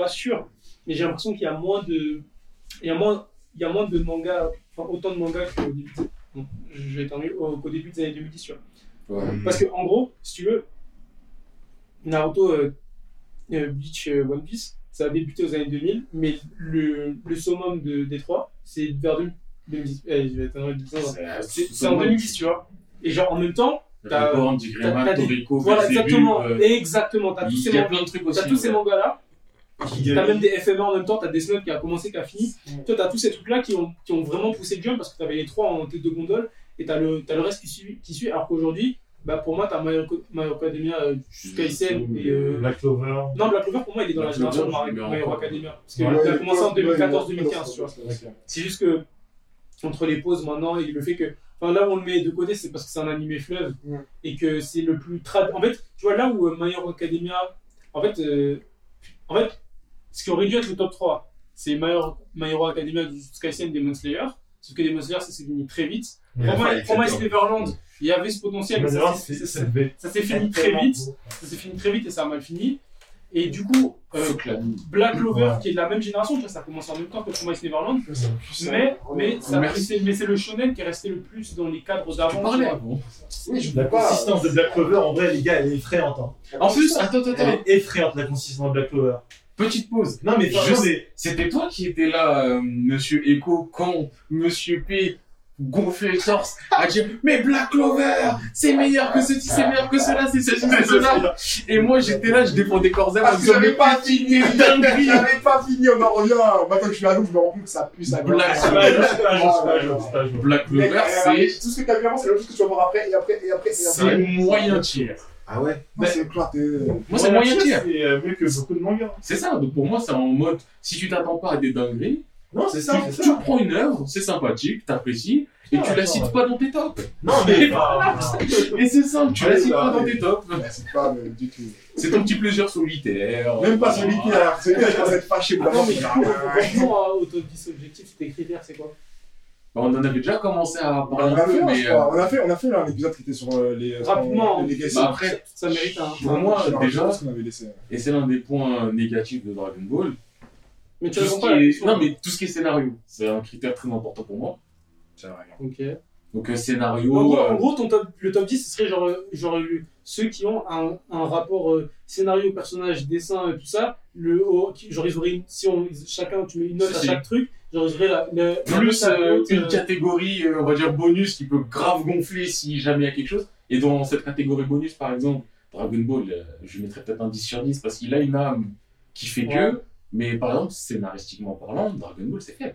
pas sûr, mais j'ai l'impression qu'il y a moins de. Il y a moins, il y a moins de mangas, enfin autant de mangas qu'au début, bon, qu'au début des années 2010, tu vois. Ouais. Parce que, en gros, si tu veux, Naruto, euh, euh, Bleach, euh, One Piece, ça a débuté aux années 2000, mais le, le summum de, des trois, c'est vers 2010. Eh, je vais éternuer de dix ans. C'est en 2010, tu vois. Et genre, en même temps, t'as- Toriko, voilà, exactement, euh, exactement, t'as tous Il ces y a mangas. plein de trucs aussi. T'as tous ces ouais. mangas-là, Qui T'as même des FMA en même temps, t'as des Note qui a commencé, qui a fini. Toi, t'as tous ces trucs-là qui ont, qui ont vraiment poussé Jump parce que t'avais les trois en tête de gondole et t'as le, t'as le reste qui suit, qui suit. Alors qu'aujourd'hui, bah, pour moi, t'as My My Academia euh, jusqu'à Isen et. euh, Black Clover. Non, Black Clover, pour moi, il est dans la génération de My le. Academia. Parce qu'il Ouais, a commencé en 2014-2015, tu vois. C'est juste que, entre les pauses maintenant et le fait que. Enfin, là où on le met de côté, c'est parce que c'est un animé fleuve Ouais. et que c'est le plus trad. En fait, tu vois, là où euh, My Academia. En fait, euh, en fait, ce qui aurait dû être le top 3, c'est My My Hero Academia jusqu'à Isen Demon Slayer. Sauf que Demon Slayer, ça s'est fini très vite. Promise Neverland, il y avait ce potentiel, mais ça s'est- c'est- ça ça devait ça s'est fini très vite. beau. Ça s'est fini très vite et ça a mal fini. Et du coup, euh. Black Clover, Ouais. qui est de la même génération, tu vois, ça a commencé en même temps que Promise Neverland. Mais, mais, c'est mais c'est le shonen qui est resté le plus dans les cadres d'avant. Oui, je- La consistance de Black Clover, en vrai, les gars, elle est effrayante. hein. En plus, attends, attends, Elle est effrayante, la consistance de Black Clover. Petite pause. Non, mais c'est- C'était toi qui étais là, euh, monsieur Echo, quand monsieur P gonflait le torse à dire Mais Black Clover, c'est meilleur que ceci, c'est meilleur que cela, c'est ceci, c'est cela. Et moi j'étais là, je défendais Corsair Parce que j'avais pas fini. J'avais pas fini, on en revient. Maintenant que je suis à l'eau, je me rends compte que ça pue, ça Black. Black Clover, c'est Tout ce que t'as vu avant, c'est la chose que tu vas voir après, et après, et après, et c'est moyen tiers. Ah ouais? Moi, c'est. Moi c'est moyen tiers. C'est mieux que beaucoup de mangas. C'est ça, donc pour moi c'est en mode Si tu t'attends pas à des dingueries, Non, c'est tu, ça, c'est tu ça. prends une œuvre, c'est sympathique, t'apprécies, et Ah, tu la cites ouais. pas dans tes tops. Non, mais. Et c'est simple, tu la cites bah, pas dans tes tops. Ouais, C'est pas euh, du tout. C'est ton petit plaisir solitaire. Même pas solitaire. Celui-là, je commence à être fâché. Ah non, mais du coup, revenons à- au top 10 objectifs, tes critères, c'est quoi? Bah, on en avait déjà commencé à On parler a un peu, fait, mais euh, on a fait, on a fait un épisode qui était sur euh, les. Rapidement, les legacy. bah, après, Ça mérite un. pour moi, déjà, avait laissé. et c'est l'un des points négatifs de Dragon Ball, Mais tu tout ce pas qui est... non mais tout ce qui est scénario, c'est un critère très important pour moi. C'est vrai. Ok. Donc euh, En scénario, gros, euh, en gros, ton top, le top 10, ce serait genre, euh, genre euh, ceux qui ont un, un rapport euh, scénario, personnage, dessin et tout ça. Le, qui- genre, ils auraient une- si on, chacun, tu mets une note à Si. chaque truc, genre, la, plus euh, une euh, catégorie, euh, on va dire bonus, qui peut grave gonfler si jamais il y a quelque chose. Et dans cette catégorie bonus, par exemple, Dragon Ball, euh, je lui mettrais peut-être un 10 sur 10 parce qu'il a une âme qui fait Ouais. que, mais par exemple, scénaristiquement parlant, Dragon Ball c'est faible.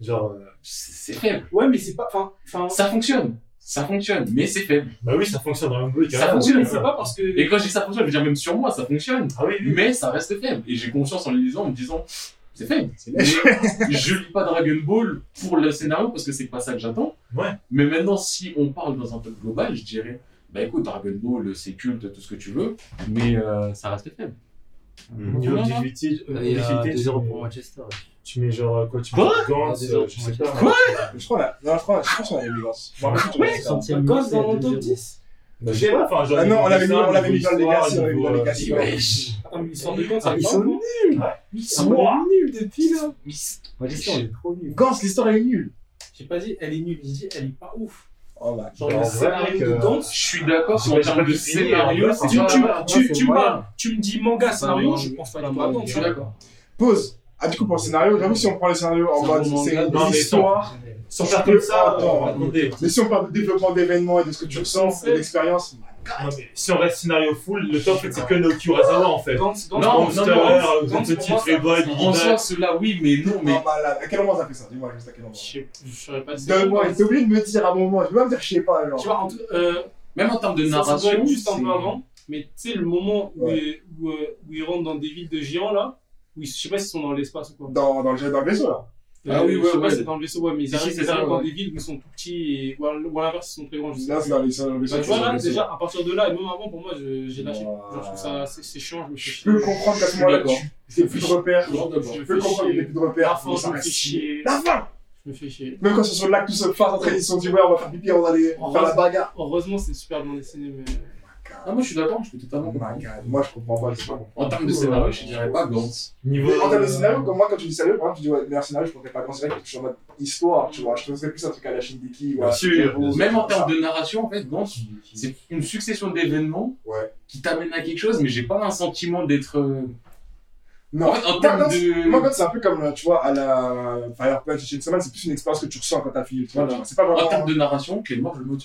Genre. euh, C'est faible. Ouais, mais c'est pas. Enfin, enfin, Ça fonctionne, ça fonctionne, mais c'est faible. Bah oui, ça fonctionne dans un Ball. Ça fonctionne, mais c'est pas parce que. Et quand je dis ça fonctionne, je veux dire même sur moi, ça fonctionne. Ah oui, oui. Mais ça reste faible. Et j'ai confiance en le lisant en me disant, c'est faible. C'est je lis pas Dragon Ball pour le scénario parce que c'est pas ça que j'attends. Ouais. Mais maintenant, si on parle dans un top global, je dirais, bah écoute, Dragon Ball, c'est culte, tout ce que tu veux, mais euh, ça reste faible. Niveau Non, non. difficulté, euh, Il y a difficulté, 2-0 tu pour mets- Manchester. Tu mets genre euh, quoi Tu Quoi mets Gantz, Ah, euh, je sais pas. Quoi Je crois, là. Non, je crois, je pense qu'on avait mis Gantz. Minute, dans mon top 2-0. 10 Bah, je sais pas, enfin, genre. Ah non, on l'avait mis- on l'avait mis dans le on l'avait mis dans le euh. Wesh. Attends, mais l'histoire de Ah, ils pas sont nuls Ils Ils sont nuls depuis là est trop nul. Gantz, l'histoire elle est nulle. J'ai pas dit elle est nulle, j'ai dit elle est pas ouf. Oh bah. Genre Alors, le scénario de euh, Gantz. Je suis d'accord pas- termes c'est de scénario, hein, Tu, me dis manga, scénario, je pense pas mal, Attends, Je tu suis d'accord. Pause. Ah, du coup, pour le scénario, j'avoue, si on prend le scénario en C'est mode, c'est. Non, mais l'histoire. Sans faire comme ça. Mais si on parle de développement d'événements et de ce que tu ressens, et d'expérience, Non, si on reste scénario full, le top, c'est que Naoki Urasawa en fait. Non, non, non, ça- ça- Biggie En cela, oui, mais non, mais non, malade. À quel moment ça fait ça Dis-moi juste à quel moment. Je saurais pas si- Donne-moi, t'es obligé de me dire à un moment, je vais pas me dire, je sais pas, Tu genre. vois, en tout, euh, même en termes de ça, ça narration, être juste un peu avant, mais tu sais, le moment où, euh, où ils rentrent dans des villes de géants là, ils, je sais pas s'ils sont dans l'espace ou quoi. Dans, dans, le, dans le vaisseau, là. Ah oui, je ouais, sais pas ouais. si c'est dans le vaisseau, ouais, mais ils arrivent, ils dans ouais. des villes où ils sont tout petits et ou à l'inverse, ils sont très grands. Je sais Là, c'est dans, les, le vaisseau. Bah, tu vois, là, déjà, à partir de là, et même avant, pour moi, je- j'ai lâché. Ouais. Genre, je trouve ça, c'est c'est chiant, je me fais Je peux comprendre qu'à Je ce moment-là, tu n'as plus de repères. Je. Je Je peux comprendre qu'il n'y a plus de repères. La fin, je ça me fais chier. La fin Je me fais chier. Même quand c'est sur le lac, tout se phase entre ils se sont dit, ouais, on va faire pipi, on va aller faire la bagarre. Heureusement, c'est super bien dessiné, mais. Ah, moi, je suis d'accord, je peux totalement comprendre. moi je comprends pas. c'est pas bon. En termes de scénario, je dirais pas Gantz. Niveau. En termes de scénario, comme moi, quand tu dis scénario, par exemple, tu dis ouais, meilleur scénario, je pourrais pas considérer que je suis en mode histoire, tu vois. Je trouverais plus un truc à la Shingeki ou à Bien sûr. Même en termes de narration, en fait, Gantz, c'est une succession d'événements Ouais. qui t'amènent à quelque chose, mais j'ai pas un sentiment d'être. euh, Non, En fait, en termes de- moi, quand c'est un peu comme, tu vois, à la Fire Punch et Chainsaw Man, c'est plus une expérience que tu ressens quand t'as fini le truc. C'est pas En vraiment. termes de narration, Clément, je le mets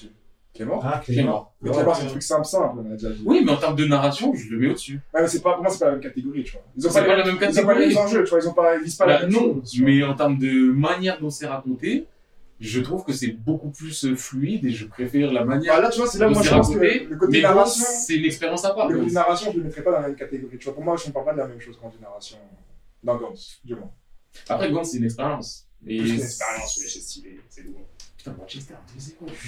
au-dessus. Qui est mort Ah, Clément. Mais Clément, c'est un truc simple, simple, on a déjà dit. Oui, mais en termes de narration, je le mets au-dessus. Ouais, mais c'est pas, pour moi, c'est pas la même catégorie, tu vois. Ils ont C'est pas, pas les- la même Ils ont pas les catégorie. mêmes enjeux, tu vois. Ils ont pas, ils visent pas la Bah, même non, chose. mais en termes de manière dont c'est raconté, je trouve que c'est beaucoup plus euh, fluide et je préfère la manière Bah, là, tu vois, c'est là moi, c'est je pense que le côté Mais bon, narration, c'est une expérience à part. le côté narration, je le mettrais pas dans la même catégorie, tu vois. Pour moi, je ne parle pas de la même chose quand une narration dans Gantz, du moins. Après, Gantz, c'est une expérience. Et Plus une c'est- expérience, oui, c'est stylé, c'est lourd. Putain, Manchester.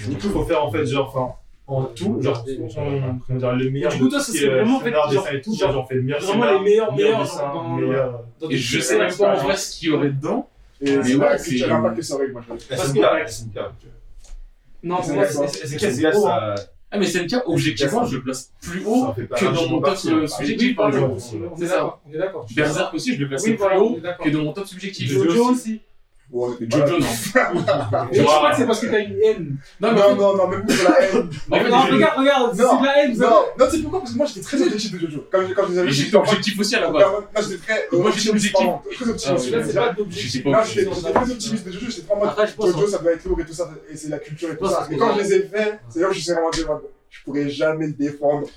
Du coup, faut faire en fait, genre, enfin, en tout, genre, on, comment dire, le meilleur. Du coup, toi, tout ça ce serait qui est, vraiment, euh, en fait, genre- et tout, genre, j'en fais le meilleur vraiment les meilleurs, meilleur meilleurs, Et je sais même pas en vrai ce qu'il y aurait dedans. Et Mais c'est ouais, c'est- tu l'impact que ça aurait, moi, je trouve. Parce SNK, que- SNK. Non, C'est vrai, c'est- SNK, c'est c'est ça. Ah, mais c'est le cas, objectivement, je le place plus haut pas que dans mon top subjectif, par exemple. C'est est ça. On est d'accord. Berserk aussi, je le place plus haut que dans mon top subjectif. Jojo Jojo aussi. Ouais, Jojo, non. Je crois que c'est parce que t'as une haine. Non, Non, non, non, même pour la haine. Non, regarde, regarde, c'est de la haine. Non, non, tu sais pourquoi? Parce que moi, j'étais très objectif de Jojo. Quand je, les avais j'étais objectif aussi à la base. Non, j'étais très. Moi, j'étais objectif. Très Ah, optimiste. c'est pas J'étais d'objectif. Non, j'étais très optimiste de Jojo, j'étais trop en mode Jojo, ça doit être lourd et tout ça, et c'est la culture et tout ça. Et quand je les ai faits, c'est là où je suis vraiment dit, je pourrais jamais le défendre.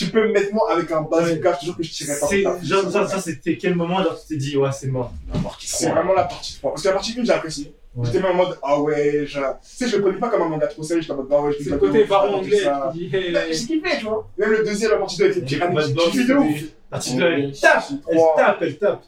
Tu peux me mettre moi avec un bazooka, je te jure que je tirerais pas. C'est, genre, fille. ça, ça, c'était quel moment, genre, tu t'es dit, ouais, c'est mort. C'est vraiment la partie 3. Parce que la partie 1, j'ai apprécié. Ouais. J'étais même en mode, ah ouais, je... tu sais, je le prenais pas comme un manga trop sérieux, j'étais en mode, ah ouais, je C'est le pas côté baron anglais hey. J'ai kiffé, tu vois. Même le deuxième, la partie 2 avec les pyramides, j'ai kiffé de ouf. La petite, elle tape, elle tape, elle tape.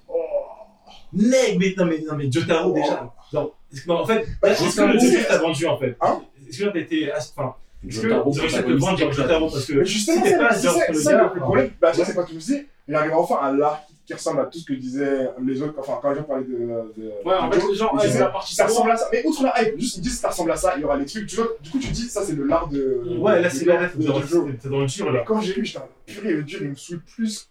Neg, mais non, mais, non, mais Jotaro, déjà. Genre, non, en fait, Bah, est-ce que le début t'a vendu, en fait? Hein? Est-ce que là, t'étais, enfin, est-ce que à te protagoniste, vendre genre Jotaro parce que Mais justement, c'était c'est pas c'est ça, le c'est ça le problème. Bah, ça, c'est pas que je disais. Il arrive enfin à l'arc qui ressemble à tout ce que disaient les autres, enfin, quand les gens parlaient de. de Ouais, en fait, les gens, c'est la partie ça ressemble à ça. Mais outre la hype, juste ils disent ça ressemble à ça, il y aura les trucs. Tu vois, du coup, tu dis, ça, c'est de l'art de. Ouais, là, c'est de t'es dans Jojo. le- t'es dans le dur, Mais là. quand j'ai lu, j'étais purée, le dur, il me saoule plus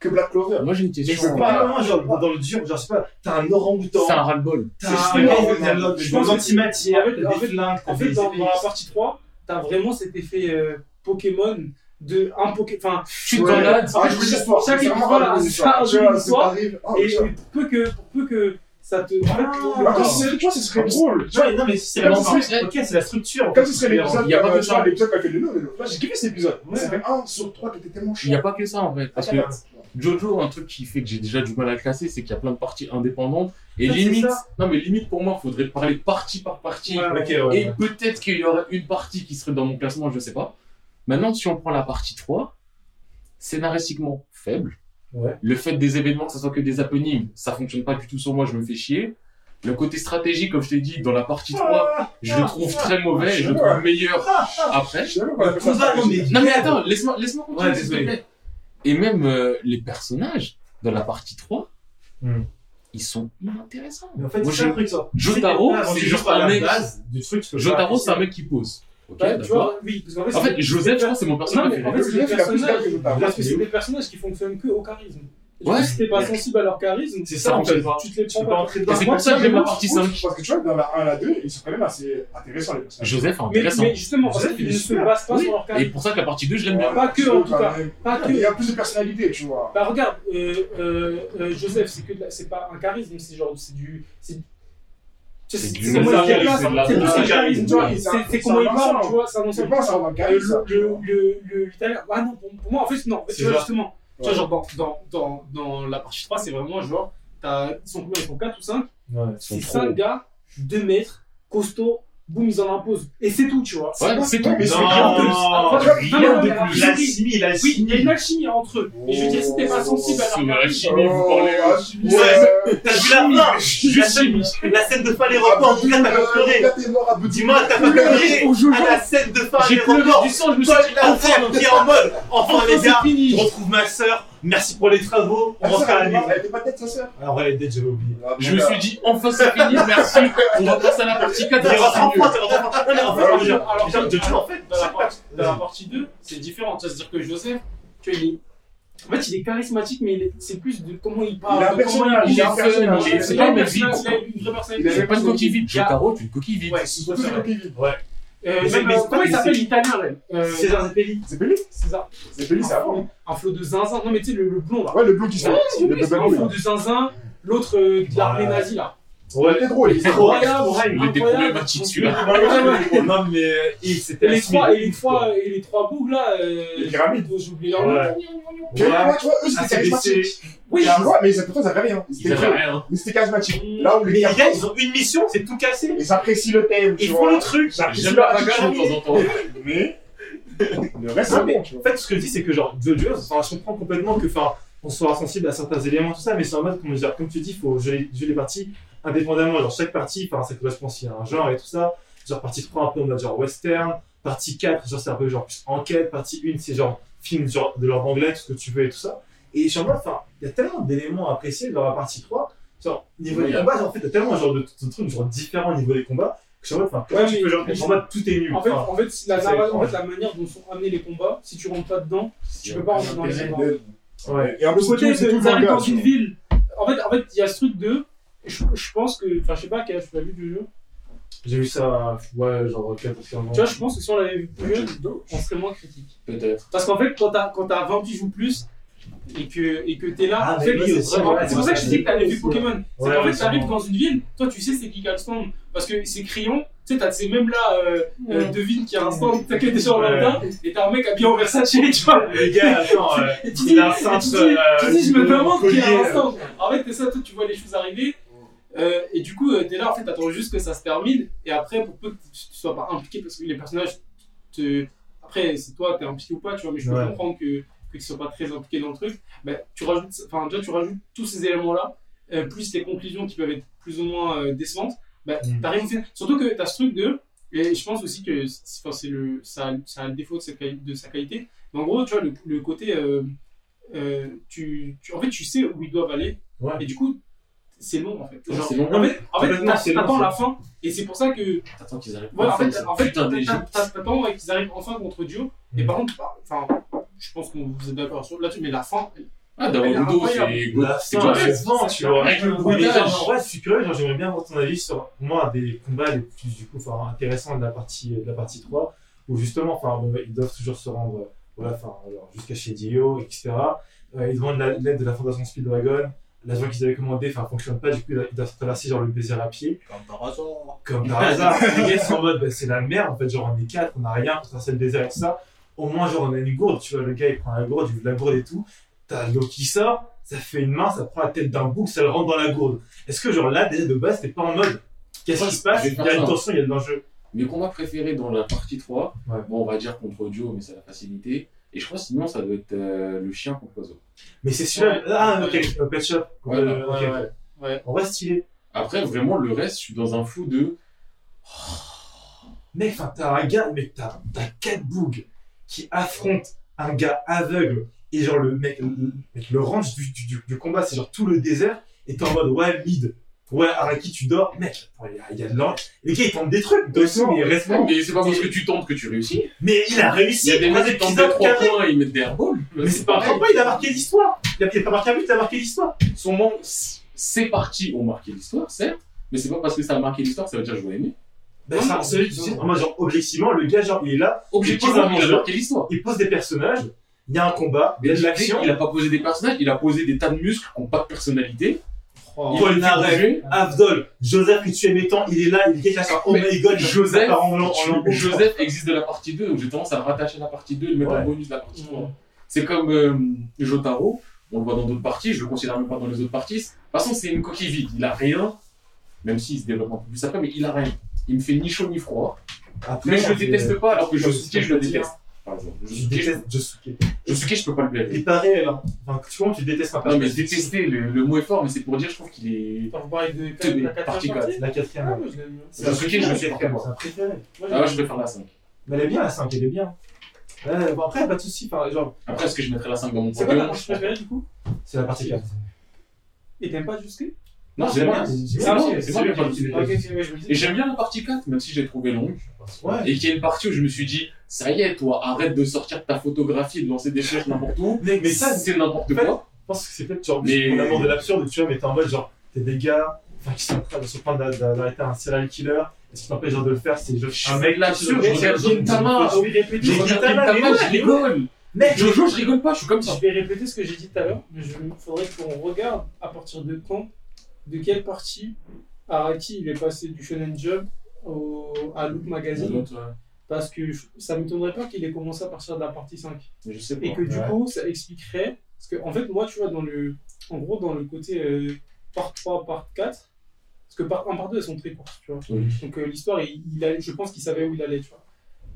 que Black Clover. Moi, j'ai une Mais question. c'est pas vraiment genre dans le dur, genre, je sais pas, t'as un orang-outan, C'est un ras-le-bol. t'as c'est un Je des pense que- antimatières, en fait- t'as en des fait- flingues, t'as En fait, des dans, épées. dans la partie 3, t'as vraiment cet effet euh, Pokémon de un Pokémon. Enfin, Tu te balades. Ah. Chaque une ça. Ah, et, pour peu que, peu que ça te. Ah. Quand c'est tu vois, ce serait drôle. Ouais, non, mais c'est la structure. Ok, c'est la structure. Comme ce serait l'épisode, Il y a pas que ça. l'épisode fait j'ai kiffé cet épisode. Fait un sur trois qui était tellement Il n'y a chiant. pas que ça en fait. Parce que Jojo, un truc qui fait que j'ai déjà du mal à classer, c'est qu'il y a plein de parties indépendantes. Et Ça, limite, ça. non mais limite pour moi, il faudrait parler partie par partie. Ouais, Ok, ouais. Et peut-être qu'il y aurait une partie qui serait dans mon classement, je sais pas. Maintenant, si on prend la partie 3, scénaristiquement faible. Ouais. Le fait des événements, que ce soit que des happenings, ça fonctionne pas du tout sur moi, je me fais chier. Le côté stratégique, comme je t'ai dit, dans la partie 3, je le trouve très mauvais et je le trouve meilleur après. Ça non, mais- Non mais attends, laisse-moi laisse-moi continuer, Ouais, s'il te désolé. plaît. Et même euh, les personnages dans la partie 3, Hmm. ils sont intéressants. Mais en fait, Moi, ça. Jotaro, c'est juste un mec. Jotaro, c'est un mec qui pose. Ok, Ouais, tu d'accord. vois, oui, parce qu'en fait, En fait, Joseph, je crois, c'est mon Non, personnage mais en fait, c'est des personnages qui fonctionnent que au charisme. Et Ouais. si t'es pas sensible à leur charisme, C'est ça, en tu- fait. Tu te les prends pas pas. Et c'est Moi, pour ça que j'aime la partie Outre, 5. Parce que tu vois, dans la 1 et la 2, ils sont quand même assez intéressants, les personnages. Joseph est Mais, intéressant. mais justement, en Joseph, fait, il ils ne se basent pas Oui. sur leur Et charisme. pour ça que la partie 2, je l'aime bien. Pas que, en tout cas. Pas que. Il y a plus de personnalité, tu vois. Bah regarde, euh, euh, euh, Joseph, c'est que pas un charisme, c'est genre c'est du c'est comment il charisme, tu vois, c'est comment il parle, tu vois, c'est un ensemble. à Euh, ça. le le le le l'italien, ah non pour, moi en fait non, en fait, tu vois justement, tu vois genre dans dans dans dans la partie 3, c'est vraiment genre t'as ils sont combien? Ils sont 4 ou 5 Ouais. sont c'est trop. 5 gars 2 mètres costauds boum ils en imposent et c'est tout, tu vois. Ouais, c'est tout. Mais c'est rien de plus. Après, L'alchimie, Oui, il y a l'alchimie. une alchimie entre eux. Mais je veux dire, si t'es pas sensible à leur la charisme, chimie, vous parlez. Oh, chimie, Ouais. ouais. T'as vu la fin La scène, la scène de fin l'aéroport, en tout cas, t'as pas pleuré. Dis-moi, t'as pas Pleuré à la scène de fin J'ai pleuré du sang, je me suis dit, enfin, qui est en mode, enfin, les c'est gars, fini. je retrouve ma sœur, merci pour les travaux, on Ah, rentre à la elle maison. elle était pas tête, sa sœur Alors, elle est dead, j'avais oublié. Je me suis dit, enfin c'est fini, merci. On va passer à la partie 4. Il rentre en. France, il rentre en France. Non, mais en fait, Alors, en fait, dans la, partie, dans la Vas-y. partie 2, c'est différent. C'est-à-dire que Joseph, tu vois, il est. En fait, il est charismatique, mais c'est plus de comment il parle. Il a un personnage, il fun, personnage. C'est pas une une personnalité, vide. il a une vraie personnalité. C'est pas une coquille vide. A- Jotaro, tu une coquille vide. Ouais, C'est ça. ça, Kevin. Ouais. Euh, Mais- même, mais euh, comment il s'appelle l'italien là Euh, César Zeppeli. C'est Pelli César. C'est Pelli, c'est avant. Un flot de zinzin. Non, mais tu sais, le, le blond là. Ouais, le blond qui se Ouais, un flot de zinzin. L'autre euh, de l'armée nazie là. Ouais. C'était drôle, il était Incroyable, Il était incroyable. problématique celui-là. Non, mais il, c'était Et les trois, et les trois, et les trois bougs là. euh, Les pyramides. J'ai oublié leur Ouais. nom. Tu vois, eux, c'était ACDC. charismatique. Oui, Tu vois, mais pourtant, ils avaient rien. Ils C'était avaient rien. Mais c'était charismatique. Là où les gars, gars, ils ont une mission, c'est tout casser. ils apprécient le thème. Ils font le truc. J'aime leur la bagarre de temps en temps. Mais le reste, c'est bon, En fait, ce que je dis, c'est que genre, The enfin, je comprends complètement que, enfin, on soit sensible à certains éléments, tout ça, mais c'est en mode, comment dire, comme tu dis, il faut jouer les parties indépendamment. Genre, chaque partie, enfin, ça correspond aussi à un genre et tout ça. Genre, partie 3, un peu en mode genre western. Partie 4, genre, c'est un peu genre plus enquête. Partie 1, c'est genre film genre, de l'ordre anglais, tout ce que tu veux et tout ça. Et je suis en mode, enfin, il y a tellement d'éléments à apprécier dans la partie 3. Genre, niveau Ouais, des y a- combats, genre, en fait, il y a tellement genre, de, de trucs genre, différents au niveau des combats que je suis en mode, enfin, comment Ouais, tu peux genre, mais en mode, tout est nul. En fait, Enfin, en fait, la, narra- en fait, la manière dont sont amenés les combats, si tu rentres pas dedans, tu peux pas rentrer dans les combats. ouais. Et en Le plus, côté, le arrivent manga. dans une ville. En fait, en fait, il y a ce truc de. Je, je pense que. Enfin, je sais pas à quel âge tu l'as vu du jeu. J'ai vu ça, ouais, genre 4 ou 15 ans. Tu vois, je pense que si on l'avait vu plus jeune, on serait moins critique. Peut-être. Parce qu'en fait, quand t'as quand t'as 20 piges ou plus, et que et que t'es là, Ah, en fait, c'est pour ça que je dis que t'avais vu aussi, Pokémon. C'est qu'en fait, t'arrives dans une ville, toi tu sais c'est qui qui a le stand. Parce que c'est crayon, tu sais, t'as ces mêmes là, euh, euh, devine qui a un stand, t'as des gens Ouais. lambda, et t'as un mec habillé en Versace, tu vois. Les gars, attends, euh, Et tu il dis, a un tu cintre. dis, euh, tu dis, je me demande qui a un stand. En fait, c'est ça, toi, tu vois les choses arriver. Euh, et du coup, euh, t'es là, en fait, t'attends juste que ça se termine. Et après, pour peu que tu sois pas impliqué, parce que les personnages, te... après, c'est toi, t'es impliqué ou pas, tu vois, mais je peux Ouais. comprendre que, que tu sois pas très impliqué dans le truc. Bah, tu rajoutes, enfin, déjà, tu rajoutes tous ces éléments-là, euh, plus les conclusions qui peuvent être plus ou moins euh, décevantes. Bah, Mm. t'arrives final. Surtout que t'as ce truc de. Et je pense aussi que c'est le, ça, a- ça a le défaut de sa, quali- de sa qualité. Mais en gros, tu vois, le, le côté. euh, tu, tu- en fait, tu sais où ils doivent aller. Ouais. Et du coup, c'est long en fait. Genre, c'est long. En fait, en fait Complètement, t'attends c'est la fin. Et c'est pour ça que. T'attends qu'ils arrivent. Ouais, en fait, c'est en fait t'attends ouais, qu'ils arrivent enfin contre Dio. Et Mm. par contre, bah, enfin, je pense que vous êtes d'accord sur- là-dessus, mais la fin. Ah, Dawarudo, incroyable. c'est. Vend, tu vois. Avec le bruitage. je suis curieux, genre, j'aimerais bien avoir ton avis sur, pour moi, un des combats les plus, du coup, enfin, intéressants de la partie, de la partie 3, où justement, enfin, bon, bah, ils doivent toujours se rendre, euh, voilà, enfin, alors, jusqu'à chez Dio, etc. Euh, ils demandent la- l'aide de la fondation Speedwagon. L'avion qu'ils avaient commandé, enfin, fonctionne pas, du coup, ils doivent traverser, genre, le désert à pied. Comme par hasard. Comme par hasard, les gars sont en mode, bah, c'est la merde, en fait, genre, on est quatre, on a rien, on traverse le désert et tout ça. Au moins, genre, on a une gourde, tu vois, le gars, il prend la gourde, il ouvre la gourde et tout. T'as l'eau qui sort, ça fait une main, ça prend la tête d'un bouc, ça le rentre dans la gourde. Est-ce que, genre, là, déjà, de base, t'es pas en mode, qu'est-ce qui se passe? Il y a une tension, il y a de l'enjeu. Mes combats préférés dans la partie 3, Ouais. bon, on va dire contre Dio, mais c'est la facilité. Et je crois sinon, ça doit être euh, le chien contre l'oiseau. Mais c'est celui-là, Ouais. ah, Ouais. ok, euh, Pet Shop. Ouais, Euh, ouais, ouais. Ouais. On va stylé. Après, vraiment, le reste, je suis dans un flou de. Mec, enfin, t'as un gars, mec, t'as, t'as quatre bougs qui affrontent un gars aveugle. Et genre, le mec, le, mec, le range du, du, du- du combat, c'est genre tout le désert. Et t'es en mode, ouais, mid. Ouais, Araki, tu dors. Mec, il y a, il de l'ange. Les gars, ils tentent des trucs. Toi aussi, mais reste Mais c'est pas parce que tu tentes que tu réussis. Mais il a Il réussi. y a des mecs qui tentent des 3 points et ils mettent des airballs. Mais c'est pas un point, il a marqué l'histoire. Il a, il a pas marqué un but, il a marqué l'histoire. Son manque, ces parties ont marqué l'histoire, certes. Mais c'est pas parce que ça a marqué l'histoire, ça veut dire que je vais aimer. Ben, ça, c'est- moi, genre, objectivement, le gars, genre, il est là. Objectivement, Il il a marqué l'histoire. Il pose des personnages. Il y a un combat. Il y a de l'action. Il a pas posé des personnages, il a posé des tas de muscles qui n'ont pas de personnalité. Oh. Il Paul bouger. Abdol, Joseph que tu aimes étant, il est là, il est là, oh Mais my god, Joseph, Joseph existe de la partie 2, donc j'ai tendance à le rattacher à la partie 2 et le mettre Ouais. en bonus de la partie 3. Ouais. C'est comme euh, Jotaro, on le voit dans d'autres parties, je le considère même pas dans les autres parties. De toute façon, c'est une coquille vide, il a rien, même s'il se développe un peu plus après, mais il a rien. Il me fait ni chaud ni froid. Après, Mais je le déteste pas, alors que je- je le déteste. Par exemple, Je Josuke, déteste Josuke. Josuke, je peux pas le blairer. Il paraît, là. Enfin, tu vois, tu détestes un Non, mais détester, le, le mot est fort, mais c'est pour dire, je trouve qu'il est. Vous parlez de des la quatrième partie C'est la quatrième. Ah. C'est Josuke, je le supporte c'est pas. Moi, Ah, j'aime je préfère la 5. Mais elle est bien, la 5, elle est bien. Ouais, bon, après, pas de soucis. Enfin, genre, Après, est-ce que je mettrais la 5 dans mon C'est quoi ta panthéon partie préférée du coup? C'est la partie 4. Et t'aimes pas Jusque Non, c'est bien, c'est- C'est c'est dis. Et j'aime bien la partie 4, même si j'ai trouvé longue. Ouais. Et qu'il y a une partie où je me suis dit, ça y est, toi, arrête de sortir ta photographie et de lancer des flèches n'importe où. Mais, mais ça, c'est n'importe fait, quoi. Je pense que c'est peut-être genre Mais- mon amour de l'absurde, tu vois, mais t'es en mode genre, t'es des gars enfin, qui sont en train de se prendre d'a- d'a- d'arrêter un serial killer, et ce qui t'empêche genre de le faire, c'est Je fais de l'absurde, je regarde Gintama. je répéter- Je regarde je rigole. Mec, Jojo, je rigole pas, je suis comme ça. Je vais répéter ce que j'ai dit tout à l'heure, mais il faudrait qu'on regarde à partir de quand, de quelle partie Araki il est passé du Shonen Jump au, à Look Magazine, parce que je- ça m'étonnerait pas qu'il ait commencé à partir de la partie 5. Je sais Et que du Ouais. coup, ça expliquerait. Parce que, en fait, moi, tu vois, dans le. En gros, dans le côté euh, part 3, part 4, parce que part 1, part 2, elles sont très courtes, tu vois. Oui. Donc, euh, l'histoire, il, il a- je pense qu'il savait où il allait, tu vois.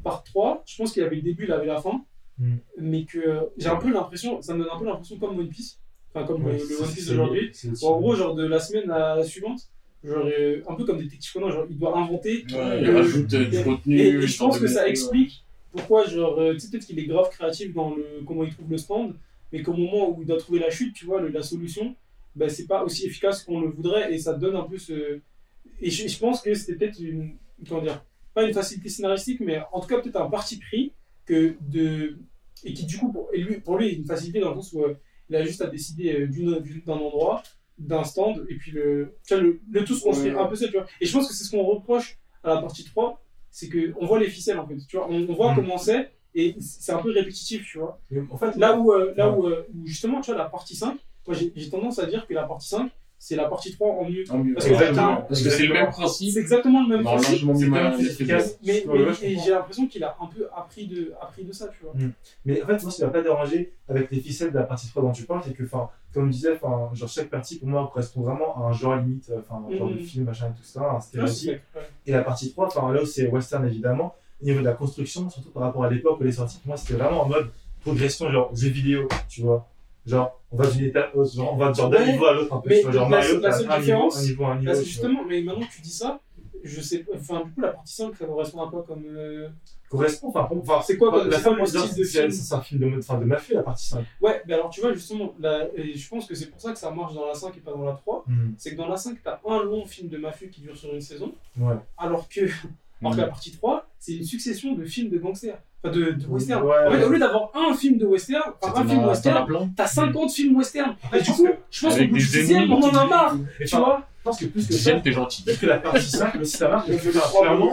Part 3, je pense qu'il avait le début, il avait la fin. Mm. Mais que euh, j'ai un peu l'impression, ça me donne un peu l'impression comme One Piece. Enfin, comme Ouais, le, le One Piece Bon, en gros, genre de la semaine à la suivante, genre, euh, un peu comme Détective Conan, genre, il doit inventer Ouais, il Euh, rajoute euh, du et- contenu. et, je pense que ça explique pourquoi, genre, euh, tu sais, peut-être qu'il est grave créatif dans le comment il trouve le stand, mais qu'au moment où il doit trouver la chute, tu vois, le- la solution, ben, c'est pas aussi efficace qu'on le voudrait et ça donne un peu ce. Et je, je pense que c'était peut-être une. Comment dire Pas une facilité scénaristique, mais en tout cas, peut-être un parti pris que de. Et qui, du coup, pour, et lui, pour lui, une facilité dans le sens où euh, il a juste à décider euh, d'une- d'un endroit, d'un stand, et puis le, tu vois, le, le tout se construit Ouais. un peu seul, tu vois. Et je pense que c'est ce qu'on reproche à la partie 3, c'est qu'on voit les ficelles en fait, tu vois. On, on voit Mm. comment c'est, et c'est un peu répétitif, tu vois. En fait, Là où, euh, là Ouais. où, euh, où justement, tu vois, la partie 5, moi j'ai j'ai tendance à dire que la partie 5, c'est la partie 3 en mieux. En mieux. Parce que c'est le même C'est principe. exactement le même principe. c'est plus efficace. Mais, ouais, j'ai l'impression qu'il a un peu appris de, appris de ça, tu vois. Mais en fait, moi, ce qui m'a pas dérangé avec les ficelles de la partie 3 dont tu parles, c'est que, enfin, comme je disais, enfin, genre, chaque partie, pour moi, correspond vraiment à un genre limite, euh, enfin, un genre de Mhm. film, machin et tout ça, un stéréotype. c'est- ouais. Et la partie 3, enfin, là où c'est western, évidemment, au niveau de la construction, surtout par rapport à l'époque où elle est sortie, pour moi, c'était vraiment en mode progression, genre, jeu vidéo, tu vois. Genre, on va d'une étape, genre, on va d'un niveau à l'autre un peu, mais vois, genre la- Mario, la seule un niveau, différence, un niveau, un niveau. Parce que tu vois. justement, mais maintenant que tu dis ça, je sais enfin, du coup, la partie 5, ça correspond à quoi comme. euh, Correspond, enfin, enfin, C'est quoi, la fin, style de film c'est un film de mode, enfin, de mafia, la partie 5. Ouais, mais alors tu vois, justement, la- et je pense que c'est pour ça que ça marche dans la 5 et pas dans la 3. Mhm. C'est que dans la 5, t'as un long film de mafieux qui dure sur une saison, Ouais. alors que, alors que la partie 3, c'est une succession de films de gangsters. Enfin, de, de western. Ouais, en fait, au lieu d'avoir un film de western, enfin, un film western, plein. t'as 50 films western. Et du coup, je pense qu'au bout du sixième, on en a marre. Mais Tu vois Je pense que plus que ça, t'es gentil. Peut-être que la partie 5, aussi ça marche, clairement,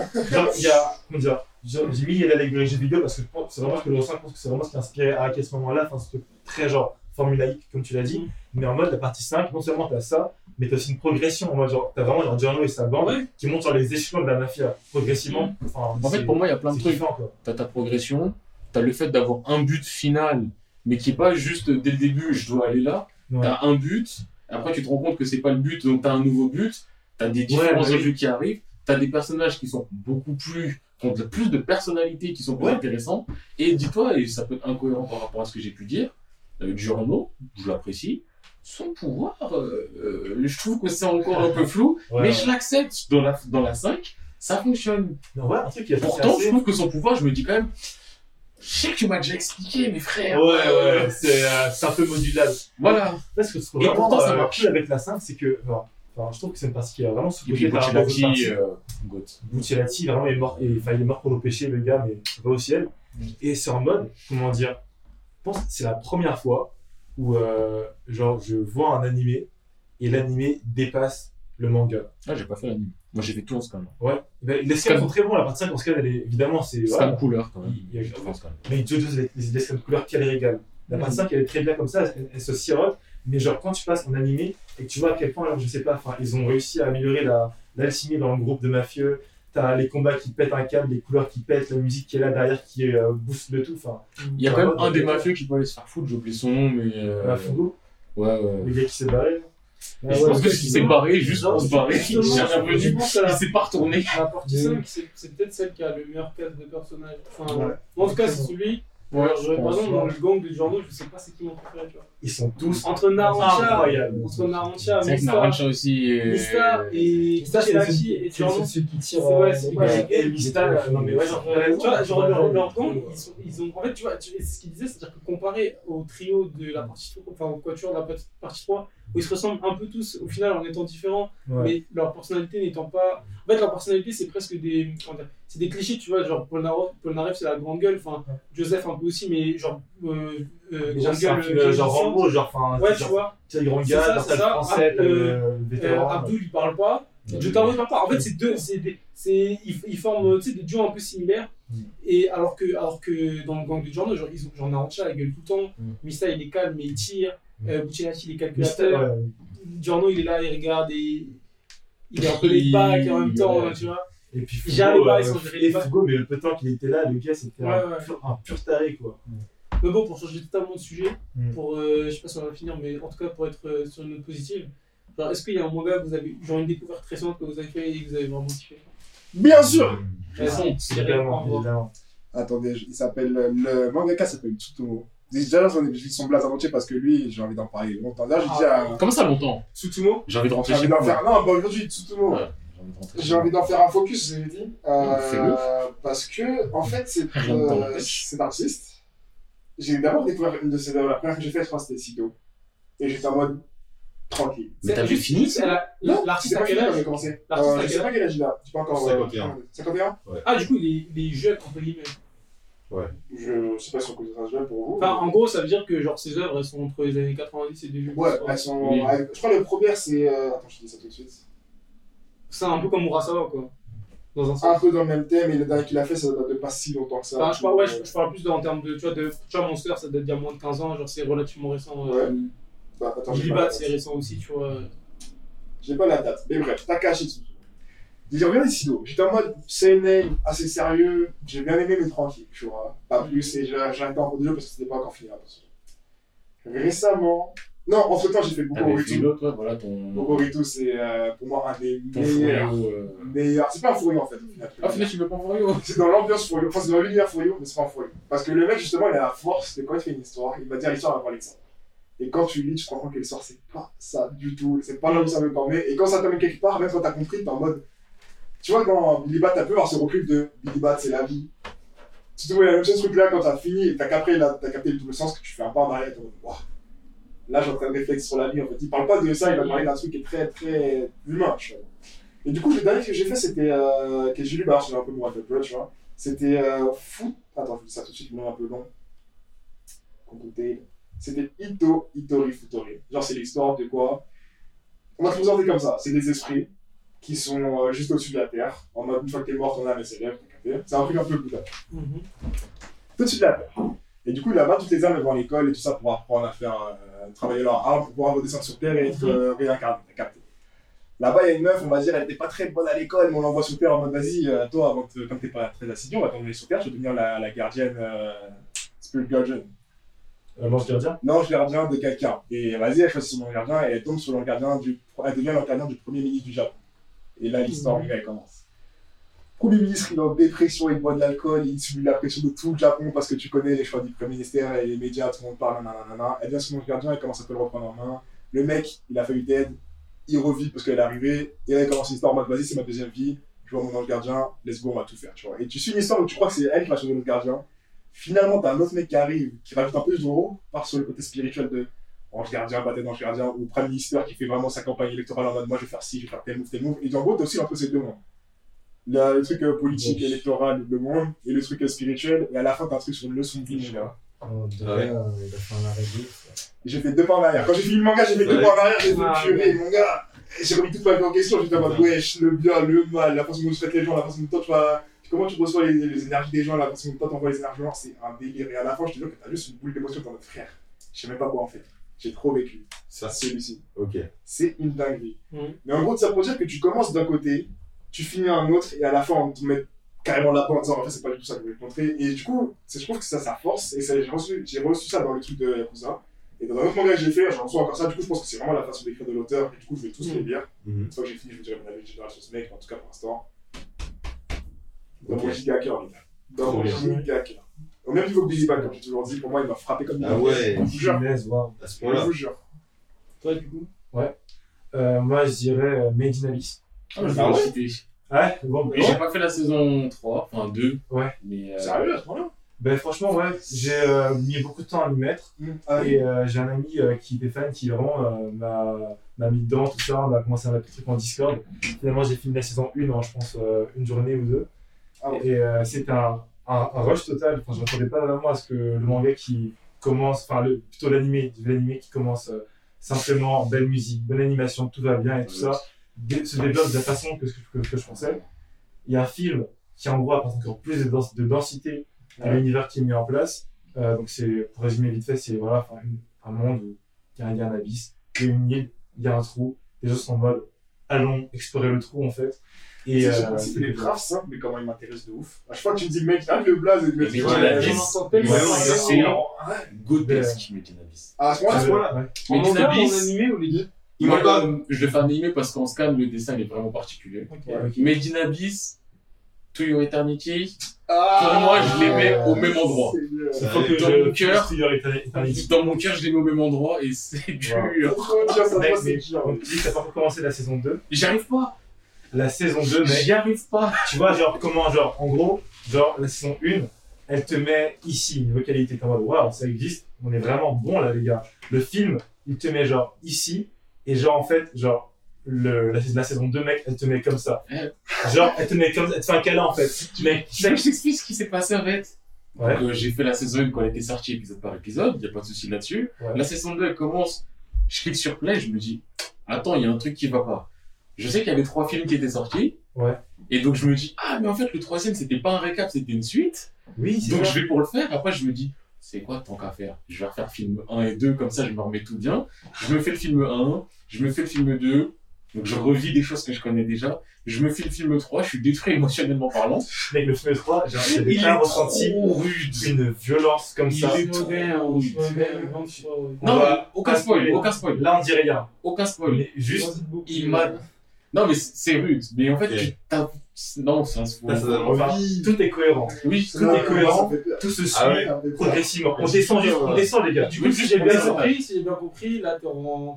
il y a, comment dire, j'ai mis l'allégorie jeu vidéo parce que c'est vraiment ce que je ressens, je pense que c'est vraiment ce qui a inspiré à ce moment-là, enfin, ce truc très genre formulaïque, comme tu l'as dit, Mm. mais en mode la partie 5, non seulement t'as ça, mais t'as aussi une progression, en mode genre, t'as vraiment genre Giorno et sa bande Ouais. qui montent sur les échelons de la mafia, progressivement. Enfin, En fait, pour moi, il y a plein de trucs. quoi. T'as ta progression, t'as le fait d'avoir un but final, mais qui est pas juste dès le début, je dois aller là. Ouais. T'as un but, après tu te rends compte que c'est pas le but, donc t'as un nouveau but. T'as des différents bah enjeux qui arrivent. T'as des personnages qui sont beaucoup plus, qui ont plus de personnalité, qui sont plus Ouais. intéressants. Et dis-toi, et ça peut être incohérent par rapport à ce que j'ai pu dire, euh, Giorno, je l'apprécie. Son pouvoir, euh, euh, je trouve que c'est encore un peu flou, Ouais, mais ouais. je l'accepte dans la, dans la 5, ça fonctionne. Non, ouais, un truc qui a Pourtant, assez- je trouve que son pouvoir, je me dis quand même, je sais que tu m'as déjà expliqué, mes frères. Ouais, ouais, c'est euh, un peu modulable. Voilà. Là, ce que vraiment pourtant, ça euh, marche. cool avec la 5, c'est que, enfin, enfin, je trouve que c'est une partie qui est vraiment sous-cotée puis par. Bucciolati, vraiment, est mort, et, il est mort pour nos péchés, le gars, mais va au ciel. Mm. Et c'est en mode, comment dire, pense que c'est la première fois où, euh, genre, je vois un animé et l'animé dépasse le manga. Ah, j'ai pas fait l'anime. Moi, j'ai fait tout en scan. Ouais. Ben, les scans Scan. sont très bons, la partie 5 en scan, elle est, évidemment, c'est. Scan voilà. couleur, quand même. Il y a- scan. Mais Jojo's, les, les, scans couleurs, quelle régale. La partie 5, elle est très bien comme ça, elle, elle se sirote. Mais genre, quand tu passes en animé et que tu vois à quel point, alors, je sais pas, ils ont réussi à améliorer la- l'alchimie dans le groupe de mafieux. T'as les combats qui pètent un câble, les couleurs qui pètent, la musique qui est là derrière qui euh, booste le tout. Enfin, Il y a quand même un des mafieux qui peut aller se faire foutre, j'ai oublié son nom, mais. euh, la Fugo, Ouais, ouais. le gars qui s'est barré. Et je pense que s'il s'est barré juste pour se barrer, il s'est pas retourné. la partie 5, c'est peut-être celle qui a le meilleur cast de personnages. Enfin, Ouais. En tout cas, c'est celui Ouais, Alors, je pense, exemple, dans ouais. le gang de Giorno, je sais pas c'est qui mon préféré, tu vois. Ils sont tous Entre Narancha, incroyables. entre C'est que Mista, Narancha aussi. est- Mista et Mista, c'est et c'est Giorno. celui qui tire. C'est euh, c'est ouais. qui- Et Mista, euh, non mais ouais, genre, Euh, tu vois, genre, Ouais, leur, ouais, gang, ouais. ils, ont. En fait, tu vois, c'est ce qu'il disait, c'est-à-dire que comparé au trio de la partie 3, enfin au quatuor de la partie- partie 3, où ils se ressemblent un peu tous au final en étant différents, Ouais. mais leur personnalité n'étant pas. En fait, leur personnalité, c'est presque des. C'est des clichés, tu vois, genre Polnareff, Polnareff c'est la grande gueule, enfin Joseph un peu aussi, mais genre. Euh, euh, grande gueule, film, euh, genre. Rambo, genre, enfin, Ouais, tu genre, vois. C'est ça, c'est salle ça. le Euh, vétéran. Abdul, il parle pas. Jotaro, il parle pas. En fait, c'est deux. C'est ils, ils forment tu sais, des duos un peu similaires. Mm. Et alors que, alors que dans le gang de Giorno, genre, ils ont, genre Narancha, il gueule tout le temps. Mm. Mista, il est calme, mais il tire. Mm. Euh, il est calculateur. ouais. Giorno, il est là, il regarde et. Il est un peu les bacs en même temps, Ouais. tu vois. Et puis les Fugo, bas, euh, et. Fugo, mais le peu de temps qu'il était là, le gars, c'était Ouais, un, ouais. pur- un pur taré, quoi. Mais bon, pour changer totalement de sujet, Mm. pour, euh, je sais pas si on va finir, mais en tout cas pour être euh, sur une note positive, genre, est-ce qu'il y a un manga que vous avez, genre une découverte récente que vous avez fait et que vous avez vraiment kiffé? Bien sûr Vas-y, Cyril, Évidemment, envoie. évidemment. Attendez, il s'appelle. Le mangaka s'appelle Tsutomo. Déjà, j'en ai j'ai son blaze en entier parce que lui, j'ai envie d'en parler longtemps. Là, je dis à Comment ça longtemps? Tsutomo. J'ai envie de rentrer J'ai chez envie d'en moi. faire. Non, bah aujourd'hui, Tsutomo. Ouais, J'ai envie de rentrer chez J'ai envie d'en faire un focus, j'ai dit. Euh, parce que, en fait, t'en euh, cet artiste. J'ai d'abord découvert une de ses œuvres. La première que j'ai faite, je crois, c'était Sido. Et j'étais en mode tranquille. Mais t'as juste- fini L'artiste à pas quel âge j'ai commencé. L'artiste Euh, à je sais pas quel âge il a. Je sais pas encore. 51. 51 Ah, du coup, il est, jeune, entre guillemets. Je sais pas si on peut ça jeune pour vous. Enfin, en gros, ça veut dire que genre, ses œuvres, elles sont entre les années 90 et 2000. Ouais, elles sont. Je crois que le premier, c'est. euh, Attends, je te dis ça tout de suite. C'est un peu comme Urasawa, quoi. Dans un peu dans le même thème, et le dernier qu'il a fait, ça date de pas si longtemps que ça. Enfin, je, parle, ouais, je, je parle plus de- en termes de. Tu vois, de, tu vois, Monster, ça date d'il y a moins de 15 ans, genre, c'est relativement récent. Euh, Ouais. Bah, attends, c'est récent aussi, tu vois. J'ai pas la date. Mais bref, Takashi Tsutomo. J'ai regardé Sido. J'étais en mode CNN, assez sérieux. J'ai bien aimé, mais tranquille, tu vois. Pas plus, et j'ai j'ai arrêté en cours de jeu parce que c'était pas encore fini. attention. Récemment. Non, entre temps, j'ai fait Bokoritu. l'autre, voilà ton. Bokoritu, c'est euh, pour moi un des meilleurs. Euh. meilleurs. C'est pas un Furio en fait, au final. Ah, tu veux pas Furio C'est dans l'ambiance Furio. Enfin, c'est dans l'univers Furio, mais c'est pas un Furio. Parce que le mec, justement, il a la force de quand il fait une histoire, il va dire l'histoire, va parler de ça. Et quand tu lis, tu te rends compte que l'histoire, c'est pas ça du tout. C'est pas là où ça veut t'emmener. Et quand ça t'amène quelque part, même quand t'as compris, t'es en mode. Tu vois, dans Billy Bat, t'as pu avoir ce recul de Billy Bat, c'est la vie. Tu te vois, il y a le même chose truc là quand t'as fini et t'as capté, capté tout le sens que tu fais un pas en arrière, t'es en mode, waouh. Là, j'ai en train de réfléchir sur la vie, en fait. Il parle pas de ça, il va parler d'un truc qui est très, très humain, tu vois. Et du coup, le dernier que j'ai fait, c'était. Euh, que j'ai lu, bah, c'est un peu moins de peu, tu vois. C'était euh, Foot. Attends, je vous dis ça tout de suite, le nom est un peu long. C'était Ito Itori Futori. Genre, c'est l'histoire de quoi? On va te présenter comme ça. C'est des esprits qui sont euh, juste au-dessus de la terre. En mode, une fois que t'es mort, ton âme est célèbre. C'est un truc un peu Bouddha. Mhm. Tout-dessus de la terre. Et du coup, là-bas, toutes les âmes elles vont à l'école et tout ça pour apprendre à faire, euh, travailler leur âme, pour pouvoir redescendre sur terre et être Mhm. euh, réincarné. Capté. Là-bas, il y a une meuf, on va dire, elle était pas très bonne à l'école, mais on l'envoie sur Terre en mode vas-y, euh, toi, avant que, comme t'es pas très assidu, on va t'emmener sur Terre, tu vas devenir la, la gardienne, euh, Spirit Guardian. Euh, L'ange gardien? L'ange gardien de quelqu'un. Et vas-y, elle choisit son ange gardien et elle tombe sur l'ange gardien du. Elle devient l'ange gardien du premier ministre du Japon. Et là, l'histoire, Mhm. elle commence. Premier ministre, il est en dépression, il boit de l'alcool, il subit la pression de tout le Japon parce que tu connais les choix du Premier ministère et les médias, tout le monde parle, nanana. Elle devient son ange gardien, elle commence à le reprendre en main. Le mec, il a fallu d'aide, il revit parce qu'elle est arrivée, et là, il commence l'histoire en mode vas-y, c'est ma deuxième vie, je vois mon ange gardien, let's go, on va tout faire, tu vois. Et tu suis une histoire où tu crois que c'est elle qui va changer l'ange gardien. Finalement, t'as un autre mec qui arrive, qui rajoute un peu de haut, part sur le côté spirituel de ange gardien, bataille d'ange gardien, ou prime minister qui fait vraiment sa campagne électorale en mode moi je vais faire ci, je vais faire tel move, tel move. Et en gros, t'as aussi un peu ces deux mondes. Le, le truc euh, politique, Oui. électoral, le monde, et le truc euh, spirituel, et à la fin, t'as un truc sur une leçon de vie, gars. Oh, de ouais. là, ouf. J'ai fait deux pas en arrière. Quand j'ai fini le manga, j'ai fait deux pas en arrière, j'ai fait Ah, purée, mon gars. J'ai remis toute ma vie en question, j'étais en mode wesh, le bien, le mal, la façon dont tu traites les gens, la façon dont toi tu vas. Comment tu reçois les, les énergies des gens, la façon dont toi t'envoies les énergies des gens, c'est un délire. Et à la fin, je te jure que t'as juste une boule d'émotion dans notre frère. Je sais même pas quoi en fait. J'ai trop vécu. Ça, Celui-ci. Ok. C'est une dinguerie. Mhm. Mais en gros, ça pour dire que tu commences d'un côté, tu finis un autre, et à la fin, on te met carrément la en disant en fait, c'est pas du tout ça que je voulais te montrer. Et du coup, c'est- je trouve que ça, ça force, et ça, j'ai reçu, j'ai reçu ça dans le truc de Yakuza. Et dans un autre manga que j'ai fait, j'en reçois encore ça. Du coup, je pense que c'est vraiment la façon d'écrire de l'auteur, et du coup, je vais tous les lire. Mhm. Une fois que j'ai fini, je vous dirai mon avis général sur ce mec, en tout cas pour l'instant. Dans mon giga cœur, les gars. Dans mon giga cœur. Au même niveau que Billy Bad, comme j'ai toujours dit, pour moi, il m'a frappé comme Ah ouais, Je vous jure. À ce Je point-là. vous jure. Toi, du coup? Euh, moi, je dirais euh, Made in Abyss. Ah, Ah ouais. Ouais, bon, Et j'ai pas fait la saison 3, enfin 2. Ouais. Mais euh, Sérieux, à ce moment-là? Ben franchement, ouais, j'ai euh, mis beaucoup de temps à m'y mettre. Ah, Et euh, j'ai un ami euh, qui était fan, qui vraiment euh, m'a m'a mis dedans, tout ça. On a commencé à mettre des trucs en Discord. Finalement, j'ai fini la saison 1 en, je pense, euh, une journée ou deux. Ah ouais. Et euh, c'était un, un, un rush total. Enfin, je m'attendais pas vraiment à ce que le manga qui commence, enfin, le, plutôt l'animé, l'animé qui commence euh, simplement belle musique, bonne animation, tout va bien et tout ça, se développe de la façon que, que, que je pensais. Il y a un film qui, en gros, apporte encore plus de, dens- de densité à Ouais. l'univers qui est mis en place. Euh, donc, c'est, pour résumer vite fait, c'est voilà, un monde où il y, a un- il y a un abysse, il y a une île, il y a un trou. Les gens sont en mode, allons explorer le trou, en fait. Et, euh, c'est est grave simple, mais comment il m'intéresse de ouf. À chaque fois que tu dis mec, ah le blaze il ouais. dit- Ouais. Godesque, Medinabis. Ah, à ce moment-là. En animé ou les deux moi, je le fais animer parce qu'en scan, le dessin il est vraiment particulier. Ok. Ouais. Medinabis, To Your Eternity, Ah, Pour moi, je les mets au même endroit. que Dans mon cœur. Dans mon cœur, je les mets au même endroit et c'est dur. On te dit que t'as pas commencé la saison 2. J'y arrive pas. La saison 2, mec, J'y arrive pas. tu vois, genre, comment, genre, en gros, genre, la saison 1, elle te met ici, niveau qualité, t'es en mode, waouh, ça existe, on est vraiment bon là, les gars. Le film, il te met, genre, ici, et genre, en fait, genre, le, la, la saison 2, mec, elle te met comme ça. Genre, elle te met comme elle te fait un câlin, en fait. Mec, Je je t'explique ce qui s'est passé en fait? Ouais. Euh, j'ai fait la saison 1 quand elle était sortie épisode par épisode, y a pas de souci là-dessus. Ouais. La saison 2 elle commence, je clique sur play, je me dis, attends, il y a un truc qui va pas. Je sais qu'il y avait trois films qui étaient sortis. Ouais. Et donc je me dis, ah mais en fait le troisième c'était pas un récap, c'était une suite. oui, c'est Donc ça. je vais pour le faire. Après je me dis, c'est quoi tant qu'à faire? Je vais refaire film 1 et 2, comme ça je me remets tout bien. Je me fais le film 1, je me fais le film 2. Donc je revis des choses que je connais déjà. Je me fais le film 3, je suis détruit émotionnellement parlant. Mec, le film 3, j'ai Il est pas ressenti trop rude. une violence comme Il ça. est trop Moderne, rude. Non, aucun spoil, spoiler. aucun spoil, Là, on dit rien. aucun spoil. Mais juste. Il m'a. Non, mais c'est rude. Mais en fait, Ok. tu t'as. Non, c'est un spoil. Ça, enfin, Oui. tout est cohérent. Oui, Tout est cohérent. Tout se suit Ah ouais. Peur. progressivement. On descend, juste- on descend, les gars. Du coup, si j'ai bien compris, si j'ai bien compris, là, tu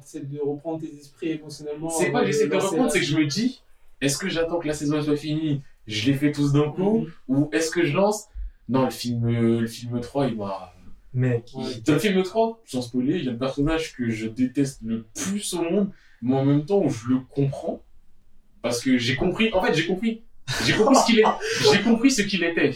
essaies de reprendre tes esprits émotionnellement. C'est pas euh, que j'essaie de reprendre, c'est que je me dis, est-ce que j'attends que la saison soit finie, je les fais tous d'un coup, Mhm. ou est-ce que je lance? Non, le film, euh, le film 3, il m'a. Mec. Dans le film 3, sans spoiler, il y a un personnage que je déteste le plus au monde, mais en même temps, je le comprends. Parce que j'ai compris, en fait, j'ai compris. J'ai compris ce qu'il est. J'ai compris ce qu'il était.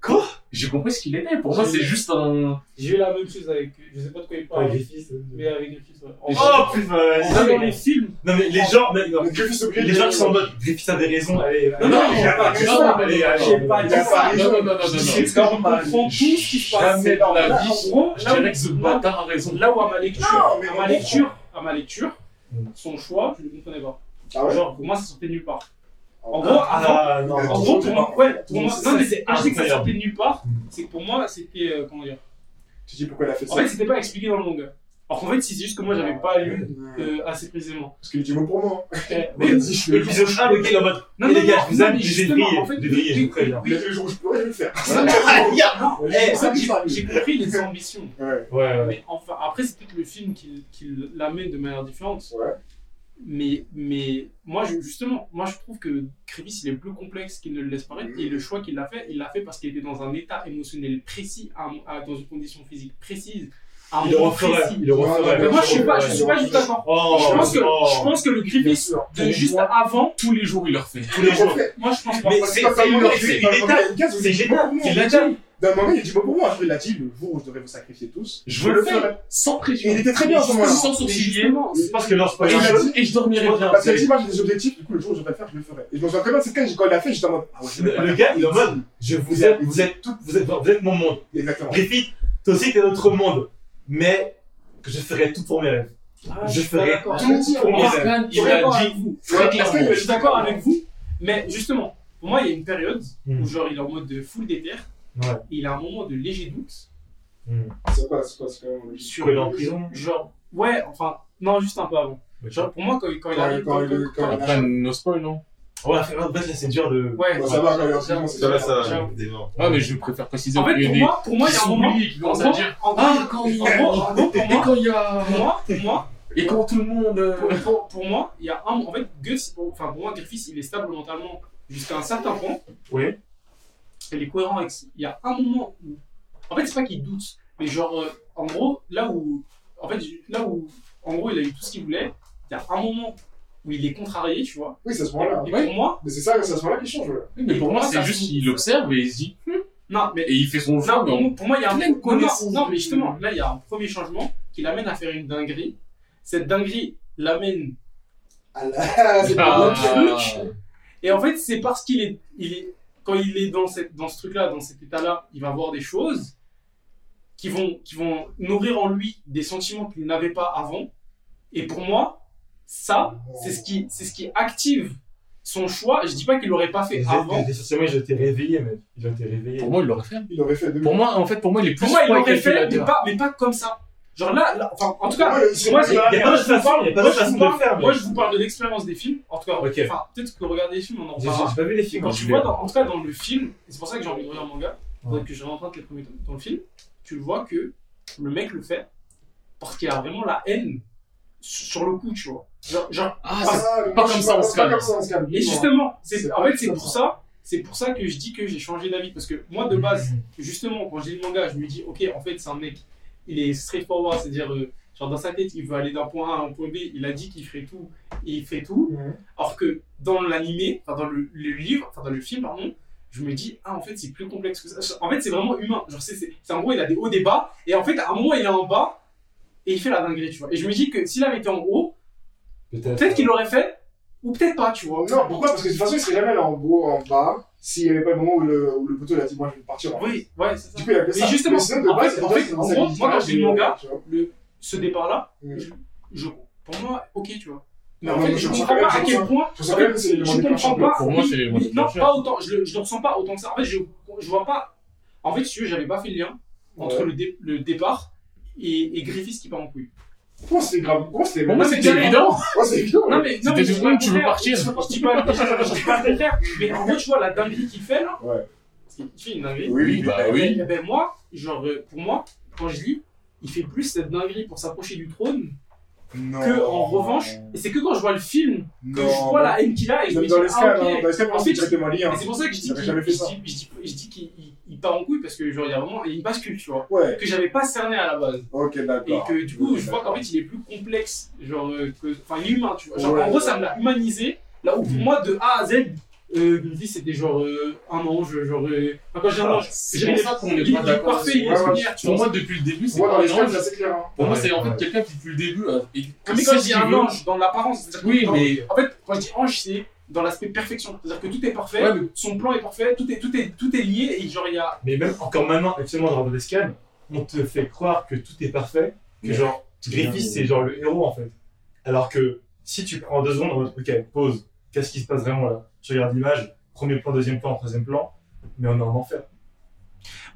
Quoi J'ai compris ce qu'il était. Pour moi, c'est juste un. J'ai eu la même chose avec. Je sais pas de quoi il parle. Griffiths. Mais avec Griffiths, ouais. En Oh putain, en vrai, dans les films, Non mais les gens, mais non, les gens qui sont en mode Griffiths avait raison, allez, Non, non, allez, non, non, non, non, non, j'ai pas dit ça. pas Non, non, non, non, non, Je non. sais qu'on comprend tout ce qui se passe. Jamais dans la vie, Je dirais que ce bâtard a raison. Là où à ma lecture, Non, mais à ma lecture, à ma lecture, Mm. son choix, je ne le comprenais pas. Ah ouais Genre, pour moi, ça sortait de nulle part. En Ah, gros, avant, Ah non, En en gros, pour moi, ouais, pour moi, non, mais c'est quand je dis que ça sortait de nulle part, Mm. c'est que pour moi, c'était, euh, comment dire, Tu dis pourquoi il a fait en ça? fait, c'était pas expliqué dans le manga. Alors qu'en fait, c'est juste que moi, j'avais pas lu euh, assez précisément. Parce qu'il dit mot pour moi. Mais l'épisode 1, le gars il est en mode Non, non, les gars, non, je vous mais j'ai en préviens. Le le jour où je pourrais, je vais le faire. Eh, j'ai, compris les ambitions. Ouais. Ouais. Mais enfin, après, c'est peut-être le film qui, qui l'amène de manière différente. Ouais. Mais, mais moi, je- justement, moi, je trouve que Crévis, il est plus complexe qu'il ne le laisse paraître. Et le choix qu'il a fait, il l'a fait parce qu'il était dans un état émotionnel précis, dans une condition physique précise, Il le moment referait, il le referait. Mais moi, je suis pas, je suis pas du tout d'accord. Oh, Je pense que, oh. je pense que le Griffith de juste avant, Tous les jours, il le refait. tous les jours. moi, je pense pas. Mais Parce c'est que c'est une c'est étape, a c'est dit génial. Il l'a dit. Dans le moment, il dit mot pour moi. Après, il a dit le jour où je devrais vous sacrifier tous. Je veux le faire ferai. sans pression. Et il était très bien à ce moment-là. Sans sourciller. C'est parce que spoiler. Il a je, et je dormirai bien. Parce qu'elle dit, moi j'ai des objectifs, du coup, le jour où je devrais le faire, je le ferai. Et je me souviens très bien case, quand il l'a fait, j'étais en mode, ah ouais, je vais Le le gars, il est en mode Je vous aime, vous êtes tout, vous êtes, vous êtes mon monde. Exactement. Griffith, toi aussi t'es notre monde. Mais que je ferai tout pour mes rêves. Ah, Je ferai tout pour mes rêves. il l'a Ouais, dit vous. très clairement. a Je suis d'accord avec vous, mais justement, pour moi, il y a une période Mm. où genre il est en mode de full déter, Ouais. et il a un moment de léger doute. C'est quoi, c'est quoi, c'est quand même. Sur il est en prison? Genre, ouais, enfin, non, juste un peu avant. Genre, pour moi, quand, quand il Quand- arrive, quand quand, il- quand- quand- quand- Après, no spoil, non? Ouais, en fait, là, c'est dur de. Ouais, Bon, ça va, a Ça va, ça. Ouais, mais je préfère préciser En fait, a pour moi, pour moi, il y a un moment. qui En commencent à gros, dire en gros, Ah, quand il y pour Et quand il y a. pour moi, pour moi, Et quand tout le monde. euh, pour, pour- pour moi, il y a un. En fait, pour- enfin, pour moi, Griffiths, il est stable mentalement jusqu'à un certain point. Oui. Elle est cohérent avec. Il y a un moment où. En fait, c'est pas qu'il doute, mais genre, euh, en gros, là où. En fait, là où. En gros, il a eu tout ce qu'il voulait, il y a un moment où il est contrarié, tu vois. Oui, c'est à ce moment-là. Et Ouais. pour moi, Mais c'est ça, c'est à ce moment-là qu'il change, ouais. Oui, mais Et pour pour moi, moi, c'est juste qu'il observe et il se dit. non, mais Et il fait son jeu, Non, mais pour, moi- pour moi, il y a un pleine non, mais justement, là, il y a un premier changement qui l'amène à faire une dinguerie. Cette dinguerie l'amène. Ah là, c'est pas Ah. truc. Et en fait, c'est parce qu'il est, il est. Quand il est dans, cette, dans ce truc-là, dans cet état-là, il va voir des choses qui vont, qui vont nourrir en lui des sentiments qu'il n'avait pas avant. Et pour moi, ça, c'est ce qui, c'est ce qui active son choix. Je dis pas qu'il l'aurait pas fait avant. Ils ont été réveillés, mec. Ils ont été réveillés. Pour moi, il l'aurait fait. Il aurait fait Pour moi, en fait, pour moi, il est plus Pour moi, il l'aurait fait, mais pas, mais pas comme ça. Genre là, là- enfin, en tout cas, Ouais, il moi, Il y a pas vous façon, il de faire, Moi, je vous parle de l'expérience des films. En tout cas, enfin, peut-être que regarder les films, on en J'ai j'ai pas vu les films. quand je tu vois, dans- en tout cas, dans le film, c'est pour ça que j'ai envie de regarder le manga, que je réemprunte les premiers tomes. Dans le film, tu le vois que le mec le fait parce qu'il a vraiment la haine sur le coup, tu vois. Genre, genre- Ah, Pas- c'est- pas comme ça, pas comme ça, on se calme. et justement, c'est, en pas fait, c'est pour ça. c'est pour ça que je dis que j'ai changé d'avis. Parce que moi, de base, justement, quand j'ai lu le manga, je me dis, ok, en fait, c'est un mec, il est straightforward, c'est-à-dire, euh, genre dans sa tête, il veut aller d'un point A à un point B, il a dit qu'il ferait tout, et il fait tout. Mhm. Alors que dans l'animé, enfin dans le, le livre, enfin dans le film, pardon, je me dis, ah, en fait, c'est plus complexe que ça. En fait, c'est vraiment humain. Genre, c'est, c'est, c'est- en gros, il a des hauts, des bas, et en fait, à un moment, il est en bas, et il fait la dinguerie, tu vois. Et je me dis que s'il avait été en haut, peut-être qu'il l'aurait fait, ou peut-être pas, tu vois. Non, pourquoi? Parce que de toute façon, il serait jamais là en haut, en bas, s'il n'y avait pas le moment où le, où le poteau il a dit Moi, je vais partir. en Oui, ouais, c'est ça. Du coup, il Mais justement, sinon, de en base, fait- en fait, gros, moi, quand manga, tu vois. le, ce départ-là, Mm. je, je- pour moi, ok, tu vois. Mais en fait, je comprends pas à quel point. Je comprends pas. Pour moi, c'est Non, pas autant. Je le ressens pas autant que ça. En fait, je, vois pas. En fait, si tu veux, j'avais pas fait le lien entre le, dé- le départ et, et Griffiths qui part en couille. Pourquoi c'était grave? Pourquoi c'était Pour moi, c'était évident? C'est évident? Non, mais, non, mais tu veux partir. Je dis pas, je dis pas le contraire. Mais en gros, tu vois, la dinguerie qu'il fait là. Ouais. Parce qu'il fait une dinguerie. Oui, bah oui. Eh ben, moi, genre, euh, pour moi, quand je lis, il fait plus cette dinguerie pour s'approcher du trône Non. que, en revanche, et c'est que quand je vois le film que Non. je vois la haine qu'il a et je me dis, ah, ok. hein, c'est hein. C'est pour ça que je dis je dis- je dis- je dis qu'il il- part en couille parce que genre il y a vraiment il y a une bascule tu vois. Ouais, que j'avais pas cerné à la base. Ok, et que du coup je vois qu'en fait il est plus complexe genre euh, que enfin il est humain tu vois. Genre Ouais. en gros ça me l'a humanisé. Là où pour moi de A à Z euh, c'était genre euh, un ange genre euh, enfin, quand dis un Ah, ange C'est j'ai- pour ça qu'on il, n'est pas est d'accord. parfait il est Pour moi, depuis le début, c'est Moi, pas c'est clair. hein. Pour moi, c'est en fait quelqu'un qui, depuis le début, Ah, mais quand je dis un ange dans l'apparence Oui, mais- en fait quand je dis ange c'est dans l'aspect perfection c'est-à-dire que tout est parfait Ouais, mais- son plan est parfait tout est tout est tout est lié et genre il y a Mais même encore maintenant, actuellement, dans des scans, on te fait croire que tout est parfait, que Ouais. genre, Griffith, c'est genre le héros en fait. Alors que si tu prends deux secondes en mode, ok, pause, qu'est-ce qui se passe vraiment là? Tu regardes l'image, premier plan, deuxième plan, troisième plan, mais on est en enfer.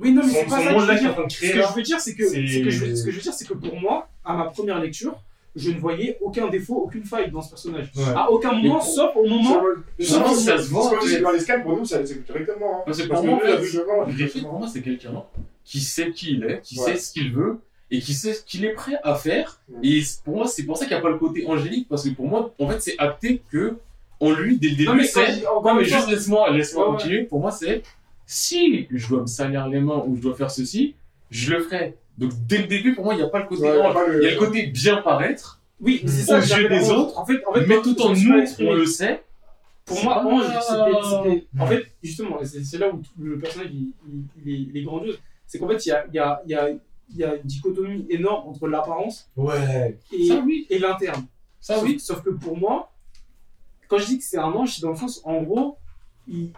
oui non mais c'est pas ça que je veux dire Ce que je veux dire, c'est que, c'est- c'est que je veux- ce que je veux dire, c'est que pour moi, à ma première lecture, je ne voyais aucun défaut, aucune faille dans ce personnage. Ouais. À aucun moment, sauf au moment. Non, pense ça que se voit, mais- dans les scans, pour nous, ça c'est directement. hein. C'est fait, devant, Griffith, pour moi, c'est quelqu'un qui sait qui il est, qui Ouais. sait ce qu'il veut et qui sait ce qu'il est prêt à faire. Ouais. Et c'est- pour moi, c'est pour ça qu'il n'y a pas le côté angélique, parce que pour moi, en fait, c'est acté que en lui, dès le début, Non, mais quand c'est. Non, mais juste laisse-moi laisse-moi Ouais, ouais. continuer. Pour moi, c'est si je dois me salir les mains ou je dois faire ceci, je le ferai. Donc, dès le début, pour moi, il n'y a pas le côté Ouais, Il y a le côté bien paraître, Oui, mais c'est Aux ça. que yeux des autres, En fait, en fait, mais tout en nous, on le sait. Pour moi, pas- Ange, c'était-. En fait, justement, c'est là où le personnage il, il- il est, il est grandiose. C'est qu'en fait, il y a, il y, a, il y, a, il y a une dichotomie énorme entre l'apparence Ouais. et, Ça, oui. et l'interne. Ça, sauf, oui. sauf que pour moi, quand je dis que c'est un ange, c'est dans le sens, en gros, il,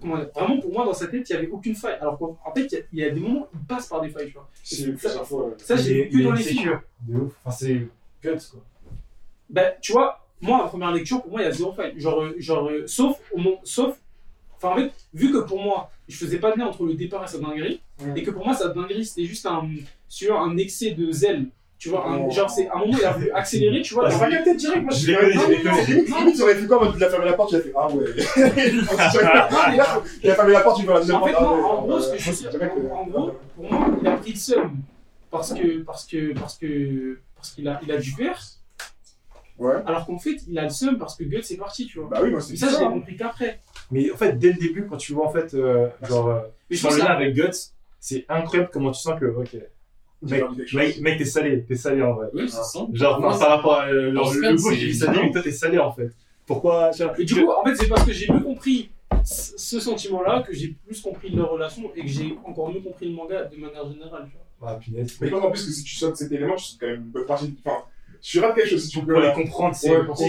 vraiment pour moi, dans sa tête, il n'y avait aucune faille. Alors qu'en en fait, il y, a, il y a des moments où il passe par des failles, tu vois. C'est plusieurs fois. ouais. Ça, j'ai que dans les films. insécure, De ouf. Enfin, c'est guts quoi. Ben, tu vois, moi, ma première lecture, pour moi, il y a zéro faille. Genre, euh, genre euh, sauf, au moment- sauf, enfin, en fait, vu que pour moi, je faisais pas de lien entre le départ et sa dinguerie, et que pour moi, sa dinguerie, c'était juste un, sur un excès de zèle Tu vois, un- genre, c'est à un moment, il a voulu accélérer, tu vois. On genre- va capter direct, moi je connais. Limite, limite, j'aurais fait quoi en mode il a fermé la porte, il a fait Ah ouais. Il a- il a fermé la porte, il veut la deuxième En fait, porte. non, Ah en gros, euh, ce que je moi, veux dire, en gros, pour moi, il a pris le seum. Parce que, parce que, parce que, parce qu'il a, il a du père. Ouais. Alors qu'en fait, il a le seum parce que Guts est parti, tu vois. Bah oui, moi c'est Mais ça, je l'ai ça. compris qu'après. Mais en fait, dès le début, quand tu vois en fait, euh, genre, euh, Mais je sur pense le que lien ça- avec Guts, c'est incroyable comment tu sens que, ok, mec, t'es salé, t'es salé en vrai. Oui, c'est ça. Genre, Moi, enfin, par rapport à euh, le, en le, goût, j'ai dit ça, mais toi, t'es salé en fait. Pourquoi Et du coup, en fait, c'est parce que j'ai mieux compris ce sentiment-là que j'ai plus compris leur relation et que j'ai encore mieux compris le manga de manière générale, tu vois. Ah, punaise. Mais pas en plus que si tu sautes cet élément, tu sautes quand même une bonne partie. Enfin, tu rates quelque chose si tu peux. Pour les comprendre, c'est Ouais, pour Ouais,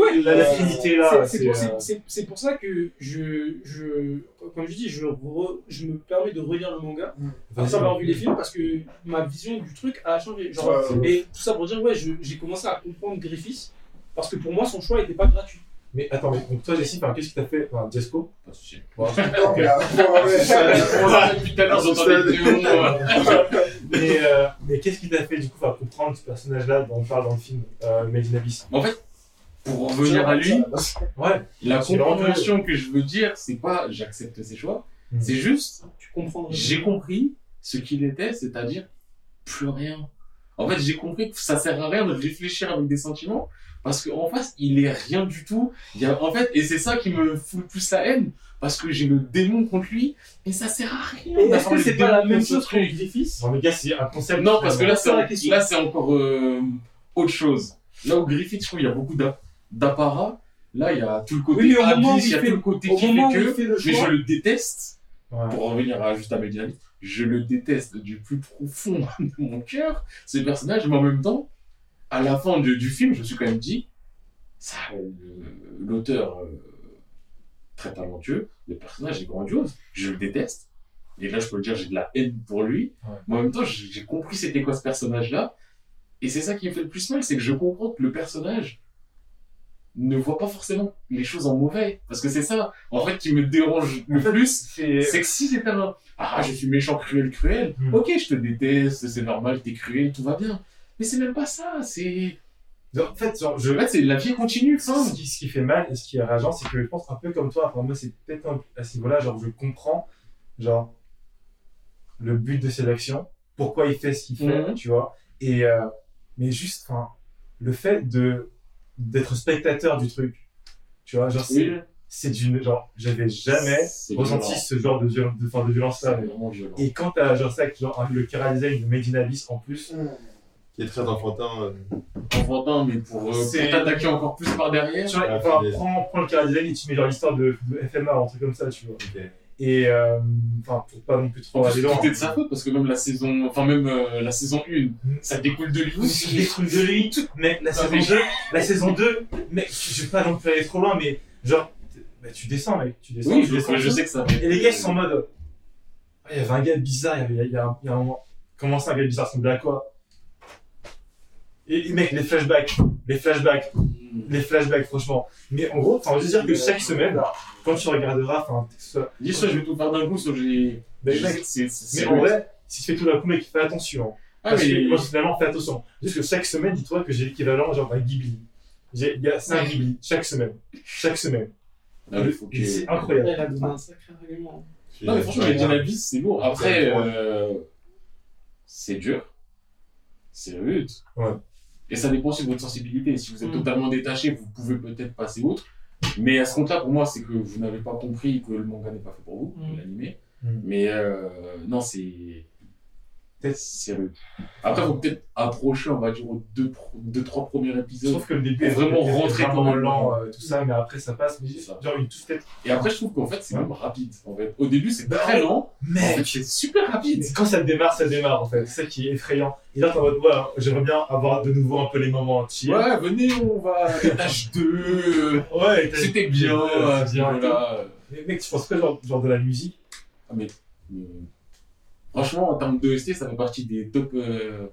ouais. Euh, là, C'est- c'est- euh, c'est- pour ça que je, je, comme je dis, je, re- je me permets de relire le manga Mm. après avoir vu les films parce que ma vision du truc a changé. Genre, Ouais, Et tout ça pour dire, ouais, je- j'ai commencé à comprendre Griffiths parce que pour moi, son choix n'était pas gratuit. Mais attends, mais donc toi, Jessie, enfin, qu'est-ce qui t'a fait Enfin, Jesco Pas de souci. Mais, euh, ouais, ouais. Depuis tout à l'heure, j'entends des néons, Mais, euh, mais qu'est-ce qui t'a fait du coup enfin, comprendre ce personnage-là dont on parle dans le film, euh, Made in Abyss? En fait, pour revenir à lui, Ouais. la compréhension que je veux dire, c'est pas j'accepte ses choix, Mm. c'est juste Tu comprends j'ai compris ce qu'il était, c'est-à-dire plus rien. En fait, j'ai compris que ça sert à rien de réfléchir avec des sentiments parce qu'en face, il est rien du tout. Il y a, en fait, et c'est ça qui me fout le plus la haine parce que j'ai le démon contre lui et ça sert à rien. Et est-ce que c'est pas la même chose que. Griffiths Non, mais gars, c'est un concept. Non, parce que là, c'est là, encore euh, autre chose. Là où Griffith, je trouve, il y a beaucoup d'a- d'apparat. Là, il y a tout le côté Oui, mais il y a fait- tout le côté qui fait que. fait le Mais je le déteste. Ouais. Pour revenir à juste à Mediani, je le déteste du plus profond de mon cœur, ce personnage, mais en même temps, à la fin du, du film, je me suis quand même dit, ça, euh, l'auteur euh, très talentueux, le personnage est grandiose, je le déteste, et là je peux le dire, j'ai de la haine pour lui, Ouais. mais en même temps, j'ai compris c'était quoi ce personnage-là, et c'est ça qui me fait le plus mal, c'est que je comprends que le personnage ne voit pas forcément les choses en mauvais, parce que c'est ça, en fait, qui me dérange le plus, C'est. c'est que si c'était un ah je suis méchant cruel cruel Hmm. ok je te déteste c'est normal t'es cruel tout va bien mais c'est même pas ça c'est En fait, genre, je. en fait c'est la vie continue fin Ce qui, ce qui fait mal et ce qui est rageant, c'est que je pense un peu comme toi, enfin, moi c'est peut-être un- à ce niveau-là, genre je comprends, genre, le but de ses actions, pourquoi il fait ce qu'il fait, Mhm. tu vois, et, euh, mais juste, enfin, le fait de, d'être spectateur du truc, tu vois, genre c'est, Oui. c'est d'une, genre, j'avais jamais C'est ressenti violent. ce genre de, viol- de, enfin, de violence-là, c'est mais- vraiment violent et quand t'as genre ça, genre, le chara design de Abyss en plus, Qui est très enfantin. euh, enfantin mais pour, euh, pour t'attaquer encore plus par derrière tu vois, Ah, enfin, prends, prends le chara design et tu mets genre l'histoire de, de FMA, un truc comme ça, tu vois. Et euh, enfin, pour pas non plus trop aller loin. est de sa faute parce que même la saison enfin même euh, la saison 1 ça découle de lui aussi trucs de lui, mec, la saison mais- 2, la saison 2, mec, je vais pas non plus aller trop loin, mais genre, bah, tu descends, mec, tu descends, oui tu je, descends. je sais que ça Et les gars, ils sont en mode, Ah, il y avait un gars bizarre, il y avait, y a, y a un, comment ça, un gars bizarre, ça ressemblait à quoi? Et, mec, les flashbacks, les flashbacks, les flashbacks, franchement. Mais en gros, enfin, je veux dire que chaque semaine, quand tu regarderas, enfin, que dis soit je vais tout faire d'un coup soit j'ai Mais que mais en vrai, si tu fais tout d'un coup, mec, fais attention. ah Parce que mais moi, finalement, fais attention. Juste que chaque semaine, dis-toi que j'ai l'équivalent genre d'un Ghibli. J'ai- il y a- C'est un Ghibli, chaque semaine. Chaque semaine. Ah, que- C'est incroyable. Elle a donné un sacré règlement. Non, mais franchement, les Dynamis, c'est lourd. Après, euh, c'est dur. C'est rude. Ouais. Et ça dépend aussi de votre sensibilité. Si vous êtes Mm. totalement détaché, vous pouvez peut-être passer outre. Mais à ce compte-là, pour moi, c'est que vous n'avez pas compris que le manga n'est pas fait pour vous, Mm. l'animé. Mm. Mais euh, non, c'est. C'est rude. Après, faut peut-être approcher, on va dire, aux deux, pro- deux trois premiers Je épisodes. trouve que le début est Vraiment dans le- lent, euh, tout ça, mais après ça passe. Mais ça. genre une toute tête. Et après, je trouve qu'en fait, c'est même rapide. En fait. Au début, c'est très lent. En fait, Mec c'est super rapide. Mais Quand ça démarre, ça démarre en fait. C'est ça qui est effrayant. Et là, t'es en mode, ouais, j'aimerais bien avoir de nouveau un peu les moments chill. Ouais, venez, on va étage 2. Ouais, C'était bien, Ouais, euh, bien. voilà. Mais mec, tu penses pas genre, genre de la musique? Ah, mais, mais, franchement, en termes d'OST, ça fait partie des top, euh,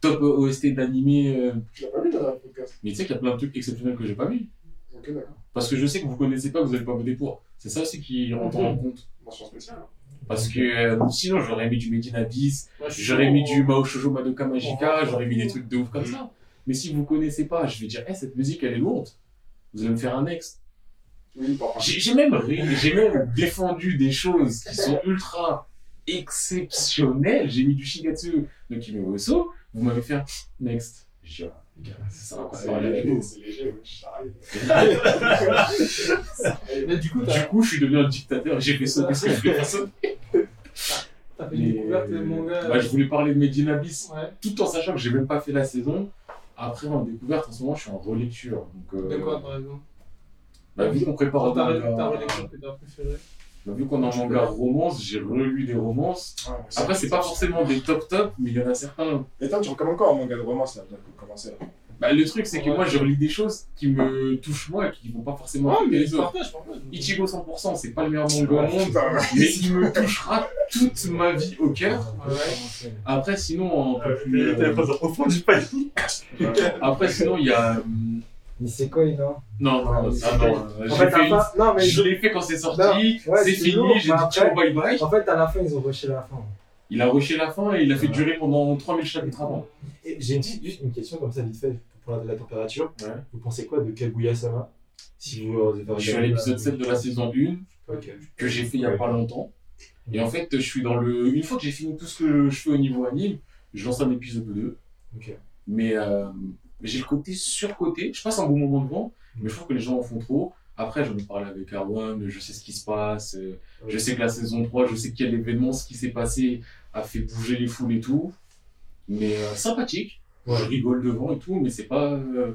top OST d'animé. euh. Tu l'as pas vu dans le podcast? Mais tu sais qu'il y a plein de trucs exceptionnels que j'ai pas vu. Ok, d'accord. Parce que je sais que vous connaissez pas, vous allez pas voter pour. C'est ça aussi qui rentre en compte. Mention spéciale. hein. Parce que euh, sinon, j'aurais mis du Medina Bis, Moi, je suis j'aurais mis du Mao Shoujo Madoka Magica, Oh. j'aurais mis des trucs de ouf comme ça. Mais si vous connaissez pas, je vais dire, eh, cette musique, elle est lourde. Vous allez me faire un. Oui, contre. J'ai même, j'ai même défendu des choses qui sont ultra exceptionnelles. J'ai mis du Shigatsu no Kimiroso. Vous m'avez fait next. Je dis, ça va C'est léger. Mais du coup, Du t'as coup, je suis devenu un dictateur. J'ai fait sauter ce que je voulais faire sauter. t'as fait une découverte de manga. Bah, je voulais parler de Medina Bis, Ouais. tout en sachant que j'ai même pas fait la saison. Après, en découverte, en ce moment, je suis en relecture. Donc, euh, De quoi, par exemple? bah, vu qu'on prépare Ta relecture que t'as préférée vu qu'on a un manga romance, j'ai relu des romances. Ouais, aussi. Après, c'est pas forcément des top top, mais il y en a certains. Et toi, tu recommandes quoi en manga de romance là, pour commencer? Là Bah, le truc, c'est que Ouais. moi, je relis des choses qui me touchent moi et qui vont pas forcément Ouais, mais les je autres. partage, je partage. Ichigo 100%, c'est pas le meilleur manga au monde, Putain, mais il me touchera toute ma vie au cœur. Ouais. Après, sinon, un peu plus. Euh, au fond du panier. Après, sinon, il y a. Nisekoi, non Non, non, non, ah, non, euh, En fait, fin- Non, mais Je l'ai fait quand c'est sorti, ouais, c'est fini, j'ai dit ciao bye bye. En fait, à la fin, ils ont rushé la fin. Il a rushé la fin et il a fait durer pendant 3000 chapitres avant. J'ai une petite- juste une question comme ça, vite fait, pour la, la température. Ouais. Vous pensez quoi de Kaguya-sama Si vous euh, Je suis à l'épisode 7 de la saison 1 Ok. que j'ai fait il y a pas longtemps. Et en fait, je suis dans le. Une fois que j'ai fini tout ce que je fais au niveau anime, je lance un épisode 2. Ok. Mais euh, j'ai le côté surcoté. Je passe un bon moment devant, mais je trouve que les gens en font trop. Après, j'en ai parlé avec Arwan, je sais ce qui se passe. euh, Je sais que la saison 3, je sais quel événement, ce qui s'est passé, a fait bouger les foules et tout. Mais euh, sympathique. Ouais. Je rigole devant et tout, mais c'est pas, euh,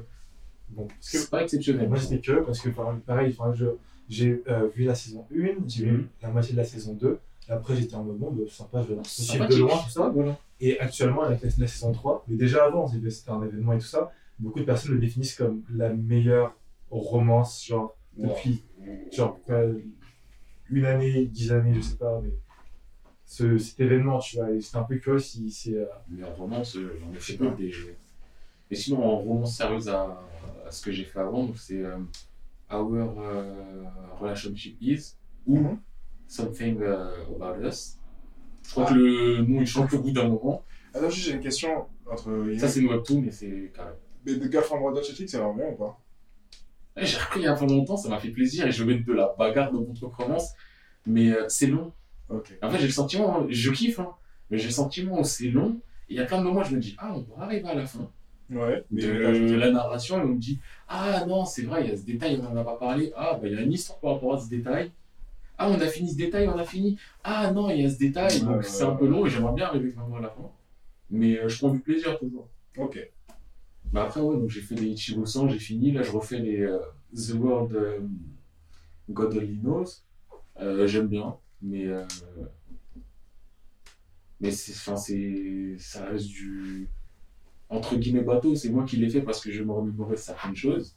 Bon, que c'est pas exceptionnel. moi j'étais curieux parce que pareil, enfin, je- j'ai euh, vu la saison 1, j'ai vu Mhm. la moitié de la saison 2. Après j'étais en mode bon, bah, sympa, je vais voir de loin tout ça. Voilà. Et actuellement, avec la, la saison 3, mais déjà avant, c'était c'était un événement et tout ça, beaucoup de personnes le définissent comme la meilleure romance, genre, depuis, genre, une année, dix années, je sais pas, mais ce, cet événement, tu vois, et j'étais un peu curieux si c'est. euh, Mais en romance, euh, j'en ai fait peu des. Et sinon, en romance sérieuse à, à ce que j'ai fait avant, donc c'est euh, Our Relationship Is ou Mhm. Something euh, About Us. Je crois que le nom il change au bout d'un moment. Alors, juste, j'ai une question entre. Ça, c'est une webtoon, mais c'est carré. Mais The Girl from Chili Peppers, c'est vraiment bien ou pas? Ouais, J'ai repris il y a pas longtemps, ça m'a fait plaisir et je vais mettre de la bagarre dans contre commence. Mais euh, c'est long. Ok. En fait, j'ai le sentiment, je kiffe, hein, mais j'ai le sentiment c'est long. Et il y a plein de moments où je me dis, ah, on va arriver à la fin. Ouais. de la narration et on me dit ah non c'est vrai il y a ce détail on n'en a pas parlé ah bah il y a une histoire par rapport à ce détail ah on a fini ce détail on a fini. Ah non il y a ce détail. Donc c'est un peu long et j'aimerais bien arriver vraiment à la fin. Mais euh, je prends du plaisir toujours. Ok. bah après ouais donc j'ai fait les Ichigo 100 j'ai fini. Là je refais les euh, The World euh, God Only Knows j'aime bien. Mais mais c'est enfin c'est ça reste du entre guillemets bateau, c'est moi qui l'ai fait parce que je me remémorais certaines choses.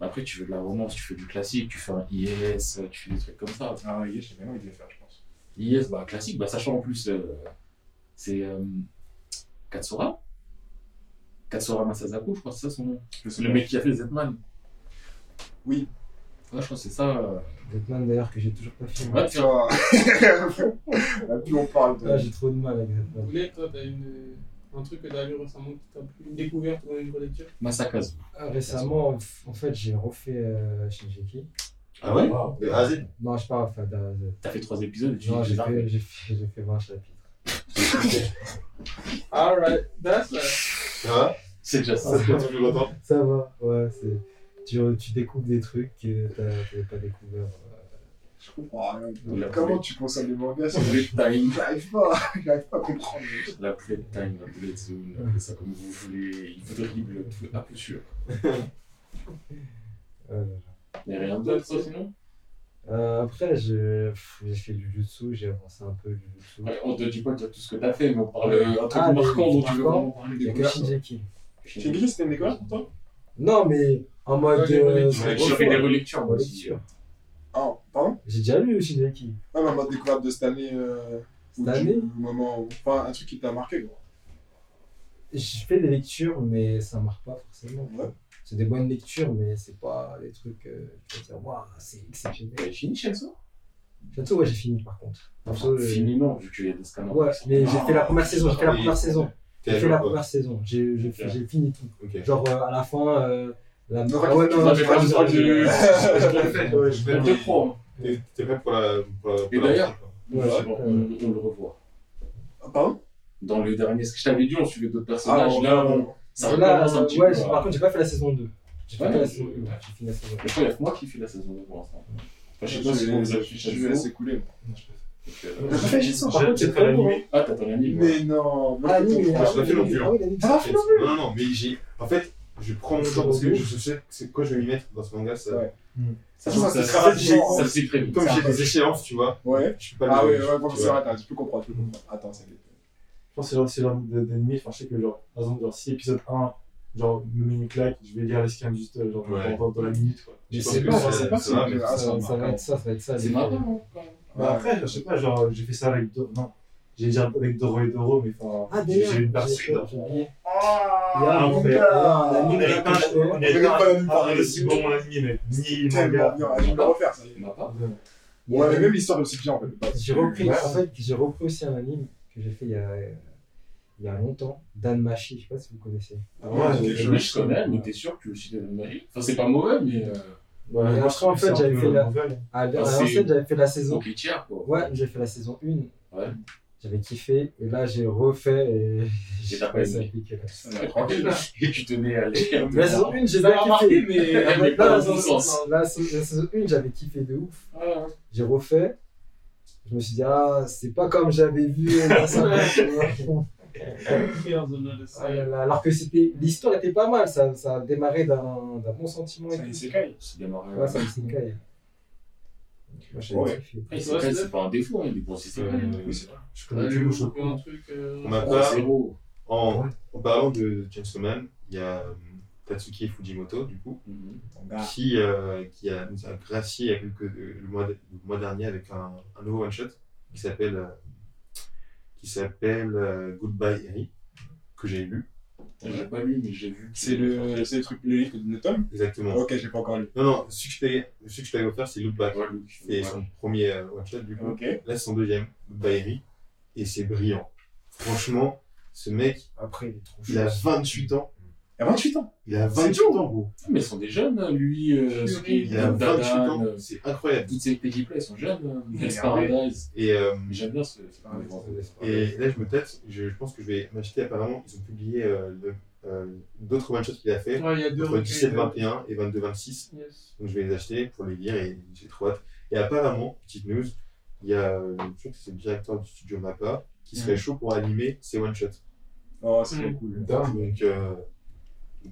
Mais Après, tu veux de la romance, tu fais du classique, tu fais un IS, tu fais des trucs comme ça. Ah oui, j'ai bien envie de les faire, je pense. IS, bah classique, bah sachant en plus, euh, c'est euh, Katsura. Katsura Masazaku, je crois que c'est ça son nom. Le mec qui a fait Zetman. Oui. Ouais, je crois que c'est ça. euh. Zetman d'ailleurs que j'ai toujours pas fait. Ouais, Tu vois. Là, plus on parle de. Ah, j'ai trop de mal avec Vous Zetman. voulez, toi, t'as une... un truc que t'as lu récemment qui t'a plu, une découverte ou une relecture Masakazu. Ah, récemment, en fait, j'ai refait euh, Shinjeki. Ah ouais Wow. De A à Z Non, je parle enfin. T'as fait trois épisodes et tu Non, j'ai fait, j'ai fait, j'ai fait 20 chapitres. Alright, that's that. Ça va? C'est déjà ça. Ça Ça va, ouais, c'est. Tu, tu découvres des trucs que t'as- t'avais pas découvert. euh. Je comprends rien. La Comment tu consommes des mangas Bullet time. J'arrive pas, j'arrive pas à comprendre. La bullet time, la bullet zone, appelez ça comme vous voulez. Il vous dribble à peu sûr. Euh, Mais rien d'autre, ça, sinon euh, après, j'ai fait du jutsu, j'ai avancé un peu du jutsu. Ouais, On te dit pas tout ce que t'as fait, mais on parle un truc Ah, marquant des- dont des tu veux vraiment parler. Il y a que découverte. Shinjeki. Shingeki, c'était une découverte pour toi? Non, mais en mode. Ouais, des euh, J'ai fait des relectures, moi aussi. Ah, pardon J'ai déjà lu. Ah, mais en mode découverte de cette année. Euh, Cette du année moment où- Enfin, un truc qui t'a marqué, gros. Je fais des lectures, mais ça marque pas forcément. Ouais. C'est des bonnes lectures, mais c'est pas des trucs. Euh, tu vas dire, waouh, c'est exceptionnel. T'avais fini Chainsaw? Shinso, ouais, j'ai fini par contre. Shinso, euh, Fini, non, vu qu'il y a des scanners. Ouais, mais j'ai fait la première saison. J'ai fait la première saison. J'ai fait la quoi. première saison. J'ai j'ai j'ai fini tout. Ok. Genre euh, à la fin, euh, la. Non, Ah ouais, non, vas je Ouais, je vais- Deux pro. T'es t'es prêt pour la. Pour la pour Et d'ailleurs- on, on le revoit. Ah, Pardon? Dans le dernier, ce que je t'avais dit, on suivait d'autres personnages. Ah, là, on- ouais. ça Là, recommence un petit ouais, peu. à- par contre, j'ai pas fait la saison 2. J'ai Ouais, fait la je- saison 1. Ouais, j'ai fini la saison 1. Mais je crois qu'il y a que moi qui fais la saison 2 pour l'instant. Enfin, je sais pas si Je vous vais- avez je fait vais laisser couler. euh, T'as pas fait par J'ai- contre, j'ai bon. hein. Ah, t'as ton anime. Mais non. Ah, mais. pas. non Ah Non, non, mais j'ai. En fait, je prends mon temps parce que je sais c'est quoi je vais m'y mettre dans ce manga. Ça... Ouais. Hmm. Ça, ça, Ça- ça- très. Ça. Comme j'ai des échéances, tu vois, Ouais. je peux pas Ah ouais, vrai, attends, je peux comprendre, je peux comprendre. Attends, ça va être- Je pense que c'est genre, c'est genre de- d'anime, enfin, je sais que genre, par exemple, genre, si épisode 1, genre, me met une claque, je vais lire les scans juste, euh, genre, Ouais. dans, dans la minute, quoi. Je que pas, c'est- c'est pas ça va, Ah, Ça, ça ça va être ça, ça va être ça. C'est marrant. Bah après, je sais pas, genre, j'ai fait ça avec, non, j'ai dit avec Doro et Doro, mais enfin, Ah, j'ai une partie. Ah, Il y a un mon anime, gars. un anime On pas, on On est pas pas partie. aussi bon en anime, mais ni Tellement manga. bien, je vais le refaire, ça. Il m'a pas. Il y a- Ouais, mais même l'histoire aussi bien, en fait. J'ai repris, Ouais. en fait, j'ai repris aussi un anime que j'ai fait il y a, il y a longtemps, Dan Machi, je sais pas si vous connaissez. Ah Ouais, j'ai- quelque Oui, chose. je connais, mais t'es sûr que cites de magie Enfin, c'est pas mauvais, mais. euh, Ouais, après, je en fait, un j'avais peu fait la- Ah, c'est- l'ancienne, j'avais fait la saison. Ok, tiers, quoi. Ouais, j'ai fait la saison 1. Ouais. J'avais kiffé. Et là, j'ai refait et. j'ai pas tranquille. Et tu tenais à aller. La saison 1, j'ai marqué, kiffé. mais. Pas la dans le bon saison- sens. la saison la saison 1, j'avais kiffé de ouf. Ah, J'ai refait. Je me suis dit, ah, c'est pas comme j'avais vu. Ah Alors que c'était l'histoire était pas mal, ça, ça a démarré d'un bon sentiment. C'est un isekai. C'est démarré. Ouais, ça me s'écaille. Ouais. c'est vrai, c'est pas un défaut, hein, si c'est Ouais. Oui, c'est vrai. Je connais un truc. euh, Pour ma Oh, part, zéro. en, en parlant de Chainsaw il y a euh, Tatsuki Fujimoto, du coup, Mhm. Ah. qui, euh, qui a, nous a gracié il y a quelques, le, mois, de- le mois dernier avec un, un nouveau one-shot qui s'appelle euh, qui s'appelle euh, Goodbye Eri, que j'ai lu. J'ai pas lu, mais j'ai vu. C'est le, c'est le truc, le livre de Tom Exactement. Ok, je l'ai pas encore lu. Non, non, celui que je t'avais- offert, c'est Look Back. Ouais, Luke. C'est Ouais. son premier euh, one-shot, du coup. Ok. Là, c'est son deuxième, Eri, et c'est brillant. Franchement, ce mec, Après, il est trop il a 28 ans. Il a 28 ans. Il a 28 ans, gros. Ah, Mais ils sont des jeunes, hein, lui, euh, Il a 28 Dadan, ans. euh, C'est incroyable. toutes ces équipes-là, ils sont jeunes. hein. Regardez. Paradise. Et, euh, J'aime bien ce. Et là, je me tête, je, je pense que je vais m'acheter apparemment. Ils ont publié euh, le- euh, d'autres one-shots qu'il a fait, Ouais, il y a deux entre recueils, 17-21 et 22-26. Yes. Donc je vais les acheter pour les lire et j'ai trop hâte. Et apparemment, petite news, il y a, euh, je crois que c'est le directeur du studio Mappa qui serait chaud pour animer ces one-shots. Oh, c'est Mm. cool. Donc, euh,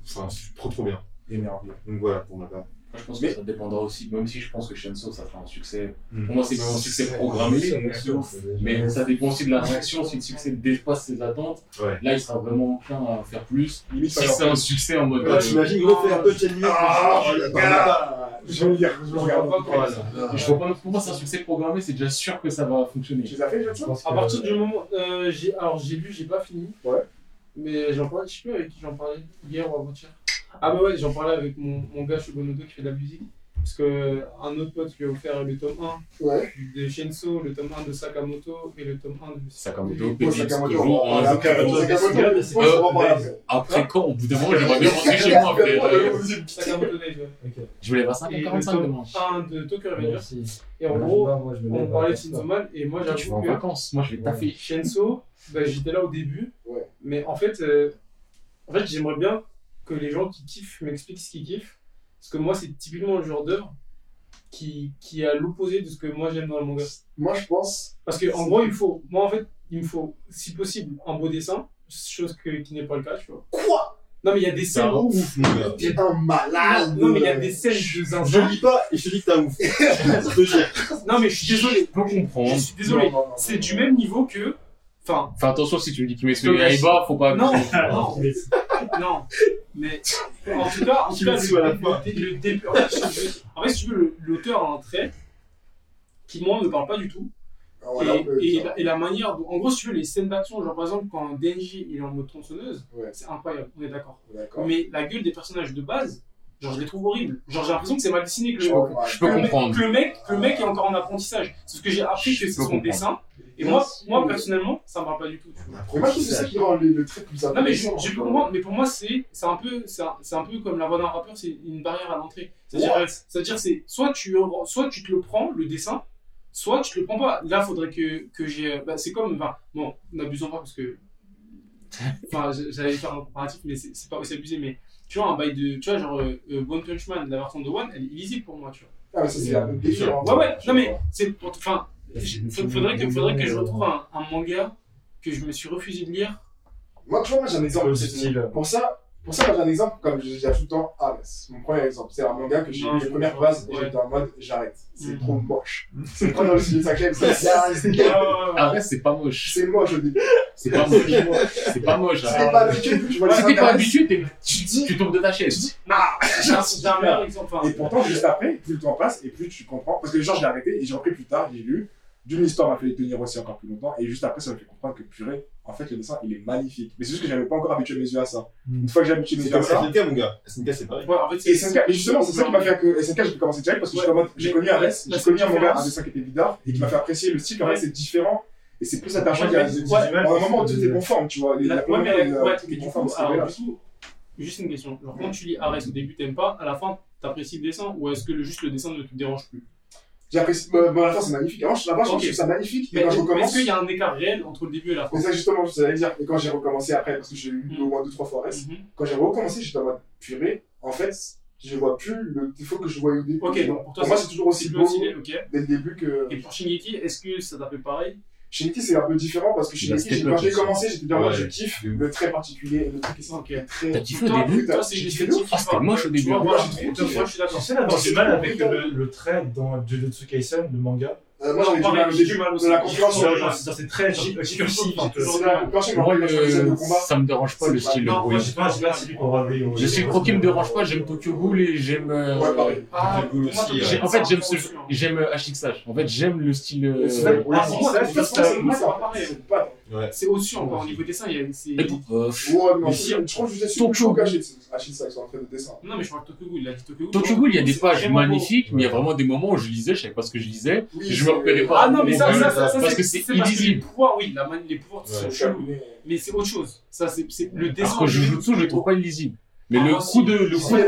enfin, c'est trop trop bien. Émerveillé. Donc voilà pour ma part. Moi, je pense Mais- que ça dépendra aussi, même si je pense que Shenso, ça sera un succès. Mm. Pour moi, c'est même un succès programmé. Mais ça dépend aussi de la réaction. Si le succès dépasse ses attentes, Ouais. là, il sera vraiment enclin à faire plus. Si pas c'est un succès en mode. Ah, euh, T'imagines, gros, faire un peu de chaîne Ah, Je vais le lire, je vais le regarder. Je vois pas, pour moi, c'est un succès programmé, c'est déjà sûr que ça va fonctionner. Tu les as fait, À partir du moment. euh, j'ai- alors, j'ai lu, j'ai pas fini. Ouais. Mais j'en parlais, je sais plus avec qui j'en parlais, hier ou avant-hier. Ah, bah ouais, j'en parlais avec mon, mon gars Shogonodo qui fait de la musique. Parce que un autre pote lui a offert le tome 1 Ouais. de Shenso, le tome 1 de Sakamoto et le tome 1 de Sakamoto, Pépite, Sakamoto, en- en parler après. Quand Au bout d'un moment, j'aimerais bien rentrer chez moi. Euh, Sakamoto Days, ouais. Ok. Je voulais voir ça le 45 tome demain. 1 de Tokyo Revengers. Et en gros, on parlait la de Chainsaw Man et moi Tu vas j'avoue en que vacances. Moi, je vais taffer. Shenso, bah, j'étais là au début. Mais en fait, euh, en fait j'aimerais bien que les gens qui kiffent m'expliquent ce qu'ils kiffent. Parce que moi, c'est typiquement le genre d'œuvre qui, qui est à l'opposé de ce que moi j'aime dans le manga. Moi, je pense. Parce que en gros, il me faut, moi en fait, il me faut, si possible, un beau dessin, chose que, qui n'est pas le cas, tu vois. Quoi? Non, mais il y a des C'est scènes. ouf, mon gars. T'es un malade Non, mais il y a des scènes de Je zinzin. lis pas et je te dis que t'es un ouf. Je te jure. Non, mais je suis désolé. Je peux comprendre. Je suis désolé. C'est du même niveau que. Enfin, Fais attention si tu me dis qu'il celui bas, faut pas. non, non, non. Mais en tout cas, en tout cas le, le, le début. En fait, je- en fait, si tu veux, le- l'auteur a un trait qui, moi, me parle pas du tout. Ah, et, la, et la manière. dont- en gros, si tu veux, les scènes d'action, genre par exemple, quand Denji il est en mode tronçonneuse, Ouais. c'est incroyable, on est d'accord. D'accord. Mais la gueule des personnages de base, Genre, je les trouve horribles. Genre, j'ai l'impression que c'est mal dessiné que le, Je Ouais, Je peux le mec- comprendre. que le mec, que le mec est encore en apprentissage. C'est ce que j'ai appris que c'est peux son comprendre. dessin. Et moi, moi, personnellement, ça me parle pas du tout. tu vois. Mais moi, je trouve que c'est ça qui rend le, le trait plus Non, mais je, intéressant. je peux comprendre, mais pour moi, c'est c'est un peu, c'est un, c'est un peu comme la voix d'un rappeur, c'est une barrière à l'entrée. C'est-à-dire, c'est soit tu, soit tu te le prends, le dessin, soit tu te le prends pas. Là, faudrait que, que j'ai, bah, c'est comme, enfin, bon, n'abusons pas parce que, enfin, j'allais faire un comparatif, mais c'est pas aussi abusé, mais tu vois, un bail de, tu vois, genre, euh, One Punch Man, la version de One, elle est illisible pour moi, tu vois. Ah, mais ça, c'est un peu délire. hein. Ouais, ouais, non, mais c'est pour, enfin, faudrait que, faudrait que je retrouve un, un manga que je me suis refusé de lire. Moi, tu vois, moi, j'ai un exemple. Style. Pour ça, pour ça, j'ai un exemple, comme je dis tout le temps, Ares. Mon premier exemple. C'est un manga que j'ai lu les premières pages et j'étais en mode, j'arrête. C'est Mhm. trop moche. C'est pas dans le style sacré, c'est c'est- Après, c'est pas moche. c'est moche au début. C'est pas moche. C'est pas moche. Si hein. t'es pas habitué, tu vois les Si t'es pas habitué, tu tu, dis, tu tombes de ta chaise. J'ai un, j'ai un meilleur exemple. enfin, Et pourtant, juste après, plus le temps passe et plus tu comprends. Parce que genre, je l'ai arrêté et j'ai repris plus tard, j'ai lu. D'une histoire m'a fait les tenir aussi encore plus longtemps. Et juste après, ça m'a fait comprendre que purée, en fait, le dessin, il est magnifique. Mais c'est juste que j'avais pas encore habitué mes yeux à ça. Mm. Une fois que j'ai habitué mes C'est yeux à ça. SNK, mon gars. SNK, c'est pareil. Ouais, en fait, Et SNK, mais justement, c'est ça qui m'a fait que SNK, j'ai pu commencer direct parce que j'ai connu Ares, la j'ai connu un manga, un dessin qui était bizarre et qui m'a fait apprécier le style, en fait, c'est différent. Et c'est plus attachant Ouais, qu'il y a mais- des ouais, à un moment où tout est conforme, tu vois. Les, La- première, un du conforme, coup, c'est alors, vrai. du coup, juste une question. Genre, quand tu lis Arès au début, t'aimes pas, à la fin, t'apprécies le dessin, ou est-ce que le, juste le dessin ne te dérange plus? J'apprécie, bah, bah, à la fin, c'est magnifique. Avant, je, là-bas, je trouve ça magnifique, mais quand je recommence. est-ce qu'il y a un écart réel entre le début et la fin C'est ça, justement, je allais dire. Et quand j'ai recommencé après, parce que j'ai eu Mm. au moins deux, trois fois Mhm. quand j'ai recommencé, j'étais en mode purée. En fait, je vois plus le défaut que je voyais au début. Ok, donc pour toi, pour moi, c'est- toujours aussi beau dès le début que. Et pour Shingeki, est-ce que ça t'a fait pareil? Shingeki, c'est un peu différent parce que step quand j'ai commencé, j'étais bien Ouais. je kiffe le trait particulier, le truc qui est très. T'as kiffé au Toi, début toi, c'est Ah, c'était parle. moche au début. moi, je moi, suis d'accord. c'est mal trop avec brutal. le, le trait dans Jujutsu Kaisen, le manga. Euh, moi, j'avais du mal au début de la concurrence. c'est très combat. ça me dérange pas le pas- style de bruit. Je trop qui me dérange pas, j'aime Tokyo Ghoul et j'aime. euh, Ouais, pareil. Ah, En fait, j'aime ce, j'aime HXH. En fait, j'aime le style. euh. Ah, Ah, c'est pas pareil. Ouais. C'est au-dessus encore au niveau dessin. il y a- c'est- euh, Ouais, mais en Mais fait, si- je trouve que je suis Tokyo plus chaud Ghoul. qu'Achille, Achille, ça, ils sont en train de dessin. Non, mais je parle de Tokyo Ghoul. Il a dit Tokyo Ghoul. Tokyo Ghoul, il y a des pages magnifiques, mais il y a vraiment des moments où je lisais, je savais pas ce que je lisais. Je me repérais pas. Ah non, mais ça, ça, ça, ça, Parce que c'est parce que les illisible. pouvoirs, oui, les pouvoirs Ouais. sont C'est chelous. chelou. Mais c'est autre chose. Ça, c'est le dessin. Alors que Jujutsu, je le trouve pas illisible. Mais Ah, le coup de. Le coup Ouais,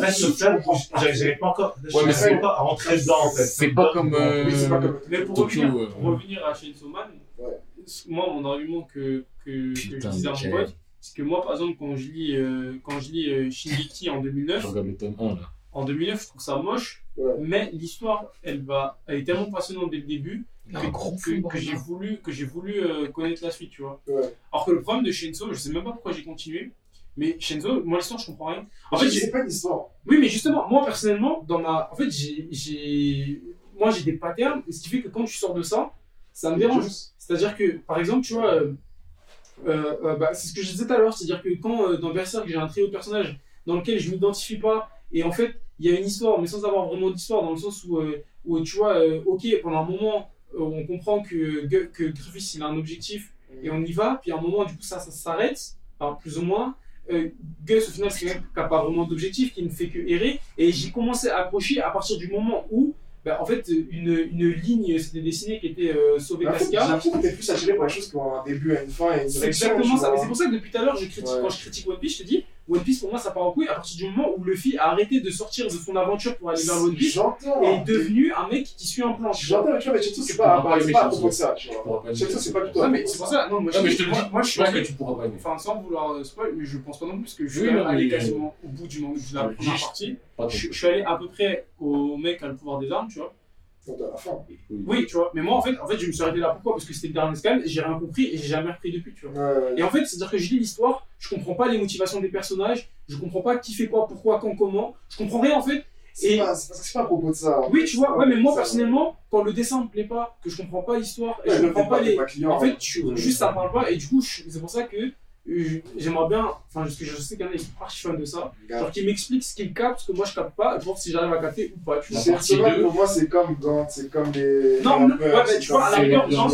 mais de. sur j'arrive pas encore mais j'arrive c'est- pas à rentrer dedans, en fait. C'est pas comme. euh, comme. Mais pour revenir, euh, à Chainsaw Man, Ouais. Moi, mon argument que, que, que je disais à mon pote, c'est que moi, par exemple, quand je lis, euh, quand je lis euh, Shingeki en 2009, Je regarde le tome 1 là. en 2009, je trouve ça moche, Ouais. mais l'histoire, elle va, elle est tellement passionnante dès le début que, j'ai voulu, que j'ai voulu euh, connaître la suite, tu vois. Ouais. Alors que le problème de Chainsaw, je sais même pas pourquoi j'ai continué, mais Chainsaw, moi l'histoire, je comprends rien. En fait, En fait, j'ai- c'est pas une histoire. oui, mais justement, moi personnellement, dans ma, en fait, j'ai, j'ai, moi j'ai des patterns, ce qui fait que quand tu sors de ça, ça me dérange. C'est-à-dire que, par exemple, tu vois, euh, euh, euh, bah, c'est ce que je disais tout à l'heure, c'est-à-dire que quand dans Berserk j'ai un trio de personnages dans lequel je m'identifie pas, et en fait il y a une histoire, mais sans avoir vraiment d'histoire, dans le sens où, où tu vois, ok, pendant un moment, on comprend que, que Griffiths il a un objectif et on y va, puis à un moment, du coup, ça, ça s'arrête, plus ou moins. Euh, Gus, au final, c'est quelqu'un qui n'a pas vraiment d'objectif, qui ne fait que errer, et j'ai commencé à accrocher à partir du moment où, bah, en fait, une, une ligne s'était dessinée qui était euh, sauver En fait, J'ai Casca. l'impression que t'es plus attiré par les choses qui ont un début une fin et une C'est direction. exactement ça. Mais c'est pour ça que depuis tout à l'heure, je critique, Ouais. quand je critique One Piece, je te dis, One Piece pour moi ça part en couille à partir du moment où Luffy a arrêté de sortir de son aventure pour aller vers le One Piece et est devenu un mec qui suit un plan. J'entends, mais tu vois, mais Chetsu, c'est pas, à propos de ça, tu vois. Chetsu, c'est pas du tout à Ouais, mais c'est pour ça. Non, moi, Non, je te le dis, moi, je pense que tu pourras pas aimer. Enfin, sans vouloir euh, spoil, mais je pense pas non plus que je suis non, allé quasiment au bout du man- de la Ouais, première partie. Je, suis allé à peu près au mec a le pouvoir des armes, tu vois. La fin. Oui, tu vois. Mais moi, en fait, en fait je me suis arrêté là. Pourquoi? Parce que c'était le dernier scan, j'ai rien compris et j'ai jamais repris depuis, tu vois. Ouais, Et en fait, c'est-à-dire que je lis l'histoire, je comprends pas les motivations des personnages, je comprends pas qui fait quoi, pourquoi, quand, comment. Je comprends rien en fait. C'est Et- pas, c'est parce que c'est pas à propos de ça. Oui, tu vois, ouais, mais moi personnellement, quand le dessin me plaît pas, que je comprends pas l'histoire, et Ouais, je comprends pas les. En fait, ouais. tu- Ouais. juste ça me parle pas, et du coup, je- c'est pour ça que j'aimerais bien, enfin, parce que je sais qu'il y en a qui sont archi fans de ça, genre qui m'expliquent ce qu'ils captent, ce que moi je capte pas, et voir si j'arrive à capter ou pas, tu vois. C'est partie pour moi, c'est comme Gant, c'est comme les. Non, non, ouais, mais c'est tu vois, à la rigueur, Gant.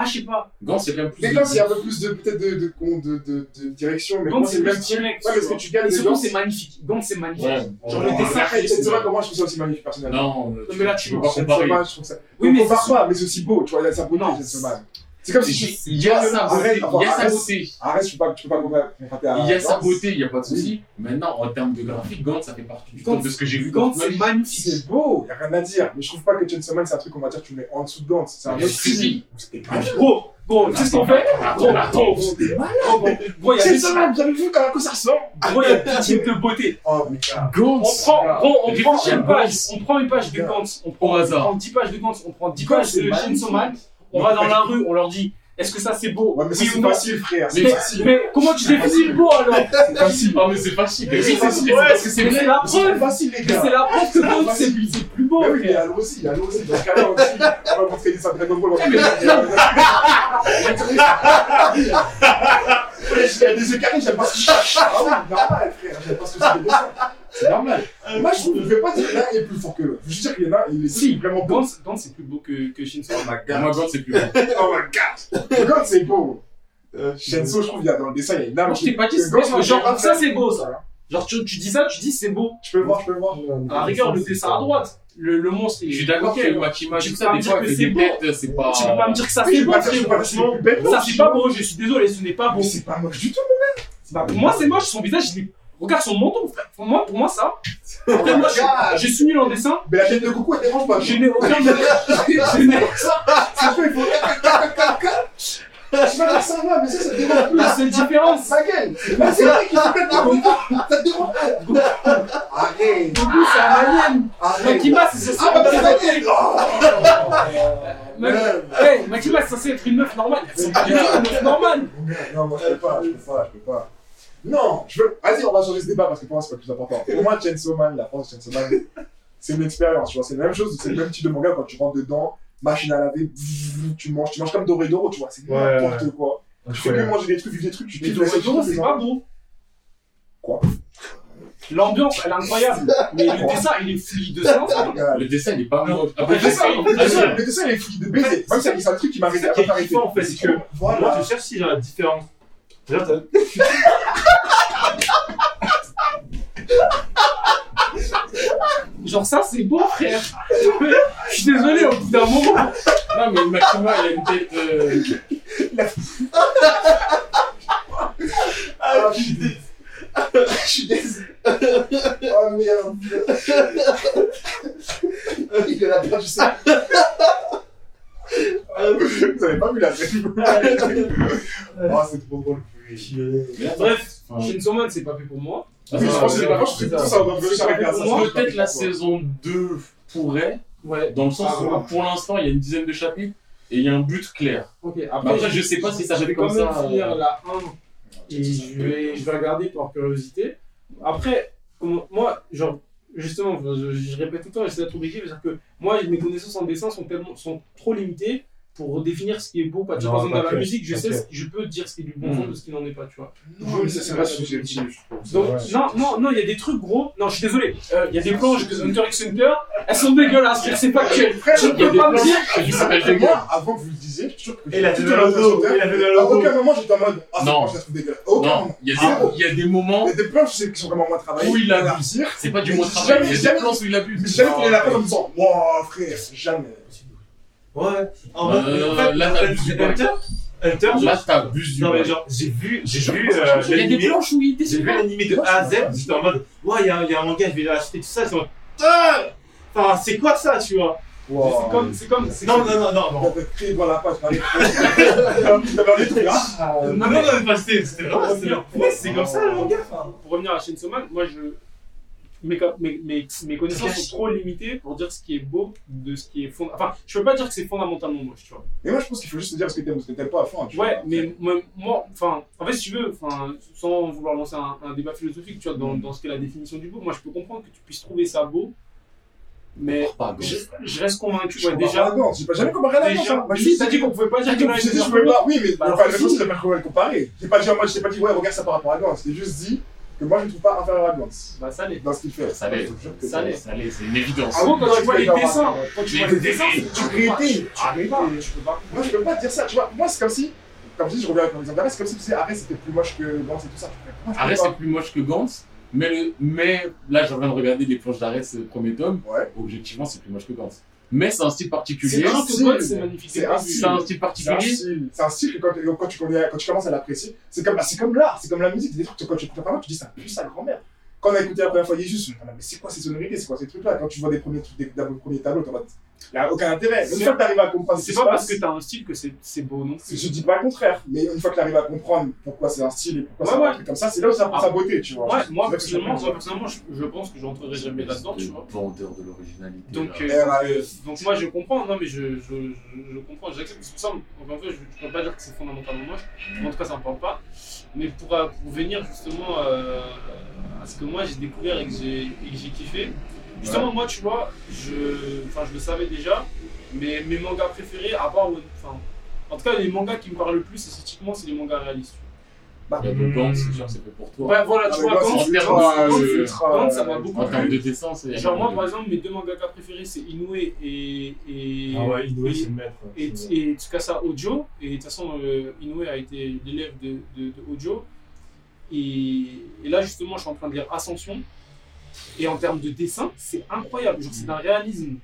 Ah, je sais pas. Gant, c'est même plus. Mais quand il y a un peu plus de peut-être de, de, de, de, de, direction, mais Gant, moi c'est c'est le plus même type. direct. Ouais, mais ce que tu gagnes Et surtout, Gant, c'est magnifique. Gant, c'est magnifique. Ouais. Genre le dessin. C'est- c'est vrai comment je trouve ça aussi magnifique personnellement. Non, Non, mais là, tu peux pas comparer. Man, je trouve ça. Oui, mais compare c'est- pas, mais c'est aussi beau, tu vois, il y a sa beauté, Non. Chainsaw Man. C'est comme si Il y a sa beauté. Arrête, Il y a sa beauté. Arrête, tu peux pas, peux pas comparer à Il y a sa Gantz. beauté, il n'y a pas de souci. Maintenant, en termes de graphique, Gant, ça fait partie du top de ce que j'ai vu Gant, comme c'est magnifique. C'est beau, y a rien à dire. Mais je trouve pas que Chainsaw Man, c'est un truc qu'on va dire, tu mets en dessous de Gantz. C'est un autre style. si. Gros, gros, tu sais ce qu'on fait Attends, gros, gros, gros, gros, il y a Chainsaw Man, vous avez vu quand quoi ça ressemble Gros, il y a de beauté. Oh, On prend, on prend à une page, Gantz. on prend une page de Gantz, on prend, Au hasard. on prend 10 pages de Gantz, on prend 10 Gantz, pages de. Chainsaw Man, on va dans la rue, on leur dit, est-ce que ça c'est beau? Ouais, mais ça, c'est facile, frère. C'est mais, facile. mais comment tu définis le beau alors? C'est facile. Ah, mais c'est facile. Mais c'est oui, c'est facile. parce que c'est Mais vrai. c'est la C'est preuve facile, les gars. c'est la preuve que C'est Gantz c'est plus beau Mais oui, mais frère. allons aussi, allons aussi. Dans ce cas-là aussi, on va montrer des Dragon Ball. on va montrer- Il y a des yeux carrés, j'aime pas ce cherche. Ah oui, normal, frère. J'aime pas ce que c'est des dessins. C'est normal. Moi, je trouve, je vais pas dire que l'un est plus fort que l'autre. Je veux dire qu'il y en a, il est Si, vraiment beau. Gantz, Gantz c'est plus beau que, que Shinzo. Oh my Pour moi, Gant, c'est plus beau. Oh my god. C'est beau. Shenso, je trouve, il y a dans le dessin, il y a une âme. Moi je t'ai pas dit, c'est Gantz, beau, genre ça c'est beau ça. Genre tu, tu dis ça, tu dis c'est beau. Je peux le voir, je peux le voir. À rigueur, le dessin à droite, le, le monstre, il Je est suis d'accord que Makima, Tu peux ça, pas me dire que c'est beau. c'est pas. Tu peux pas me dire que ça c'est je beau, je belle, Ça c'est pas beau, je suis désolé, ce n'est pas beau. Mais c'est pas moche du tout. C'est pas- Pour moi c'est moche, son visage, il est... Regarde son menton, frère. Pour moi, pour moi ça. Après, moi, je, je suis nul en dessin. Mais la tête de coucou, elle dérange pas. Je n'ai aucun. je n'ai- Ça fait, il faut. Je sais pas ça va, mais ça, ça te dérange plus. La seule différence, Ma gueule. Mais c'est vrai qu'il faut mettre comme ça. Ça te dérange pas. Arrête. Goku c'est un alien. Makima c'est censé Ah, être t'as raison. Ma- Hey, Makima c'est censé être une meuf normale. C'est du une meuf normale. Non, moi, je peux pas, je peux pas, je peux pas. Non, je veux. Vas-y, on va changer ce débat parce que pour moi, c'est pas le plus important. Pour moi, Chainsaw Man, la force de Chainsaw Man, c'est une expérience, tu vois. C'est la même chose, c'est le même type de manga quand tu rentres dedans, machine à laver, tu manges, tu manges comme Doredoro, tu vois. C'est Ouais, n'importe quoi. Tu fais que manger des trucs, vivre des trucs, tu kiffes Doredoro, c'est pas beau. Quoi? L'ambiance, elle est incroyable. Mais le dessin, il est fluide de sens. Regarde. Le dessin, il est pas beau. Après, Le dessin, le il est fluide de baiser. Moi, c'est c'est un truc qui m'a C'est arrêté ça qui à kiffant en fait, c'est que moi Voilà. je cherche si la différence. Genre, ça, c'est beau, frère. Je suis désolé, au bout d'un moment. Non, mais Makima, il a une tête. euh, Ah, je suis désolé. Je suis désolé. Oh merde. Il a perdu ça. Vous avez pas vu la tête Oh, c'est trop drôle. Bref, Chainsaw Man, c'est pas fait pour moi. ah, Oui, je ça, pense que c'est je ça, ça. Peut-être la saison 2 pourrait, Ouais. dans le sens Ah, où ouais. pour l'instant, il y a une dizaine de chapitres et il y a un but clair. Après, Après, je sais pas si ça je fait vais comme quand même ça. finir euh, la 1 et je vais, je vais regarder par curiosité. Après, moi, genre, justement, je, je répète tout le temps, j'essaie d'être objectif, c'est-à-dire que moi, mes connaissances en dessin sont, tellement, sont trop limitées pour définir ce qui est beau. Pas, tu vois, Non, par exemple, dans la musique, je sais, je peux dire ce qui est du bon Mm. sens de ce qui n'en est pas, tu vois. Non, mais ça, c'est pas subjectif. Donc, Ouais. non, non, non, il y a des trucs gros. Non, je suis désolé. Euh, Il y a des planches de Hunter x Hunter, elles sont dégueulasses, c'est- factuel. Frère, Je je peux pas me dire. Moi, avant que vous le disiez, je suis sûr que Et la tout vue de la À aucun moment, j'étais en mode Ah, Non. la trouve dégueulasse. Non, il y, a des- moments Il y a des planches qui sont vraiment moins travaillées. où il abuse. C'est pas du moins travail, il y a des plans où il abuse. Mais jamais tourné la page en me disant Wow, frère, jamais. Ouais. En Euh, mode, en fait, là, t'abuses du Hunter, Hunter, Là, t'abuses du non mais bail. genre, j'ai vu, j'ai vu Il euh, y a des l'animé, planches où il j'ai vu pas. l'animé de A à Z, j'étais en mode, ouais, il y a, il y a un manga, je vais l'acheter, tout ça, c'est en mode, Ah Enfin, c'est quoi ça, tu vois? Wow. C'est comme, c'est comme, c'est Non, non, non, non, non. T'avais crié devant la page, t'avais. T'avais de trucs. Ah, Non, non, non, mais pas, c'était c'était vraiment, moi, c'est comme ça, le manga, pour revenir à Chainsaw Man, moi je. Mes, mes, mes, mes connaissances sont trop limitées pour dire ce qui est beau de ce qui est fond. Enfin, je peux pas dire que c'est fondamentalement moche, tu vois. Mais moi, je pense qu'il faut juste te dire ce que t'aimes ou ce que t'aimes pas à fond. tu vois. Ouais, mais moi, moi- enfin, en fait, si tu veux, enfin, sans vouloir lancer un, un débat philosophique, tu vois, dans, dans ce qu'est la définition du beau, moi je peux comprendre que tu puisses trouver ça beau, mais Pas je, je reste convaincu, Je ouais, déjà. pas à Gantz, J'ai pas jamais comparé à la Déjà, hein. Moi, je si, t'as dit qu'on pouvait pas dire que que était je pouvais que pas. Oui, mais Bah, enfin, si. la chose, c'est pas comment comparer. J'ai pas dit en mode, j'ai pas dit, ouais, regarde ça par rapport à Gantz. J'ai juste dit, que moi je ne trouve pas inférieur à Gantz Bah, ça l'est. dans ce qu'il fait. Ça l'est. Ça l'est. Ça l'est, c'est une évidence. Ah bon, quand tu vois les dessins, quand tu vois les dessins, tu tu peux pas. tu Ah, mais pas. Moi je peux pas dire ça, tu vois. Moi c'est comme si, comme je dis, je reviens avec mon exemple d'arrêt, c'est comme si tu disais arrête c'était plus moche que Gantz et tout ça. Pas. c'est plus moche que Gantz. Mais, le- mais là, je viens de regarder les planches ce premier tome. Ouais. Objectivement, c'est plus moche que Gantz. Mais c'est un style particulier. C'est un Quand style. c'est magnifique. C'est un particulier. c'est un style que quand, quand, tu, connais, quand tu commences à l'apprécier, c'est comme, bah, c'est comme l'art, c'est comme la musique, des trucs quand tu écoutes ta tu dis ça pue sa grand-mère. Quand on a écouté la première fois Jésus, on a dit, mais c'est quoi ces sonorités, c'est quoi ces trucs-là? Quand tu vois des premiers des, des premiers tableaux, t'es en mode, il n'y a aucun intérêt. Une fois que tu arrives à comprendre ce C'est qui pas parce que t'as un style que c'est c'est beau, non je dis pas le contraire, mais une fois que tu arrives à comprendre pourquoi c'est un style et pourquoi Ouais, c'est ouais. un truc comme ça, c'est là où ça prend Ah. sa beauté, tu vois. Ouais, moi personnellement, moi, personnellement, je, je pense que j'entrerai jamais là-dedans, tu vois. Vendeur de l'originalité. Donc, euh, Eh, donc, euh, donc moi je comprends, non mais je, je, je, je comprends, j'accepte. C'est pour ça, une fois, je ne peux pas dire que c'est fondamentalement moche, mais en tout cas ça me parle pas. Mais pour, euh, pour venir justement euh, à ce que moi j'ai découvert et que j'ai et que j'ai kiffé, justement moi tu vois, je, enfin, je le savais déjà, mais mes mangas préférés, à part, enfin, en tout cas les mangas qui me parlent le plus esthétiquement, c'est les mangas réalistes. Bah, le Gantz, c'est sûr, c'est fait pour toi. Ouais, voilà, Ah, tu mais vois, Gantz, Gantz, ça m'a beaucoup En termes de dessin, c'est. Genre moi par exemple, mes deux mangaka préférés c'est Inoue et, et, Ah ouais, Inoue, et- c'est le maître. et, et Tsukasa Ojo. Et de toute façon, euh, Inoue a été l'élève de, de, de Ojo. Et, et là, justement, je suis en train de lire Ascension. Et en termes de dessin, c'est incroyable. Genre, c'est d'un réalisme.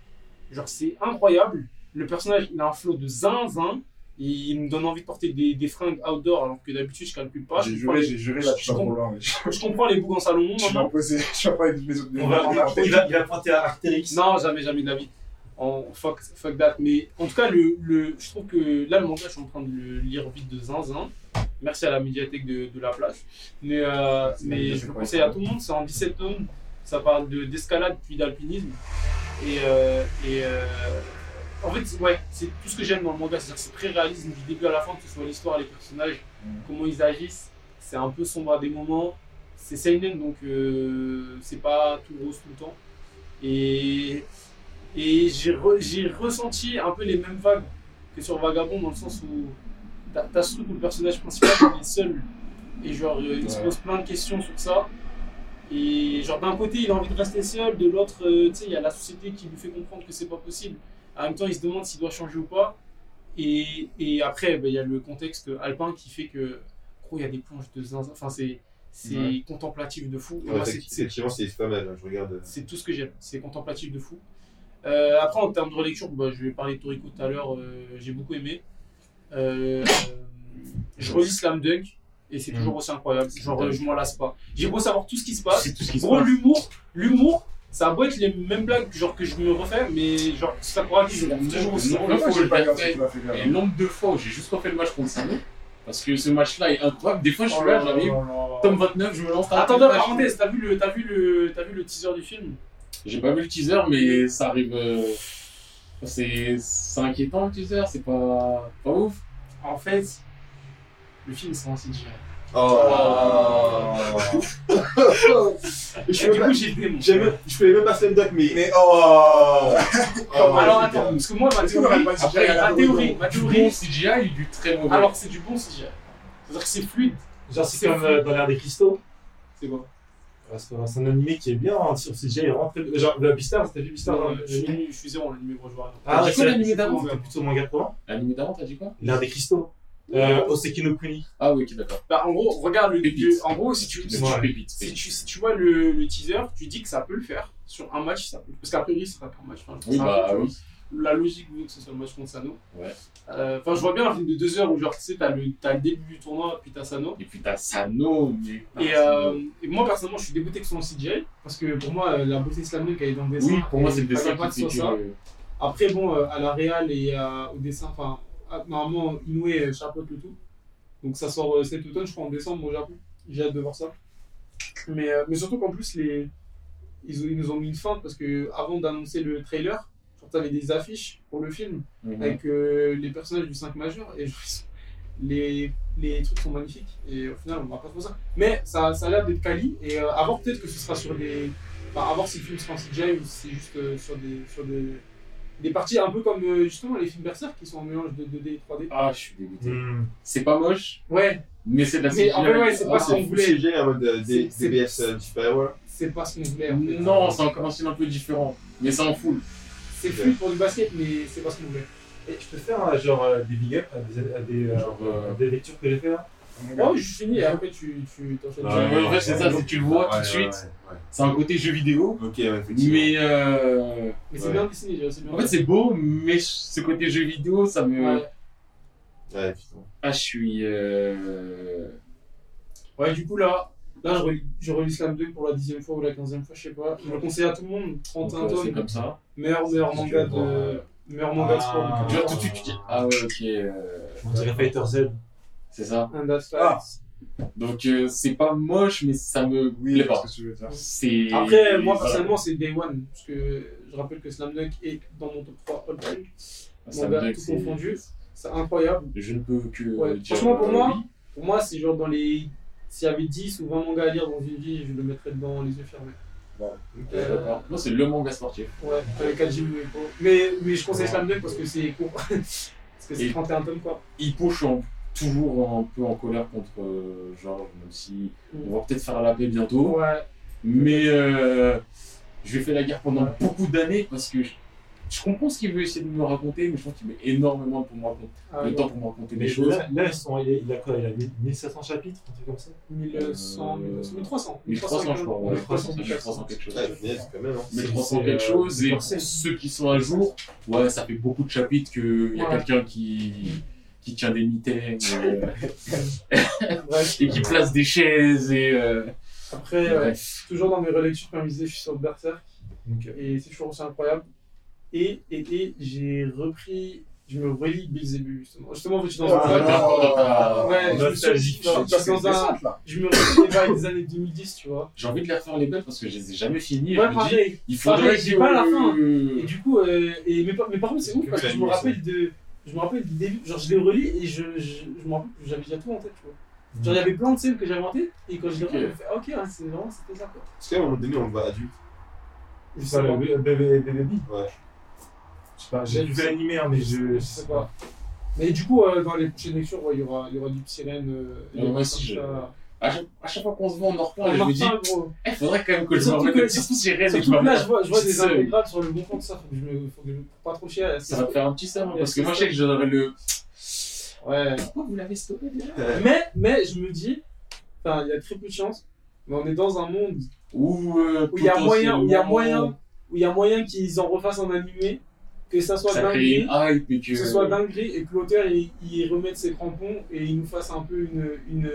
Genre, c'est incroyable. Le personnage, il a un flow de zinzin. Et il me donne envie de porter des, des fringues outdoor alors que d'habitude, je calcule pas. J'ai Je juré, j'ai juré, là, tu Je vas trop comprends. mais Je je comprends les bougs en salon je vais maintenant. poser, je vais pas avec mes autres. On va, mes autres- il, va, il à Artérix. Non, jamais, jamais de la vie. En fuck, fuck that. Mais en tout cas, le, le, je trouve que là, le manga, je suis en train de le lire vite de zinzin. Merci à la médiathèque de, de la place. Mais, euh, mais je le conseille à tout le monde. C'est en 17 tomes. Ça parle de- d'escalade puis d'alpinisme. Et, euh, et euh, en fait, c'est- ouais, c'est tout ce que j'aime dans le manga. C'est-à-dire que c'est très réaliste du début à la fin, que ce soit l'histoire, les personnages, comment ils agissent. C'est un peu sombre à des moments. C'est seinen, donc euh, c'est pas tout rose tout le temps. Et, et j'ai re- j'ai ressenti un peu les mêmes vagues que sur Vagabond, dans le sens où t'as ce truc où le personnage principal il est seul. Et genre, il se pose plein de questions sur ça. Et genre, d'un côté, il a envie de rester seul, de l'autre, euh, tu sais, il y a la société qui lui fait comprendre que c'est pas possible. En même temps, il se demande s'il doit changer ou pas. Et, et après, ben, il y a le contexte alpin qui fait que, gros, il y a des planches de zinzin. Enfin, c'est c'est Ouais. contemplatif de fou. Ouais, effectivement, c'est pas mal. hein, Je regarde. c'est tout ce que j'aime, c'est contemplatif de fou. Euh, après, en termes de relecture, bah, je vais parler de Toriko tout à l'heure, euh, j'ai beaucoup aimé. Euh, euh, je relis Slam Dunk et c'est toujours aussi incroyable. Genre, je m'en lasse pas. J'ai beau savoir tout ce qui se passe. Tout ce qui se Gros, l'humour, l'humour, ça a beau être les mêmes blagues genre, que je me refais, mais genre, qui c'est toujours aussi faut j'ai le nombre de fois où j'ai juste refait le match contre Sano, parce que ce match-là est incroyable. Des fois, je suis là, j'arrive, tome 29, je me lance. Attends, parenthèse, t'as vu, le, t'as, vu le, t'as vu le teaser du film? J'ai pas vu le teaser, mais ça arrive. euh, C'est c'est inquiétant le teaser, c'est pas, pas ouf. En fait, le film c'est en CGI. Oh. Je fais du pas- coup, j'ai des mots. J'aime- Je fais même pas Slam Dunk, mais. Mais oh Oh, Alors attends, parce que moi, ma théorie, Après, ma la théorie, ma bon théorie, CGI et du très mauvais. alors c'est du bon CGI. C'est-à-dire que c'est fluide. Genre, c'est comme euh, dans l'ère des cristaux. C'est quoi? Parce que c'est un animé qui est bien hein, sur CGI. il est très- Genre, le Beastar, t'as vu Beastar Non, dans je, suis, je suis zéro en animé, gros, je vois rien. Ah, T'as c'est l'animé d'avant? C'était plutôt manga quoi L'anime d'avant, t'as dit quoi? L'ère des cristaux. Euh, Oseki no Kuni. Ah oui, ok, d'accord. Bah, en gros, regarde le. En gros, si tu, si, Ouais. tu, pépite. si, tu, si tu vois le, le teaser, tu dis que ça peut le faire. Sur un match, ça peut. Parce qu'a priori, ça sera pas un match. Enfin, Oui, bah peu, oui. La logique veut que ce soit le match contre Sano. Ouais. Euh, Enfin, je vois bien un film de deux heures où, genre, tu sais, t'as le, t'as le début du tournoi, puis t'as Sano. Et puis t'as Sano, mais. Et, euh, et moi, personnellement, je suis dégoûté que ce soit en CGI. Parce que pour moi, euh, la beauté islamique, elle est dans le dessin. Oui, pour moi, c'est le dessin pas qui que fait ce soit ça. que. Après, bon, euh, à la réal et au dessin, enfin, normalement, Inoue euh, chapeaute le tout. Donc ça sort euh, cet automne, je crois, en décembre au Japon. J'ai hâte de voir ça. Mais, euh, mais surtout qu'en plus, les... ils, ils nous ont mis une feinte parce que avant d'annoncer le trailer, genre, t'avais des affiches pour le film Mhm. avec euh, les personnages du 5 majeur et les, les trucs sont magnifiques et au final on va pas trop ça mais ça, ça a l'air d'être quali et euh, à voir peut-être que ce sera sur des enfin à voir si le film sera en CGI ou si c'est juste euh, sur des sur des des parties un peu comme euh, justement les films Berserk qui sont en mélange de 2D et 3D Ah, je suis dégoûté. Hmm. C'est pas moche, ouais Mais c'est de la Mais en fait, ouais, c'est pas ce qu'on voulait. CGI en mode D- C'est- DBS. C'est pas ce qu'on voulait. en fait. Non, c'est encore un style un peu différent. Mais c'est en full. C'est fluide pour du basket, mais c'est pas ce qu'on voulait. Et je peux faire euh, genre euh, des big up à des, à des, Genre, euh, à des lectures que j'ai fait là? Oh, je finis et après tu tu t'enchaînes. Ouais, ouais, en fait, c'est ça, si tu le vois tout de suite, c'est un côté jeu vidéo. Ok, ouais, effectivement. Mais euh, Mais c'est Ouais. bien dessiné, déjà, c'est bien. en fait, c'est beau, mais ce côté jeu vidéo, ça me. Ouais. Ouais, effectivement. Ah, je suis. Euh... Ouais, du coup, là, là je, relis, je relis Slam 2 pour la dixième fois ou la quinzième fois, je sais pas. Je le conseille à tout le monde. 31 donc, euh, C'est tomes. comme ça. Meilleur, meilleur tu manga de. Meilleur manga de sport Ah. de Tu vois, tout de suite, tu dis Ah ouais, ok. euh, On dirait Fighter Z. C'est ça. Ah. Donc, euh, c'est pas moche, mais ça me Oui, plaît pas. ce que tu veux dire. C'est. Après, moi voilà. personnellement, c'est Day One. Parce que je rappelle que Slam Dunk est dans mon top 3 all time. Ça Manga me tout confondu. C'est incroyable. Je ne peux que. Ouais, dire, franchement, pour moi, oui. Pour moi, c'est genre dans les. S'il y avait 10 ou 20 mangas à lire dans une vie, je le mettrais dedans les yeux fermés. Ok, Euh, d'accord. Moi, c'est le manga sportif. Ouais, avec Ippo. Mais, mais je conseille Slam Dunk parce que c'est court. parce que c'est Et- 31 tomes quoi. Hippo, je suis en- toujours un peu en colère contre euh, Georges, même si Mm. on va peut-être faire la paix bientôt. Ouais, Mais euh, je lui ai fait la guerre pendant Ouais. beaucoup d'années parce que je, je comprends ce qu'il veut essayer de me raconter, mais je pense qu'il met énormément pour me raconter, ah, le ouais. temps pour me raconter Mais des choses. là, là, ils sont, il, a, il a quoi Il a 1700 chapitres, un truc comme ça? 1100, Euh, 1300. 1300, je crois. Ouais, 1300, 1300 quelque chose. Ouais, quand même. Hein. 1300 c'est, quelque chose, et ceux qui sont à jour, ouais, ça fait beaucoup de chapitres qu'il y a quelqu'un qui, qui tient des mitaines euh, et qui place des chaises et. euh, après, euh, bref. toujours dans mes relectures, comme je disais, je suis sur Berserk. Et c'est toujours aussi incroyable. Et, et, et j'ai repris, je me relis Beelzebub justement. Justement, en fait, je suis dans Ah, un ta- Ouais, je me suis dans, un, je me relis les bails des années 2010, tu vois. J'ai envie de les refaire les belles parce que je les ai jamais finis. Ouais, dis, pareil. il faudrait Pareil, j'ai que- pas la fin. Et du coup, euh, et, mais, par- mais par contre, c'est ouf que parce que je me rappelle de. Je me rappelle du début, genre je les relis et je, je, je me rappelle que j'avais déjà tout en tête, tu vois. Genre il y avait plein de scènes que j'avais en tête et quand je les relis, je me fais, ah, ok, hein, c'est vraiment, c'était ça quoi. Parce qu'à un moment donné, on le voit adulte. Je c'est sais pas le bébé Baby Ouais. Je sais pas, j'ai sais- l'animé, hein, mais je. Je sais pas. Mais du coup, euh, dans les prochaines lectures, ouais, il y aura, il y aura du sirène. Euh, Ouais, moi aussi, je-. À chaque, à chaque fois qu'on se voit, on en reparle et je me dis, il faudrait quand même que je me remette Surtout là, je vois, je vois des intégrales sur le bon compte, ça, faut que je me, faut que je pas trop cher. Ça va faire un petit a parce que moi je sais que j'aurais le. Ouais. Pourquoi vous l'avez stoppé déjà Mais, mais je me dis, enfin, il y a très peu de chance, mais on est dans un monde Ou euh, où il y a moyen, où il y a potentiellement, moyen, où il y a moyen qu'ils en refassent en animé, que ça soit Ça dinguerie, une hype et que. que ce soit dinguerie et que l'auteur il, il remette ses crampons et il nous fasse un peu une une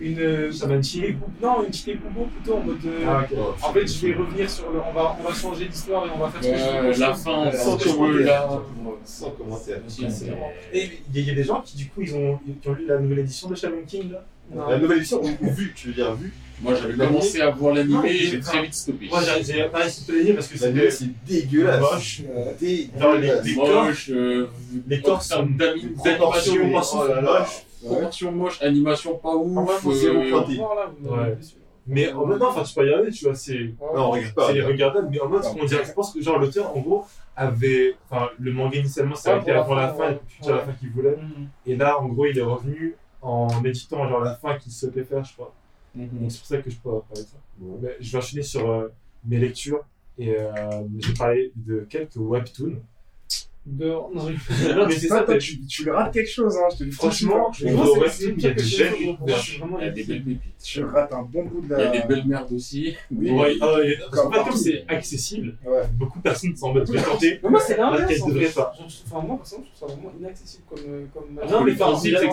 une Shaman-Chi. découpe- non une petite découpe plutôt en mode euh, Ah, ok. en fait je vais revenir sur le on va on va changer l'histoire et on va faire ce que je veux. La fin, Sans sans commentaire. là. Sans commentaire. Aussi, c'est- Et il y, a- il y a des gens qui, du coup, ils ont, qui ont lu la nouvelle édition de Shaman King, là? Non. La nouvelle édition, vu, tu veux dire vu? Moi j'avais L'animé commencé à voir l'animé et j'ai très vite stoppé. Moi, j'ai pas réussi de te le dire parce que c'est L'animé, c'est dégueulasse. moche. Dégueulasse. les- les- corps- moche, euh, les corps les d'animation, proportions animation, oh là là. proportion moche, animation pas ouf. Euh, Ouais. Mais en même temps, enfin, tu peux regarder, tu vois, c'est. Non, regarde pas. C'est regarde. regardable, mais en mode, on dirait, je pense que genre l'auteur, en gros, avait. Enfin, le manga initialement arrêté la avant la fin, et puis la fin qu'il voulait. Mhm. Et là, en gros, il est revenu en éditant genre la fin qu'il souhaitait faire, je crois. Mhm. Donc c'est pour ça que je peux parler de ça. Je vais enchaîner sur euh, mes lectures et euh, je vais parler de quelques webtoons. Dehors. Non, mais c'est ça, toi, tu, tu rates quelque chose, hein, je te dis franchement, c'est- c'est il y a chose de que je belles Il y a des belles pépites. tu rates un bon bout de Il y la. a des belles merdes aussi. Oui. Ouais, ah, qu'en fait, Comme c'est accessible, Ouais. beaucoup de personnes sont en mode je vais tenter. Mais moi, c'est l'inverse. qu'elle en devrait pas. Enfin, moi, personnellement, je trouve ça vraiment inaccessible comme. euh, comme Ah, Non, mais principe, en c'est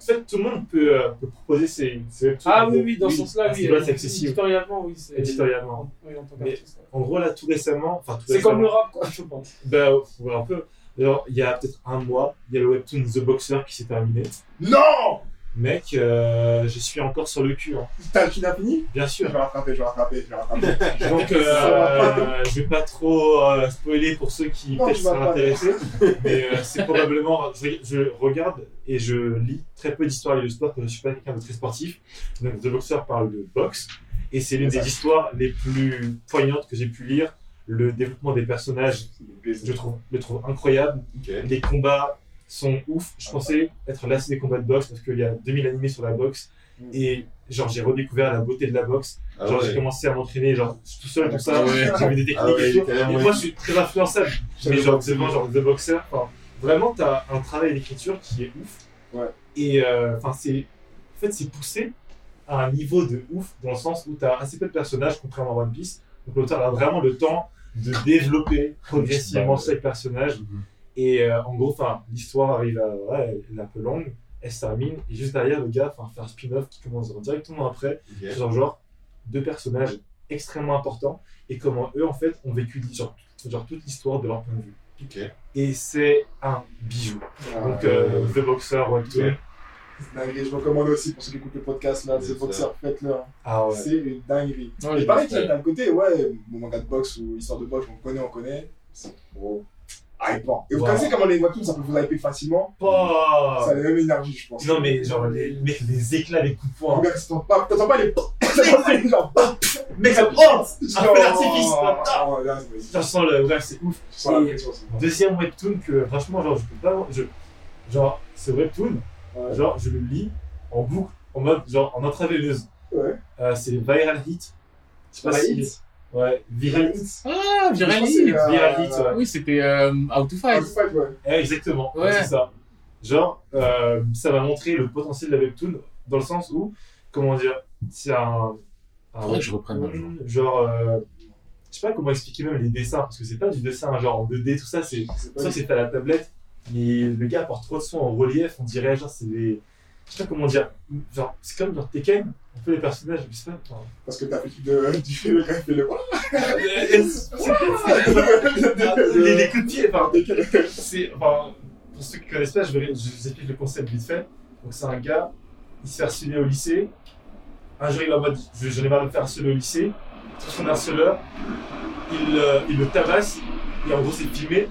c'est- tout le monde peut, euh, proposer ses, webtoons. Ah oui, oui, dans ce sens-là, à oui. c'est accessible. Éditorialement, oui. c'est- Éditorialement. Oui, en tant qu'artiste. En gros, là, tout récemment, enfin, tout C'est comme le rap, quoi, je pense. Bah, ouais, un peu. Alors, il y a peut-être un mois, il y a le webtoon The Boxer qui s'est terminé. Non Mec, euh, je suis encore sur le cul, hein. T'as tu l'as fini? Bien Je sûr. vais rattraper, je vais rattraper, je vais rattraper. Donc, euh, je vais pas trop euh, spoiler pour ceux qui peut-être seraient intéressés, mais euh, c'est probablement. Je, je regarde et je lis très peu d'histoires liées au sport, parce que je suis pas quelqu'un de très sportif. Donc, The Boxer parle de boxe, et c'est l'une des histoires les plus poignantes que j'ai pu lire. Le développement des personnages, je trouve, je trouve incroyable. Les combats sont ouf. Je pensais être lassé des combats de boxe parce qu'il y a 2000 animés sur la boxe. Et genre, j'ai redécouvert la beauté de la boxe. Ah genre, ouais. j'ai commencé à m'entraîner, genre, tout seul, tout ça. Ah ouais. J'avais des techniques Ah ouais, et tout. moi, je suis très influençable. Mais genre, devant, genre, The Boxer, enfin, vraiment, t'as un travail d'écriture qui est ouf. Et, euh, enfin, c'est, en fait, c'est poussé à un niveau de ouf, dans le sens où t'as assez peu de personnages, contrairement à One Piece. Donc, l'auteur a vraiment le temps de développer progressivement chaque personnage. Mhm. Et euh, en gros, l'histoire arrive à, ouais, elle est un peu longue, elle se termine, et juste derrière, le gars fait un spin-off qui commence directement après, Ok. sur genre deux personnages extrêmement importants, et comment eux, en fait, ont vécu genre, genre toute l'histoire de leur point de vue. Et c'est un bijou. Ah, Donc, euh, The Boxer, Webtoon. C'est dinguerie. Je recommande aussi pour ceux qui écoutent le podcast là, C'est. Boxer, faites-le. hein. Ah ouais. C'est une dinguerie. Non, Et les pareil, gars, d'un côté, ouais, mon manga de boxe ou histoire de boxe, on connaît, on connaît. C'est gros. Hypant. Et vous Wow. connaissez comment les webtoons, ça peut vous hyper facilement? Pas- Ça a la même énergie, je pense. Non, mais genre, les, les éclats, les coups de poing. Regarde, t'entends pas, t'entends pas les. T'entends pas les genre. Mec, ça oh Un feu d'artifice Ah, Ça sent le. Ouais, c'est ouf. Deuxième webtoon que, franchement, genre, je peux pas. Je, genre, ce webtoon, Ouais. genre, je le lis en boucle, en mode, genre, en intraveineuse. Ouais. Euh, c'est Viral Hit. Je sais pas Viral si. Hit Ouais, Viral Hit. Ah, euh, Viral Hit, ouais. Oui, c'était euh, How to Fight. le fight, ouais. Eh, exactement, Ouais. c'est ça. Genre, euh, ça va montrer le potentiel de la webtoon dans le sens où, comment dire, c'est un. un Faudrait que je reprenne un jour. Genre, euh, je sais pas comment expliquer même les dessins, parce que c'est pas du dessin genre en 2D, tout ça, c'est ça c'est à la tablette, mais le gars apporte trop de soins en relief, on dirait genre c'est des. Je sais pas comment dire, genre c'est comme genre Tekken, un peu les personnages, je sais pas. enfin, Parce que t'as fait de- du fait le gars qui fait le. les, les coups de pied, enfin, c'est. Enfin, pour ceux qui connaissent pas, je, vais, je vous explique le concept vite fait. Donc c'est un gars, il se fait harceler au lycée. Un jour il est en mode je- j'en ai marre de me faire harceler au lycée. Tout son harceleur, il, euh, il le tabasse, et en gros c'est filmé.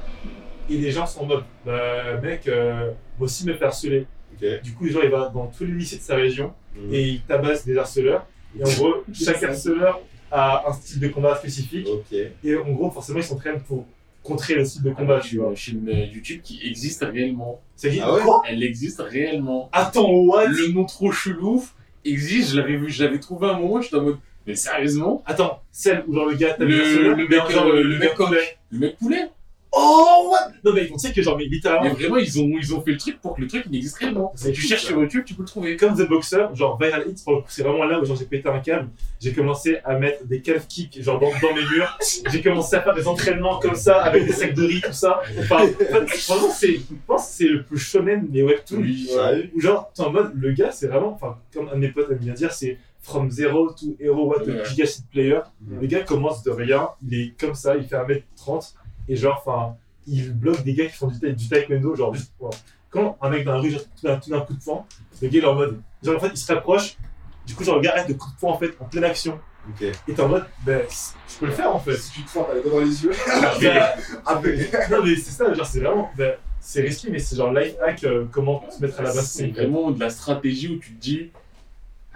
Et les gens sont en mode bah, mec, euh, moi aussi me faire harceler. Ok. Du coup, genre, il va dans tous les lycées de sa région Mhm. et il tabasse des harceleurs. Et en gros, chaque harceleur a un style de combat spécifique. Ok. Et en gros, forcément, ils s'entraînent pour contrer le style de combat, tu vois. Une chaîne euh, YouTube qui existe réellement. Ça dit Ah ouais quoi Elle existe réellement. Attends, what Le nom trop chelou existe, je l'avais vu, je l'avais trouvé un moment, j'étais en mode, mais sérieusement? Attends, celle où genre le gars Le- des harceleurs, le mais mec, genre euh, le, le le mec poulet. Le mec poulet? Oh, what? Non, mais on sait que genre, mais Mais littéralement, vraiment, ils ont, ils ont fait le truc pour que le truc il existe réellement. Tu cherches ça. sur YouTube, tu peux le trouver. comme The Boxer, genre Viral Hits, pour le coup, c'est vraiment là où genre j'ai pété un câble. J'ai commencé à mettre des calf kicks genre dans, dans mes murs. J'ai commencé à faire des entraînements comme ça avec des sacs de riz, tout ça. Enfin, en fait, franchement, c'est, je pense que c'est le plus shonen des webtoons. Oui. Ouais. Où genre, t'es en mode, le gars, c'est vraiment, enfin, comme un de mes potes aime bien dire, c'est from zero to hero, what a Ouais. giga shit player. Le gars commence de rien, il est comme ça, il fait 1m30, et genre, enfin, il bloque des gars qui font du, taï- du taekwondo, genre, juste, voilà. Quand un mec dans la rue, genre, tout d'un coup de poing, le gars, il est en mode, genre, en fait, il se rapproche, du coup, genre, le gars arrête de coup de poing, en fait, en pleine action, Ok. et t'es en mode, ben, je peux le faire, en fait. Si tu te fends, t'as les doigts dans les yeux. Ah, mais. non, mais c'est ça, genre, c'est vraiment, ben, c'est risqué, mais c'est genre life hack, euh, comment se mettre à la base. C'est vraiment de la stratégie où tu te dis,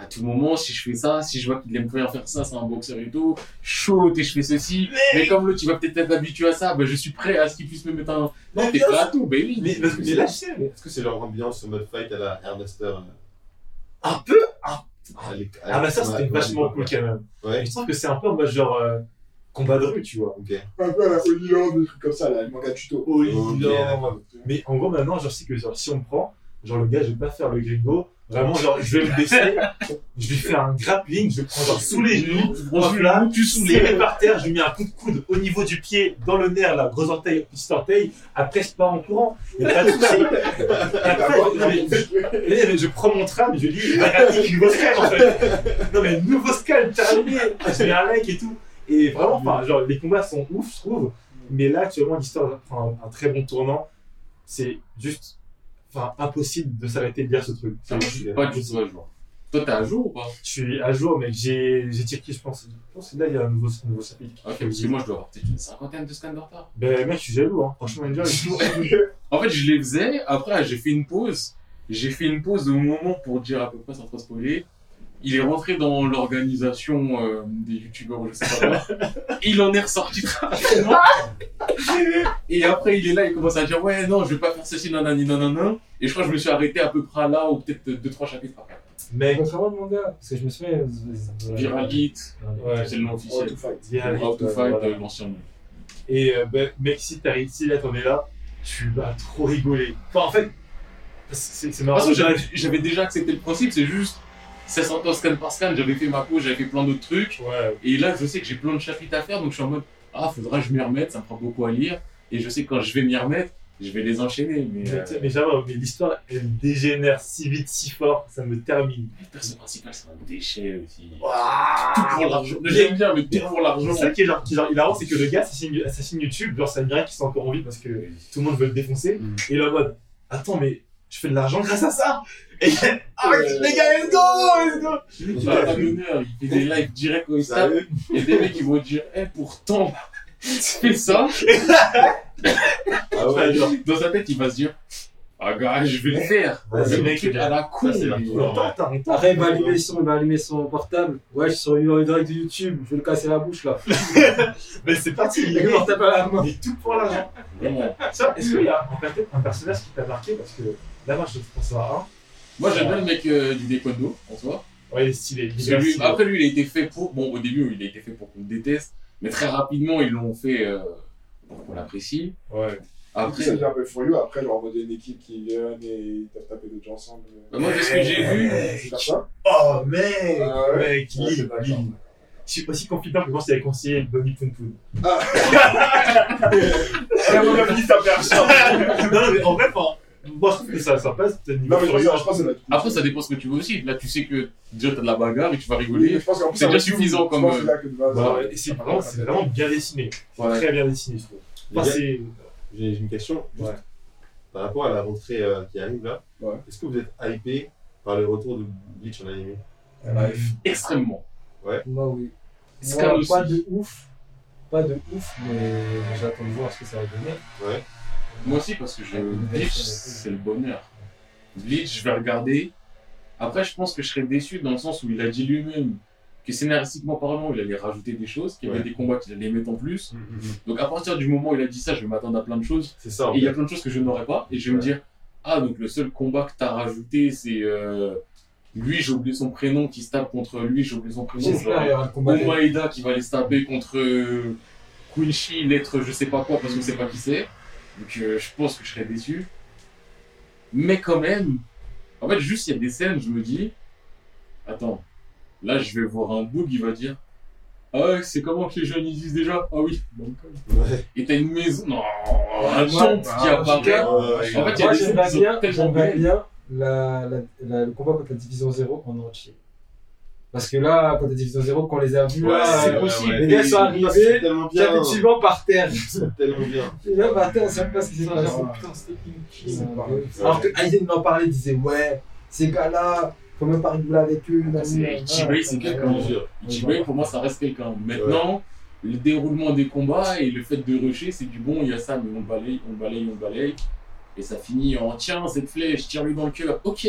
à tout moment, si je fais ça, si je vois qu'il aime bien faire ça, c'est un boxeur et tout, chaud, et je fais ceci, mais, comme l'autre, tu vas peut-être être habitué à ça, ben, je suis prêt à ce qu'il puisse me mettre un. Non, Mais t'es prêt à tout, ben oui. Mais, parce que, mais là, je sais, mais Est-ce que c'est leur ambiance mode fight à la Ernester euh, un peu, l'é- à- ah, bah, ça, c'était vachement cool, quand même. Ouais. Je trouve que c'est un peu en mode genre euh, combat de rue, tu vois. Un peu à la Holyland, des trucs comme ça, là, le manga tuto. Oui, Ok, non. d'accord. Mais en gros, maintenant, genre, je sais que genre, si on me prend, genre, le gars, je vais pas faire le gringo. Vraiment, genre, je vais me baisser, je vais faire un grappling, je vais prendre genre sous les genoux, hop là, tu serré par terre, je lui mets un coup de coude au niveau du pied, dans le nerf, là, gros orteil, petit orteil, après, je pars en courant. Il a pas de. Et après, non, mais, je, mais je prends mon tram, je dis, Magatic, nouveau scale, en fait. Non, mais nouveau scale, terminé. Je mets un like et tout. Et vraiment, enfin, genre, les combats sont ouf, je trouve. Mais là, actuellement, l'histoire prend un, un très bon tournant. C'est juste, enfin, impossible de s'arrêter de lire ce truc. Ah, moi, je suis pas du tout à jour? Toi, t'es à jour ou pas? Je suis à jour, mais j'ai, tiré, je pense. Je pense que là, il y a un nouveau, un nouveau chapitre. Ok, parce que moi, je dois avoir peut-être une cinquantaine de scans de retard. Ben, mec, je suis jaloux, hein. Franchement, Angel, En fait, je les faisais, après, j'ai fait une pause. J'ai fait une pause au moment pour dire à peu près sans trop spoiler. Il est rentré dans l'organisation euh, des youtubeurs ou je sais pas quoi. Il en est ressorti rapidement. Et après, il est là, il commence à dire Ouais, non, je vais pas faire ceci, nanani, nanana. Et je crois que je me suis arrêté à peu près là, ou peut-être 2-3 chapitres après. Mec, Contrairement le manga, parce que je me souviens. euh, Viragit, Ouais. c'est le nom officiel. to fight. viens, How to fight, euh, l'ancien nom. Et euh, ben, mec, si t'as réussi là, t'en es là, tu vas trop rigoler. Enfin, en fait, c'est c'est De marrant. toute façon, j'avais déjà accepté le principe, c'est juste 700 ans scan par scan, j'avais fait ma pause, j'avais fait plein d'autres trucs. Ouais, Et là, je sais que j'ai plein de chapitres à faire, donc je suis en mode Ah, faudra que je m'y remette, ça me prend beaucoup à lire. Et je sais que quand je vais m'y remettre, je vais les enchaîner. Mais, mais, euh, mais l'histoire, elle dégénère si vite, si fort, ça me termine. le principal, c'est un déchet aussi. Pour l'argent. J'aime bien, mais tout pour l'argent. C'est ça qui est genre, qui est genre hilarant, c'est que le gars assassine, assassine YouTube, genre ça dirait qu'il s'est encore en vie parce que tout le monde veut le défoncer. Mm. Et en mode, attends, mais je fais de l'argent grâce à ça? Et ah, les gars, let's go, let's go Il un honneur, il fait des lives directs au Insta. Sérieux Il y a des mecs qui vont dire Eh, pourtant, fais ça? Ah ouais, genre. Dans sa tête, il va se dire Ah, gars, je vais le faire. Vas-y, C'est mec, le truc à la con. la. Après, il va allumer son, il va allumer son portable. Ouais, je suis sur une direct de YouTube, je vais le casser la bouche là. Mais c'est parti, le portable à la main? Mais tout pour l'argent. Ça, est-ce qu'il y a en fait un personnage qui t'a marqué? Parce que là, moi, je pense à un. Moi, j'aime bien le mec euh, du Taekwondo, en soi. Ouais, il est stylé. Il est lui- après, lui, il a été fait pour. Bon, au début, il a été fait pour qu'on le déteste. Mais très rapidement, ils l'ont fait euh, pour qu'on l'apprécie. Ouais. Après, ça devient un peu furieux. Après, genre, en mode une équipe qui vient et ils taper d'autres gens ensemble. bah, moi, de ce que j'ai vu, Oh, mec Ah ouais Mec, Ouais, Lille, c'est d'accord. Lille. Je suis aussi confident que moi, c'est conseillé Bonnie Poun Poun. Ah. C'est mon ami, ça perd Non, mais en vrai, moi, je trouve que ça, ça passe. Non, mais je pense, je pense que ça après, ça dépend ce que tu veux aussi. Là, tu sais que déjà, t'as de la bagarre et tu vas Oui, rigoler. C'est déjà suffisant comme, euh, Voilà, c'est vraiment, bien dessiné. Ouais. très bien dessiné, je trouve. Enfin. J'ai une question. Ouais. Par rapport à la rentrée euh, qui arrive là, Ouais. est-ce que vous êtes hypé par le retour de Bleach en animé? Extrêmement. Moi, oui. Scan Moi, aussi. pas de ouf. Pas de ouf, mais j'attends de voir ce que ça va donner. Moi aussi, parce que je... Bleach, c'est le bonheur. Bleach, je vais regarder. Après, je pense que je serais déçu dans le sens où il a dit lui-même que scénaristiquement parlant, il allait rajouter des choses, qu'il y avait Ouais. des combats qu'il allait mettre en plus. Donc à partir du moment où il a dit ça, je vais m'attendre à plein de choses. C'est ça. Et il y a plein de choses que je n'aurais pas. Et je vais me dire, ah, donc le seul combat que tu as rajouté, c'est euh, lui, j'ai oublié son prénom, qui se tape contre lui, j'ai oublié son prénom. Omaeda qui va aller se taper contre euh, Quincy, l'être je sais pas quoi, parce qu'on sait pas qui c'est. Donc euh, je pense que je serais déçu. Mais quand même, en fait, juste il y a des scènes, je me dis, attends, là je vais voir un bout qui va dire, ah ouais, c'est comment que les jeunes ils disent déjà? Ah oui, Ouais. et t'as une maison, non, un temple qui en apparaît. fait, il y a Moi, des scènes qui sont bien, tellement bien la, la- la- le combat contre la Division 0 en entier. Parce que là, contre la Division 0, quand on les a vus, Ouais, là, c'est euh, possible. les gars sont arrivés, tellement bien. chapitre suivant par terre. C'est tellement bien. Par terre, on même pas ce qui s'est passé. Putain, c'était une Alors que Aizen m'en parlait, il disait Ouais, ces gars-là, faut même pas rigoler avec eux. nan. Ichibei, c'est quelqu'un. Ouais. Ichibei, pour moi, ça reste quelqu'un. Maintenant, le déroulement des combats et le fait de rusher, c'est du bon, il y a ça, mais on balaye, on balaye, on balaye. Et ça finit en tiens, cette flèche, tire-lui dans le cœur. Ok,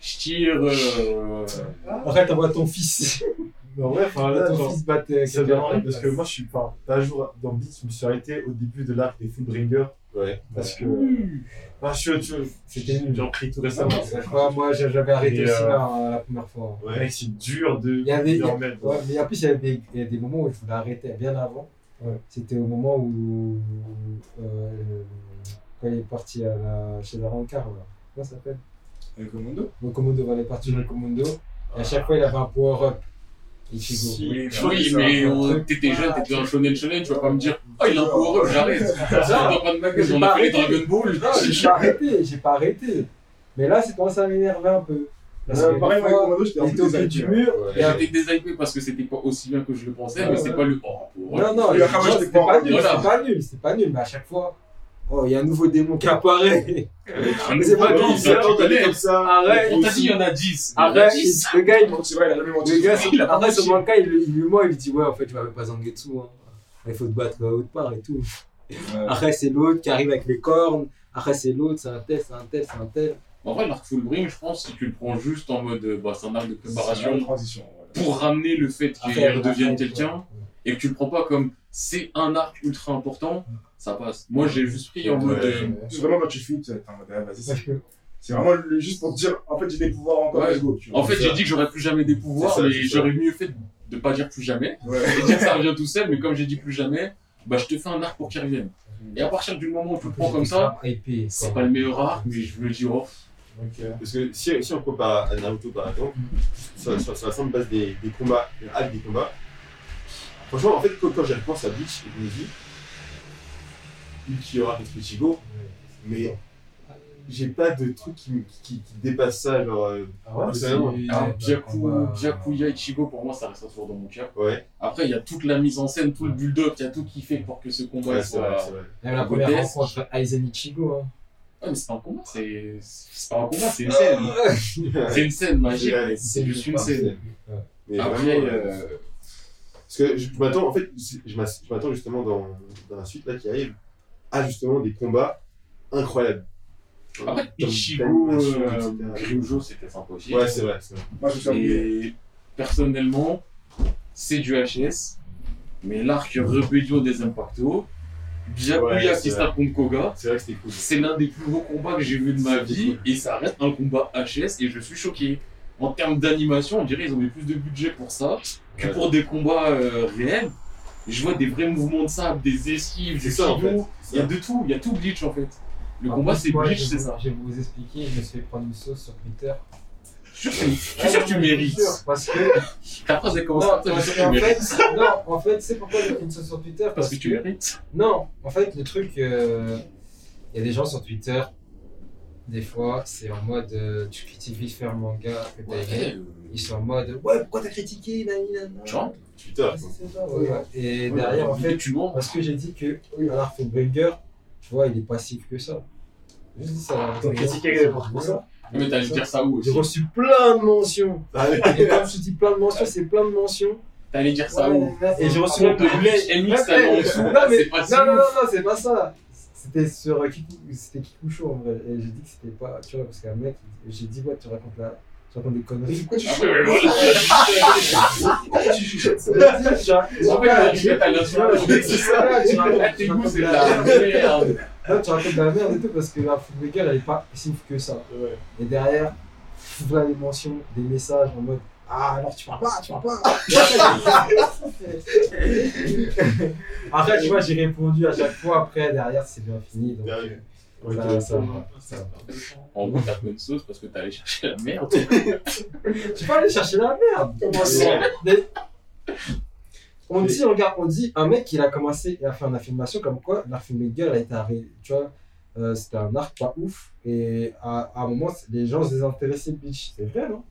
je tire. euh, Après, t'envoies ton fils. En vrai, enfin, là, ton genre, fils battre euh, vraiment horrible parce que moi, je suis pas. Un jour, dans Beat, je me suis arrêté au début de l'arc des Fullbringer Ouais. parce que. ouh. Enfin, je suis. C'était nul. J'en pris tout récemment. Ouais, moi, j'avais arrêté aussi euh, là, la première fois. Ouais. C'est dur de. Il y avait- remettre. Ouais, mais en plus, il y, avait des, il y a des moments où je voulais arrêter bien avant. Ouais. C'était au moment où. euh, quand il est parti à la, chez la Rancard, là. Comment ça s'appelle? Un commando Le Commando, il est parti dans le Commando. Et à chaque fois, il avait un power-up. Ichigo. Si. Oui, mais on- t'étais jeune, Ah, t'étais un tu- shonen shonen, tu vas pas me dire Oh, il a un power up, j'arrête. Ça, on pas de magasin, on pas a fait les arrêté. Dragon Ball. J'ai pas arrêté, j'ai pas arrêté. Mais là, c'est commencé à m'énerver un peu. Parce que Pareil, des moi, commando, j'étais un peu au pied désalté, du mur. Et J'étais déhypé parce que c'était pas aussi bien que je le pensais, mais c'est pas le. Oh, power up. Non, non, c'était pas nul, Voilà. c'était pas nul, c'était pas nul, mais à chaque fois, oh, il y a un nouveau démon qui apparaît. Un c'est pas ça, tu connais. comme ça. Arrête, On t'a dit, il y en a 10. Il y en a Arrête, 10. le gars, il, c'est vrai, il a jamais menti. le gars, Il pas après ce menti. manka, il, lui ment, il lui dit, ouais, en fait, tu vas même pas Zangetsu, hein. Il faut te battre à haute part et tout. Après, c'est l'autre qui arrive avec les cornes. Après, c'est l'autre, c'est un tel, c'est un tel, c'est un tel. En vrai, l'arc full bring, je pense, si tu le prends juste en mode. euh, Bah, c'est un arc de C'est préparation pour ramener le fait qu'il redevienne quelqu'un. ouais. Et que tu le prends pas comme c'est un arc ultra important, ça passe. Moi, j'ai juste pris en mode. Ouais. euh, C'est vraiment quand tu finis, tu es en mode, ah, vas-y, c'est C'est vraiment le- juste pour te dire, en fait, j'ai des pouvoirs encore, Ouais. go. En fait, j'ai dit que j'aurais plus jamais des pouvoirs, ça, mais ça. j'aurais mieux fait de pas dire plus jamais. Ouais. Et dire que ça revient tout seul, mais comme j'ai dit plus jamais, bah je te fais un arc pour qu'il revienne. Et à partir du moment où tu le prends comme ça, c'est pas le meilleur arc, mais je me dis, oh, Parce que si, si on compare à Naruto par exemple, sur, sur, sur la simple base des, des combats, des hacks des combats, franchement, en fait, quand, quand j'y repense à Bleach et Neji, Uchiha et Ichigo, mais j'ai pas de truc qui, me- qui, qui dépasse ça, genre. euh, Ah ouais personnellement. alors Byaku, Byakuya Ichigo, pour moi, ça restera toujours dans mon cœur. Ouais, Après, il y a toute la mise en scène, tout le build-up, il y a tout qui fait pour que ce combat ouais, c'est soit. vrai. Même la première rencontre entre Aizen Ichigo. Hein. Ouais, mais c'est pas un combat, c'est c'est pas un combat, c'est une scène. C'est une scène magique, c'est juste une scène. Mais Après, vraiment, euh, Parce que je, je m'attends, en fait, je m'attends justement dans, dans la suite là qui arrive à justement des combats incroyables. après, Comme Ichigo, euh. Ryujo, c'était sympa aussi. Ouais, c'est vrai, c'est vrai. Moi, je suis. Et personnellement, c'est du HS, mais l'arc Rébellion des Impactos, Byakuya Ouais, tape contre Koga, C'est vrai que c'était cool. c'est l'un des plus beaux combats que j'ai vu de ma vie, cool. et ça reste un combat HS, et je suis choqué. En termes d'animation, on dirait qu'ils ont mis plus de budget pour ça que Ouais. pour des combats euh, réels. Je vois des vrais mouvements de sable, des esquives, du ça en fait. Il y a de tout, il y a tout Bleach en fait. Le En combat c'est Bleach, je c'est vais- ça. Je vais vous expliquer, je me suis fait prendre une sauce sur Twitter. Je suis sûr que- tu mérites. Parce que. Ta phrase elle commence Non, comme ça, je parce suis sûr que qu'en tu mérites. fait, non, en fait, c'est pourquoi j'ai pris une sauce sur Twitter. Parce que tu mérites. Non, en fait, le truc, euh, il y a des gens sur Twitter, des fois, c'est en mode, euh, tu critiques vite fait un manga que t'as aimé. Ouais, Ils sont en mode, ouais, pourquoi t'as critiqué, nana. Genre, Twitter. Ouais, c'est ça, ouais, ouais. Et derrière, en fait, tu mens. parce que j'ai dit que un Arthurbringer, tu vois, il est pas si que ça. J'ai dit ça. T'as critiqué pour ça Mais t'allais dire ça où J'ai aussi reçu plein de mentions. Allez. Et comme je dis plein de mentions, c'est plein de mentions. T'allais dire ça Ouais, où et j'ai reçu Contre même Bleach, MX, en dessous, non, là, mais- c'est pas si non, non, c'est pas ça. C'était sur Kiku, c'était Kikucho en vrai. Et j'ai dit que c'était pas, tu vois, parce qu'un mec, j'ai dit, ouais, tu racontes la, tu racontes des conneries. Pourquoi tu Ah fais ouais, ouais, voilà. Pourquoi tu chuchotes tu racontes- tu tes goûts, c'est la merde. Non, tu racontes de la merde et tout parce que la Fullmecker elle est pas si ouf que ça. Et derrière, tu vois les mentions, des messages en mode Ah, alors tu vas pas, tu vas pas. après, tu vois, j'ai répondu à chaque fois. Après, derrière, c'est bien fini. Donc, Derrière. euh, Ok. ça, ça va. Ça va. En gros, t'as fait une sauce parce que t'allais chercher la merde. Tu peux aller chercher la merde. Comment ça Mais- On dit, regarde, on dit, un mec, il a commencé à faire une affirmation comme quoi l'arc Fullmecker a été arrêté. Tu vois, euh, c'était un arc pas ouf. Et à, à un moment, les gens se désintéressaient Bleach. C'est vrai, non?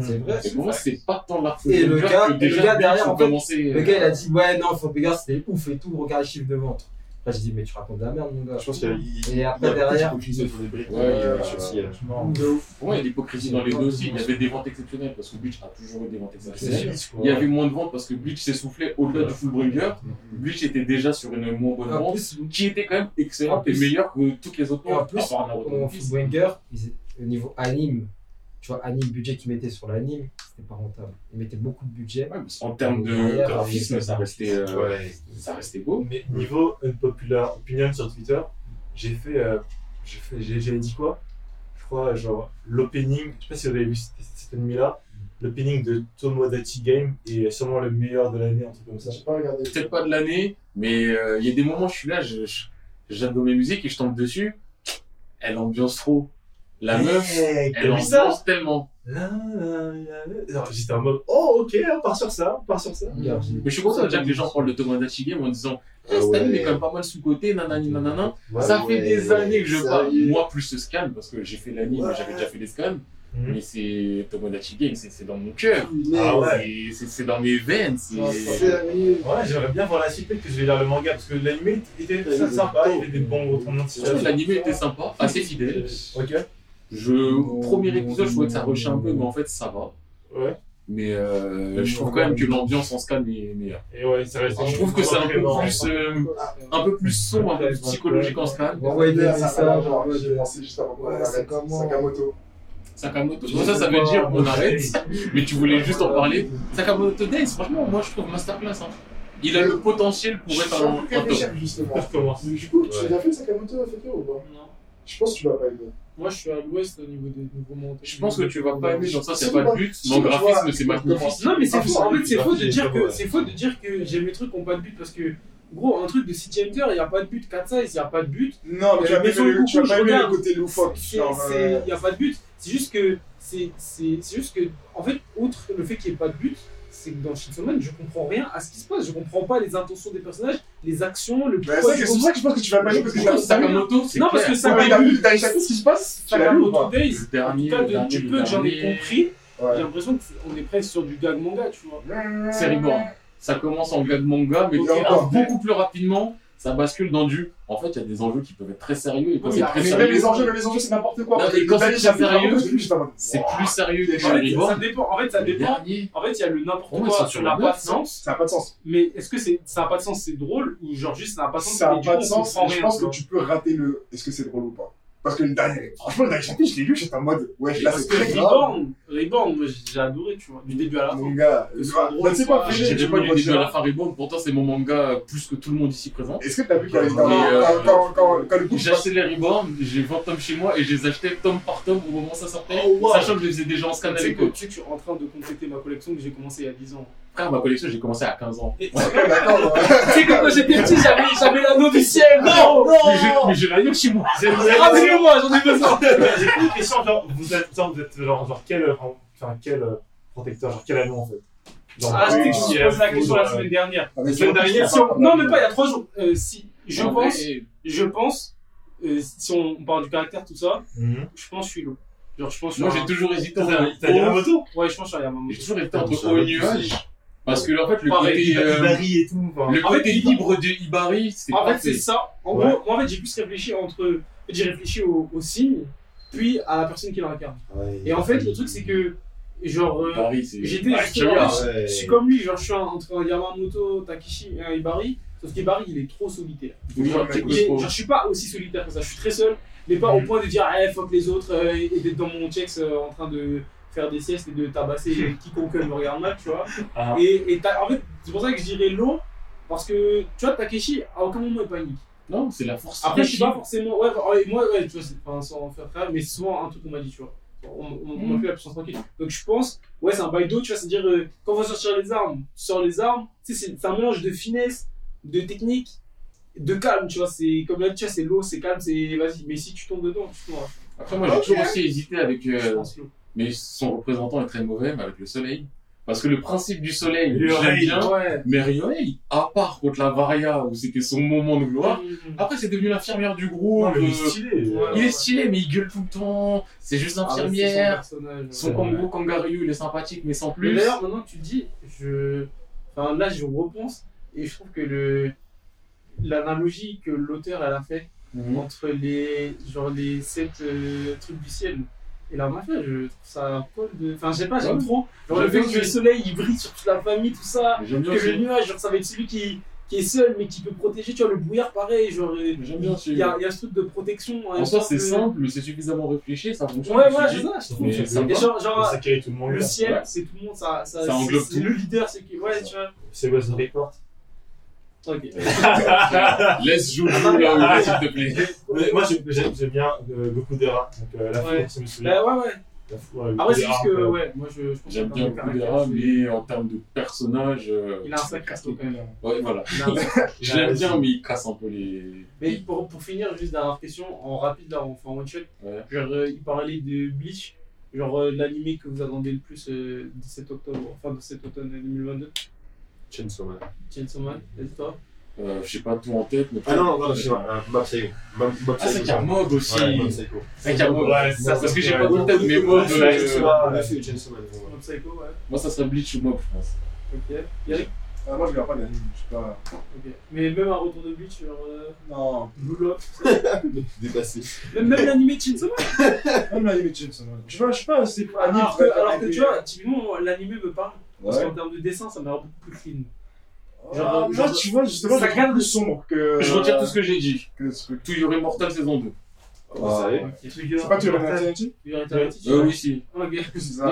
C'est vrai. Et pour moi, c'est pas tant l'arc Et le gars- que et le déjà, gars derrière, en fait, commencé, Le euh, gars, il a dit, ouais, non, Fullmecker, c'était ouf et tout. Regarde les chiffres de vente. Là, j'ai dit, mais tu racontes de la merde, mon gars. Je pense qu'il y a. Et après, il y a derrière- des briques. Ouais, il y a euh, euh. Pour moi, il y a l'hypocrisie dans les deux aussi. Il y avait des ventes exceptionnelles parce que Bleach a toujours eu des ventes exceptionnelles. Il y avait moins de ventes parce que Bleach s'essoufflait au-delà du Fullbringer. Mm. Bleach était déjà sur une moins bonne En vente qui était quand même En excellente et meilleure que toutes les autres en plus. Fullbringer, au niveau anime, tu vois, anime, budget qu'ils mettaient sur l'anime, c'était pas rentable. Ils mettaient beaucoup de budget. Ouais, en termes de Derrière, graphisme, ça restait, euh, Ouais. ça restait beau. Mais niveau unpopular opinion sur Twitter, j'ai fait. euh, j'ai dit quoi? Je crois, genre, l'opening. Je sais pas si vous avez vu cette, cette nuit-là. L'opening de Tomodachi Game est sûrement le meilleur de l'année, un truc comme ça. J'ai pas regardé. Peut-être pas de l'année, mais euh, il y a des moments où je suis là, je- je- j'adore mes musiques et je tombe dessus. Elle ambiance trop. La meuf, Hey, elle ambiance tellement. J'étais en mode, oh ok, on part sur ça, on part sur ça. J'ai- Mais je suis content déjà que les gens parlent de Tomodachi Game en disant eh, Ah Cette anime ouais. est quand même pas mal sous-côté, nanani nanana. Ouais, ça fait ouais, des années que je parle. Moi, plus ce scan, parce que j'ai fait l'anime, Ouais. j'avais déjà fait les scans. Mhm. Mais c'est Tomodachi Game, c'est c'est dans mon cœur. Ah ouais. C'est- C'est dans mes veines. c'est- Ouais, j'aimerais bien voir la suite, peut-être que je vais lire le manga, parce que l'anime était très sympa, il y avait des bons retournements de l'anime était sympa, assez fidèle. Ok, Je, premier épisode, je trouvais que ça rushait un peu, mais en fait, ça va. ouais. Mais euh, je trouve quand même que l'ambiance en scan est meilleure. Et ouais, ça reste. Je trouve que c'est un peu plus, euh, un peu plus sombre, un peu plus psychologique en scan. D'ailleurs, messages. ça, en genre, J'ai pensé juste avant Ouais, Sakamoto. Sakamoto. Bon, ça, ça veut dire on arrête, mais tu voulais juste en parler. Sakamoto Days, franchement, moi je trouve masterclass. Hein. Il a le potentiel pour être un, un top. justement. Je commence. Du coup, tu Ouais. l'as fait Sakamoto Fekir ou pas? Non. Je pense que tu vas pas aimer. Moi, je suis à l'ouest au niveau des nouveaux montés. Je pense que tu vas pas aimer, dans ça, c'est pas de but, vois, graphisme, c'est comment- magnifique. Non, mais c'est Ah, faux. En fait, c'est faux de dire que c'est faux de dire que j'aime les trucs qui n'ont pas de but parce que gros, un truc de City Hunter, il y a pas de but. 4 size, il y a pas de but. Non, mais tu Euh, vas mais pas sur aimer le le- tu vas pas le côté loufoque. Genre, euh, Il y a pas de but. C'est juste que c'est c'est c'est juste que en fait, outre le fait qu'il n'y ait pas de but, c'est que dans Chainsaw Man, je comprends rien à ce qui se passe. Je comprends pas les intentions des personnages, les actions, le Bah, pourquoi c'est pour ça. que je pense que tu vas pas aimer parce que t'as Sakamoto, Non, parce que mais t'as vu, ce qui se passe Tu Sakamoto pas Days, Le en tout cas, de- dernier, du le peu que j'en ai compris, j'ai l'impression qu'on est presque sur du gag manga, tu vois. C'est Reborn. Ça commence en gag manga, mais beaucoup plus rapidement. Ça bascule dans du. En fait, il y a des enjeux qui peuvent être très sérieux et quand Oui, c'est très Mais même sérieux, les enjeux, même les enjeux, c'est n'importe quoi. Non, mais quand c'est sérieux, c'est wow. plus sérieux que En fait, ça dépend. En fait, ça Le dépend. dernier. En fait, il y a le n'importe Oh, quoi sur n'a pas de sens. Ça n'a pas de sens. Mais est-ce que c'est ça n'a pas de sens, c'est drôle ou genre juste ça n'a pas de sens Ça n'a pas de sens. Je pense que tu peux rater le. Est-ce que c'est drôle ou pas Parce que le dernier. Franchement, le dernier chapitre, je l'ai lu, j'étais en mode. Ouais, là, c'est très grave. Reborn, Reborn, moi j'ai adoré, tu vois, du début à la fin. Mon gars, Que ce soit drôle tu sais ou pas, dirais pas me du début à la fin Reborn, pourtant c'est mon manga plus que tout le monde ici présent. Est-ce que t'as vu quand, euh, quand le coup J'ai acheté les Reborn, j'ai 20 tomes chez moi et je les achetais tome par tome au moment où ça sortait, Oh, sachant que je les faisais déjà en scan Tu sais avec que, eux. tu sais que je suis en train de compléter ma collection que j'ai commencé il y a 10 ans. Frère, ma collection, j'ai commencé à 15 ans. D'accord, ouais. Tu sais que quand j'étais petit, j'avais, j'avais l'anneau du ciel. Non, Mais j'ai- Mais j'ai l'ailleurs chez moi. Rappelez-moi, j'en ai besoin. J'ai une question, genre, vous êtes, genre, vous êtes genre, genre quel, euh, enfin, quel euh, protecteur, genre quel anneau en fait? Genre, Ah, je sais que je pose la question la semaine dernière. Ah, mais La semaine c'est- dernière, si on- Non, même pas, il y a 3 jours. Euh, si, je En pense, je pense, euh, si on, parle du caractère, tout ça, Mhm. je pense que je suis lourd. Genre, je pense Moi, je suis j'ai toujours hésité dit un haut- moto Ouais, je pense que je suis un Yamamoto. J'ai toujours hésité entre haut et. Parce que, en fait, le Pareil, côté, euh, Ibari et tout. enfin. le En côté fait, libre de Ibari, c'est En fait, parfait. c'est ça. En Ouais. gros, moi, en fait, j'ai plus réfléchi entre. J'ai réfléchi au, au signe, puis à la personne qui l'incarne. Ouais, Et en fait, le truc, c'est que. Genre. euh, Ibari, c'est. J'étais Ouais, justement- Kira. je- ouais. Je suis comme lui, genre je suis un- entre un Yamamoto, Takishi et un Ibari. Sauf qu'Ibari il est trop solitaire. Oui, genre, c'est il est- costaud. genre, je suis pas aussi solitaire que ça, je suis très seul, mais pas au Mhm. point de dire eh fuck les autres euh, et d'être dans mon checks euh, en train de faire des siestes et de tabasser quiconque me regarde mal, tu vois. Ah. Et, en fait, c'est pour ça que je dirais l'eau, parce que tu vois, Takeshi à aucun moment il panique. Non, c'est la force. Après, je suis pas forcément. Ouais, moi, ouais, tu vois, c'est enfin, sans faire frère, mais c'est souvent un truc qu'on m'a dit, tu vois. On, on, on m'a fait la puissance tranquille. Donc je pense, ouais, c'est un bail d'eau, tu vois, c'est-à-dire, euh, quand on va sortir les armes, tu sors les armes, tu sais, c'est un mélange de finesse, de technique, de calme, tu vois. C'est comme là, tu vois, c'est l'eau, c'est calme, c'est vas-y. Mais si tu tombes dedans, tu tombes. Après, moi, j'ai toujours aussi hésité avec. Je euh, pense. Mais son représentant est très mauvais, mais avec le soleil. Parce que le principe du soleil, Le j'aime bien. Ouais. Mais Ryohei, à part contre la Varia, où c'était son moment de gloire, Mhm. après c'est devenu l'infirmière du groupe. Non, mais il est euh, stylé. Ouais. il est stylé, mais il gueule tout le temps. C'est juste Ah, l'infirmière. son Son ouais. Kango Kangaroo, il est sympathique, mais sans Mais plus. d'ailleurs, maintenant que tu dis, je... enfin, là, je repense et je trouve que le... l'analogie que l'auteur elle a fait Mhm. entre les, genre, les sept euh, trucs du ciel et la mafia, je trouve ça cool de. Enfin, je sais pas, j'aime Ouais. trop. Genre, le fait que le soleil il brille sur toute la famille, tout ça. Mais J'aime bien Que le nuage, genre, ça va être celui qui, qui est seul mais qui peut protéger. Tu vois, le brouillard, pareil. Genre, Mais J'aime bien il y a, il y a ce truc de protection. En soi, c'est simple, mais c'est suffisamment réfléchi, ça fonctionne. Ouais, ouais, c'est ça, je trouve. Mais va. genre, genre, Ça tout le monde. le ciel, Ouais. c'est tout le monde, ça, ça, Ça englobe tout. le leader, c'est qui. Ouais, tu vois. C'est West Report. Ok. Laisse jouer là où il est, s'il te plaît. Mais Moi, j'aime- bien euh, Gokudera. Donc, euh, la Ouais. foudre, ça me souvient. Bah ouais, ouais. La foudre, euh, Après, c'est juste que, euh, ouais, moi je, je pense J'aime que bien dans le Kudera, c'est- mais en termes de personnage. euh, Il a un sacré casque quand même. Ouais, voilà. Il a un sacré- Je l'aime bien, mais il casse un peu les. Mais pour, pour finir, juste dernière question, en rapide là, on fait en one shot. Ouais. Genre, euh, il parlait de Bleach, genre euh, l'animé que vous attendez le plus euh, 17 octobre, enfin de cet automne 2022. Chainsaw Man. Chainsaw Man, et toi Euh, je sais pas tout en tête, mais. Ah non, non, non, c'est vrai. un Mob Psycho. Ah, c'est qu'il y a Mob aussi. Ouais, Mob Psycho. C'est qu'il y a Mob. Ouais, Ça, parce que j'ai pas tout en tête, mais Mob. Ouais, euh, Chainsaw Man, Mob Psycho, ouais. Moi, ça serait Bleach ou Mob, je pense. Ok. Yannick Ah, moi, je regarde pas d'anime, je sais pas. Ok. Mais même un retour de Bleach, genre euh, Non, Blue Lock. Dépassé. même, même l'animé de Chainsaw Man. même l'anime de Chainsaw Man. Je sais pas, je sais pas, c'est pas. Alors que, alors que tu vois, typiquement, l'animé me parle. Parce qu'en termes de dessin, ça m'a l'air beaucoup plus clean. Ah, Genre, moi, tu vois, justement, ça garde plus sombre que. Je retire tout ce que j'ai dit. que ce truc. To Your Immortal saison 2. Ah, ouais. C'est pas tu le Natsunachi Euh, oui, si. Non, mais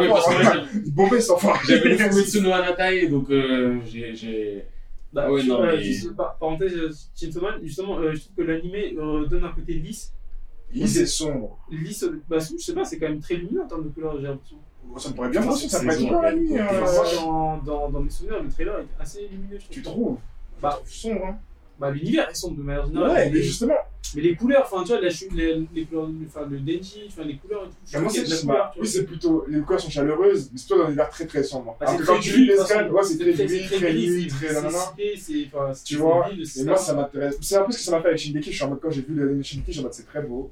parce que là, Il bombait sans fois. j'avais le Fumetsu no Hanatai, donc euh, j'ai- j'ai Bah, Ah ouais, non, euh, mais- juste, par- parenthèse, euh, Chainsaw justement, je trouve que l'animé donne un côté lisse. Il c'est sombre. Lisse, bah, je sais pas, c'est quand même très lumineux en termes de couleurs, j'ai l'impression. Ça me pourrait bien passer, ça pourrait être bien la nuit. Dans, dans, dans mes souvenirs, le trailer était assez lumineux, je trouve. Tu trouves Bah, sombre, hein. Bah, l'univers est sombre de manière générale. Ouais, mais, justement, mais les couleurs, enfin, tu vois, la, les, les couleurs, enfin, le denji, enfin, les couleurs et tout. je moi, c'est de la couleur, tu oui, c'est plutôt. Les couleurs sont chaleureuses, mais c'est plutôt dans un univers très très sombre. Bah, Alors que quand tu lis les scans, ouais, c'est très gris, très gris, très nanana. Tu vois, Et moi, ça. m'intéresse. C'est un peu ce que ça m'a fait avec Shingeki. Je suis en mode, quand j'ai vu l'anime Shingeki, je suis en mode, c'est très beau.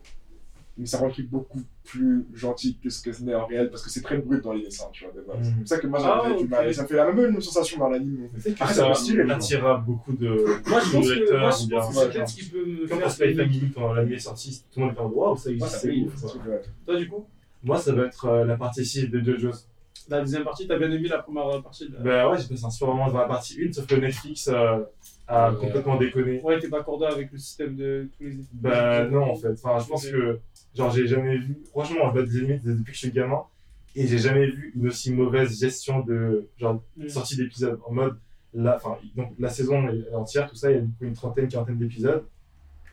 Mais ça rend le truc beaucoup plus gentil que ce que ce n'est en réel, parce que c'est très brut dans les dessins, tu vois, de base. Mm. C'est pour ça que moi, Ah, j'avais du mal. Et ça me fait la même sensation dans l'anime. Peut-être que Ah, ça ça attirera beaucoup de, Moi, je pense que, moi, ou je bien. pense que c'est peut-être ce qui peut me Comme faire. Spy Family, quand l'anime est sorti, tout le monde était en waouh, ça Moi, existe, ça c'est ouf. Toi, du coup, Moi, ça va être euh, la partie 6 de JoJo's. la deuxième partie, t'as bien aimé la première partie de la... Bah ouais, j'ai passé un super moment dans la partie 1, sauf que Netflix euh, a complètement déconné. Ouais, t'es pas accordé avec le système de tous les épisodes. Bah non, en fait. Enfin, je pense que, genre, j'ai jamais vu. Franchement, je vois des animés depuis que je suis gamin, et j'ai jamais vu une aussi mauvaise gestion de, genre, Mm. sortie d'épisodes. En mode, la, enfin, donc, la saison est entière, tout ça, il y a une trentaine, quarantaine d'épisodes.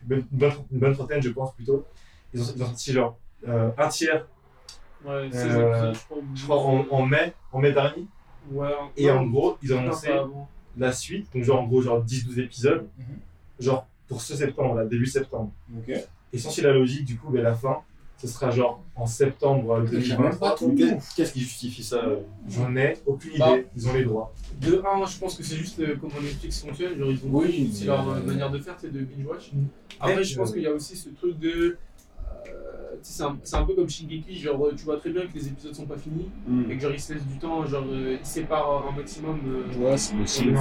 Une bonne, une bonne trentaine, je pense, plutôt. Ils ont, ils ont sorti, genre, euh, un tiers, Ouais, Euh, je crois. je crois, en, en mai, en mai dernier. Ouais, Et en gros, ils ont non, annoncé la suite, donc genre en gros genre 10-12 épisodes, Mhm. genre pour ce septembre, là, début septembre. Et sans la logique, du coup, ben, la fin, ce sera genre en septembre euh, J'ai même 2020. pas tout. Mais qu'est- Qu'est-ce qui justifie ça euh J'en ai aucune idée, Bah. ils ont les droits. De 1, je pense que c'est juste euh, comment Netflix fonctionne. Genre, ils ont Oui, c'est leur euh, euh, manière de faire, c'est de binge-watch. Mm. Après, je pense euh, qu'il y a aussi ce truc de. Euh, c'est un, c'est un peu comme Shingeki, genre tu vois très bien que les épisodes sont pas finis et que genre ils se laissent du temps, genre euh, ils séparent un maximum. euh, Ouais, c'est possible.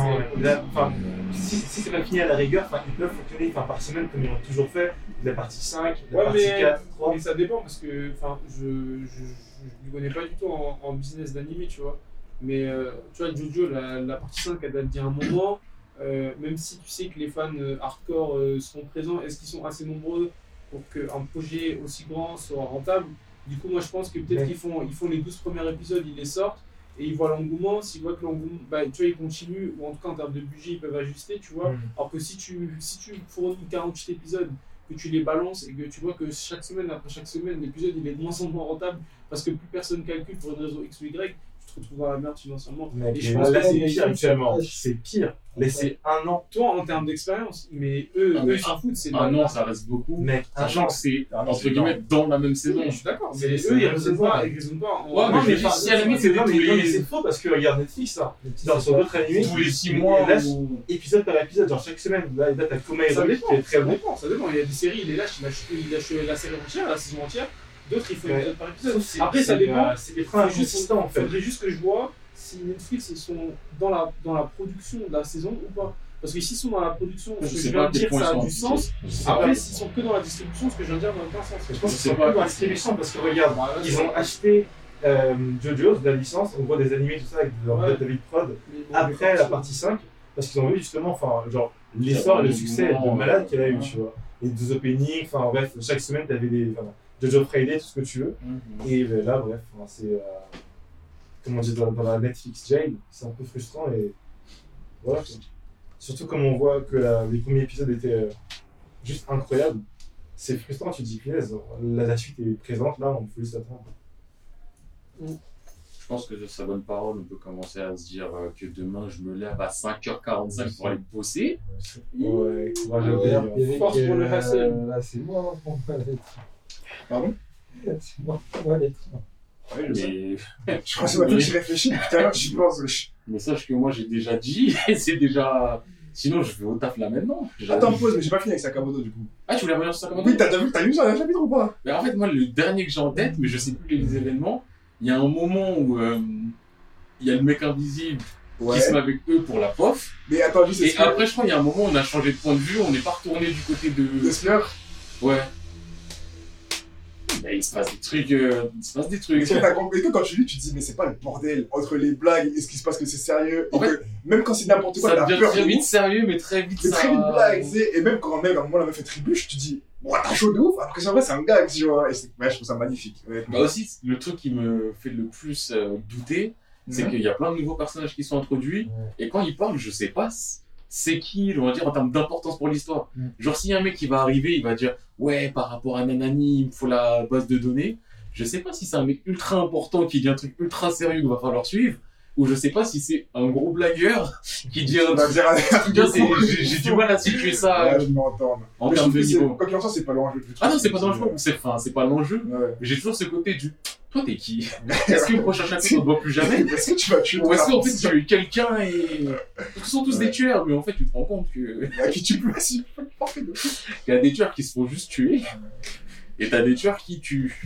Enfin, si, si c'est pas fini à la rigueur, enfin, ils peuvent fonctionner enfin, par semaine comme ils l'ont toujours fait. La partie 5, la Ouais, partie mais- 4, 3. Mais ça dépend parce que enfin, je ne je, je, connais pas du tout en, en business d'animé, tu vois. Mais euh, tu vois, Jojo, la, la partie 5, elle date d'il y a un moment. Euh, même si tu sais que les fans euh, hardcore euh, sont présents, est-ce qu'ils sont assez nombreux? Pour qu'un projet aussi grand soit rentable Du coup, moi je pense que peut-être Ouais. qu'ils font, ils font les 12 premiers épisodes, ils les sortent et ils voient l'engouement. S'ils voient que l'engouement, bah, tu vois, ils continuent, ou en tout cas en termes de budget, ils peuvent ajuster, tu vois. Alors que si tu, si tu fournis 48 épisodes, que tu les balances et que tu vois que chaque semaine après chaque semaine, l'épisode il est de moins en moins rentable parce que plus personne calcule pour une raison X ou Y, tu te retrouves dans la merde financièrement. Et je et pense là, que c'est pire actuellement. C'est pire. Laissez un an. Toi en termes d'expérience, mais eux, Ah, eux mais ils s'en foutent, c'est Ah de- non, ça reste beaucoup. Mec, un Sachant an. que c'est, Ah non, entre guillemets, dans la même saison. Je suis d'accord, C'est- mais eux ils raisonnent pas, ils raisonnent pas. Ouais, mais dire, enfin, si à la limite, c'est Non, mais, non, mais faux parce que regarde Netflix là. Genre sur d'autres animés, tous les 6 ils mois. épisode par épisode, genre chaque semaine. Là, là t'as Ça Hero dépend, qui est très ça bon. dépend, ça dépend. Il y a des séries, il les lâche, il lâche, il lâche la série entière, la saison entière. D'autres, il faut Ouais. épisode par épisode. Après, ça dépend. euh, C'est des freins inconsistants en fait. faudrait juste que je vois si Netflix ils sont dans la, dans la production de la saison ou pas. Parce que s'ils sont dans la production, Je ce que je viens de dire, ça ils a sont du sens. Après, s'ils sont que dans la distribution, ce que je viens de dire n'a aucun sens. Je pense que sais c'est pas. pas dans la distribution parce que regarde, ils ont acheté euh, JoJo's, la licence, on voit des animés, tout ça, avec leur Ouais. David Prod, après la partie 5, parce qu'ils ont vu justement, enfin, genre, l'essor et le succès de malade qu'elle a eu, Ouais. tu vois. Les deux openings, enfin, bref, chaque semaine, t'avais des. Enfin, JoJo Friday, tout ce que tu veux. Mhm. Et ben, là, bref, c'est. euh, comment dire, dans, dans la Netflix jail, c'est un peu frustrant et. Voilà. Surtout comme on voit que la- les premiers épisodes étaient euh, juste incroyables. C'est frustrant, tu te dis, punaise, la, la suite est présente, là, on peut juste attendre. Je pense que de sa bonne parole, on peut commencer à se dire euh, que demain, je me lève à 5h45 pour aller bosser. Ouais, courage à vous, hein. Force pour le hustle. Là, c'est moi hein, pour moi l'être. Pardon? C'est moi. Ouais, je sais. Mais, Je crois que c'est maintenant que j'y réfléchis, depuis tout à l'heure, j'y pense. wesh. mais sache que moi, j'ai déjà dit, et c'est déjà. Sinon, je vais au taf là maintenant. Attends, pause, mais j'ai pas fini avec Sakamoto du coup. Ah, tu voulais revenir sur comment Oui, t'as vu, t'as lu ça, un chapitre ou pas? Mais en fait, moi, le dernier que j'ai en tête, mais je sais plus les événements, il y a un moment où euh, il y a le mec invisible qui se met avec eux pour la pof. Mais attends, juste, Et après, je crois, il y a un moment où on a changé de point de vue, on n'est pas retourné du côté de. Dessler Ouais. Mais il se passe des trucs. euh, Il se passe des trucs. Est-ce que t'as compris quand tu lis, tu te dis, mais c'est pas le bordel entre les blagues et ce qui se passe que c'est sérieux? Et En fait, que même quand c'est n'importe quoi, t'as peur très vite sérieux, mais très vite C'est ça. très vite blague, tu sais. Et même quand mec, à un moment, la meuf fait trébuche, tu te dis, ouais, t'as chaud de ouf, alors que c'est vrai, c'est un gag, tu vois. Et ouais, je trouve ça magnifique. honnêtement. Bah aussi, le truc qui me fait le plus euh, douter, c'est qu'il y a plein de nouveaux personnages qui sont introduits, et quand ils parlent, je sais pas, c'est qui, on va dire, en termes d'importance pour l'histoire. Mm. Genre, s'il y a un mec qui va arriver, il va dire, ouais, par rapport à Nanani, il me faut la base de données. Je sais pas si c'est un mec ultra important qui dit un truc ultra sérieux qu'il va falloir suivre, ou je sais pas si c'est un gros blagueur qui dit un va truc. J'ai du mal à situer ça Ouais, je m'entends. en je termes de niveau. Quoi qu'il en soit, c'est pas l'enjeu du truc. Ah non, c'est pas dans le jeu, c'est enfin, c'est pas l'enjeu. J'ai toujours ce côté du. Toi, t'es qui Est-ce que le prochain chapitre, on ne voit plus jamais Est-ce que tu vas tuer Ou est-ce qu'en fait, tu es quelqu'un et. Ce sont tous des tueurs, mais en fait, tu te rends compte que. À qui tu peux aussi. Il y a des tueurs qui se font juste tuer, et t'as des tueurs qui tuent.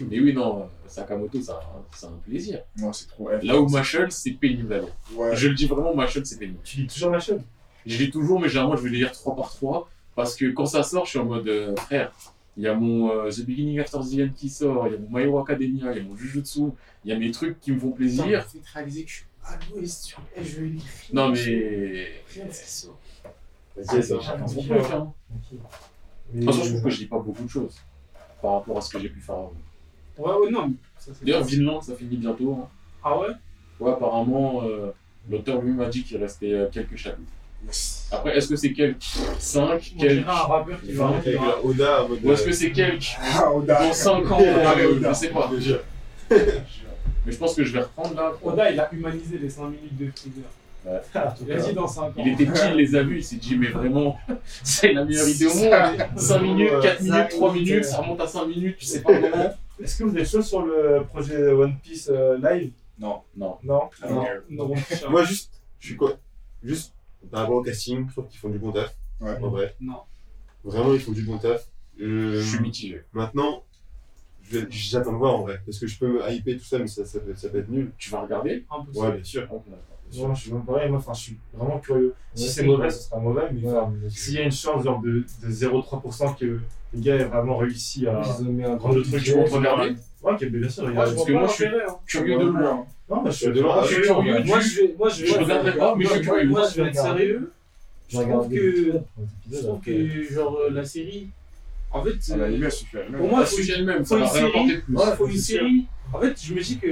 Mais oui, non, Sakamoto, c'est un plaisir. Non, c'est trop. Là où Machel, c'est pénible. Ouais. Je le dis vraiment, Machel, c'est pénible. Tu lis toujours ma chaîne Je lis toujours, mais généralement, je vais les lire 3 par 3, parce que quand ça sort, je suis en mode, euh, frère, il y a mon euh, The Beginning After the End qui sort, il y a mon My Hero Academia, il y a mon Jujutsu, il y a mes trucs qui me font plaisir. fait réaliser que je suis à l'ouest sur Non, mais. rien de ce qui sort. Vas-y, vas-y. Chacun son truc, hein. De toute façon, je trouve que je lis pas beaucoup de choses par rapport à ce que j'ai pu faire avant. Ouais, ouais, non. mais ça, c'est- D'ailleurs, Vinland, ça finit bientôt. hein. Ah ouais? Ouais, apparemment, euh, l'auteur lui m'a dit qu'il restait euh, quelques chapitres. Après, est-ce que c'est quelques 5, On quelques. dirait un rappeur qui va Avec la Oda en mode. Ou est-ce que c'est quelques Ah, Oda. dans 5 ans Ah. Je sais pas. Déjà. Mais je pense que je vais reprendre là. Oda, il a humanisé les 5 minutes de Freezer. Ouais. Il a dit dans 5 ans. Il était petit, il les a vus, il s'est dit, mais vraiment, c'est la meilleure idée au monde. 5 minutes, 4 minutes, 3 minutes, ça remonte à 5 minutes, tu sais pas comment. Est-ce que vous êtes chaud sur le projet One Piece euh, live? Non. Non. Non? Non. Non, putain. Moi, juste, je suis quoi? Juste par rapport au casting, je trouve qu'ils font du bon taf. Ouais. En vrai. Non. Vraiment, ils font du bon taf. Euh, Je suis mitigé. Maintenant, j'attends de voir en vrai. Parce que je peux me hyper tout ça, mais ça, ça, peut, ça peut être nul. Tu vas regarder Impossible. Ouais, bien sûr. Non, je suis même pareil, moi, enfin, je suis vraiment curieux. Si Ouais, c'est mauvais, ce sera mauvais, mais Ouais, s'il y a une chance genre de, de 0,3% que les gars aient vraiment réussi à prendre le truc, tu vois, regarder Ouais, ok, mais bien sûr, Parce que moi, je suis- hein. Curieux de le voir. Non, mais je suis curieux Moi, je vais, moi, je vais, Je regarderai pas, mais je suis curieux. Moi, je vais être sérieux. Je trouve que, je trouve genre, euh, la série, en fait, Ah, la lumière suffit. pour Moi, suite elle-même, faut ça va une rien série. faut une c'est série. En fait, je me dis que,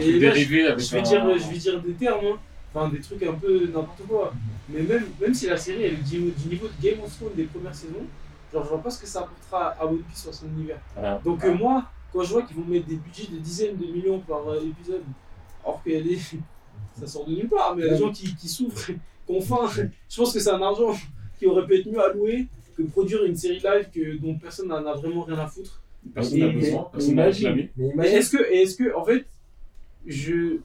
Et là, je vais un- dire, je vais dire des termes, hein. enfin des trucs un peu n'importe quoi. Mais même, même si la série elle est du, du niveau de Game of Thrones des premières saisons, genre je vois pas ce que ça apportera à One Piece sur son univers. Voilà. Donc euh, moi, quand je vois qu'ils vont mettre des budgets de dizaines de millions par euh, épisode, alors que les... ça sort de nulle part, mais les gens qui, qui souffrent, qui ont faim, je pense que c'est un argent qui aurait pu être mieux alloué que produire une série live que, dont personne n'en a vraiment rien à foutre. Personne n'a besoin, Mais personne n'a imagine, réclamé. mais imagine, est-ce que, est-ce que, en fait, je.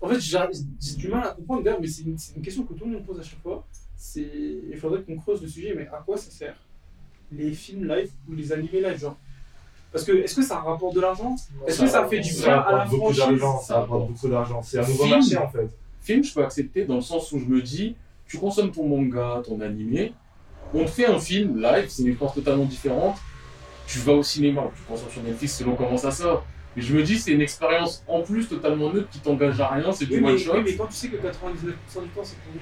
En fait, j'ai du mal à comprendre, d'ailleurs, mais c'est une, c'est une question que tout le monde pose à chaque fois. C'est, il faudrait qu'on creuse le sujet, mais à quoi ça sert les films live ou les animés live, genre? Parce que, est-ce que ça rapporte de l'argent? Est-ce que ça fait du bien à la franchise? ça rapporte beaucoup d'argent. C'est un nouveau Film. marché en fait. Film, je peux accepter dans le sens où je me dis, tu consommes ton manga, ton animé, on te fait un film live, c'est une expérience totalement différente. Tu vas au cinéma, ou tu consommes sur Netflix selon comment ça sort. Mais je me dis, c'est une expérience en plus totalement neutre qui t'engage à rien, c'est du one shot. mais quand tu sais que 99% du temps c'est pour.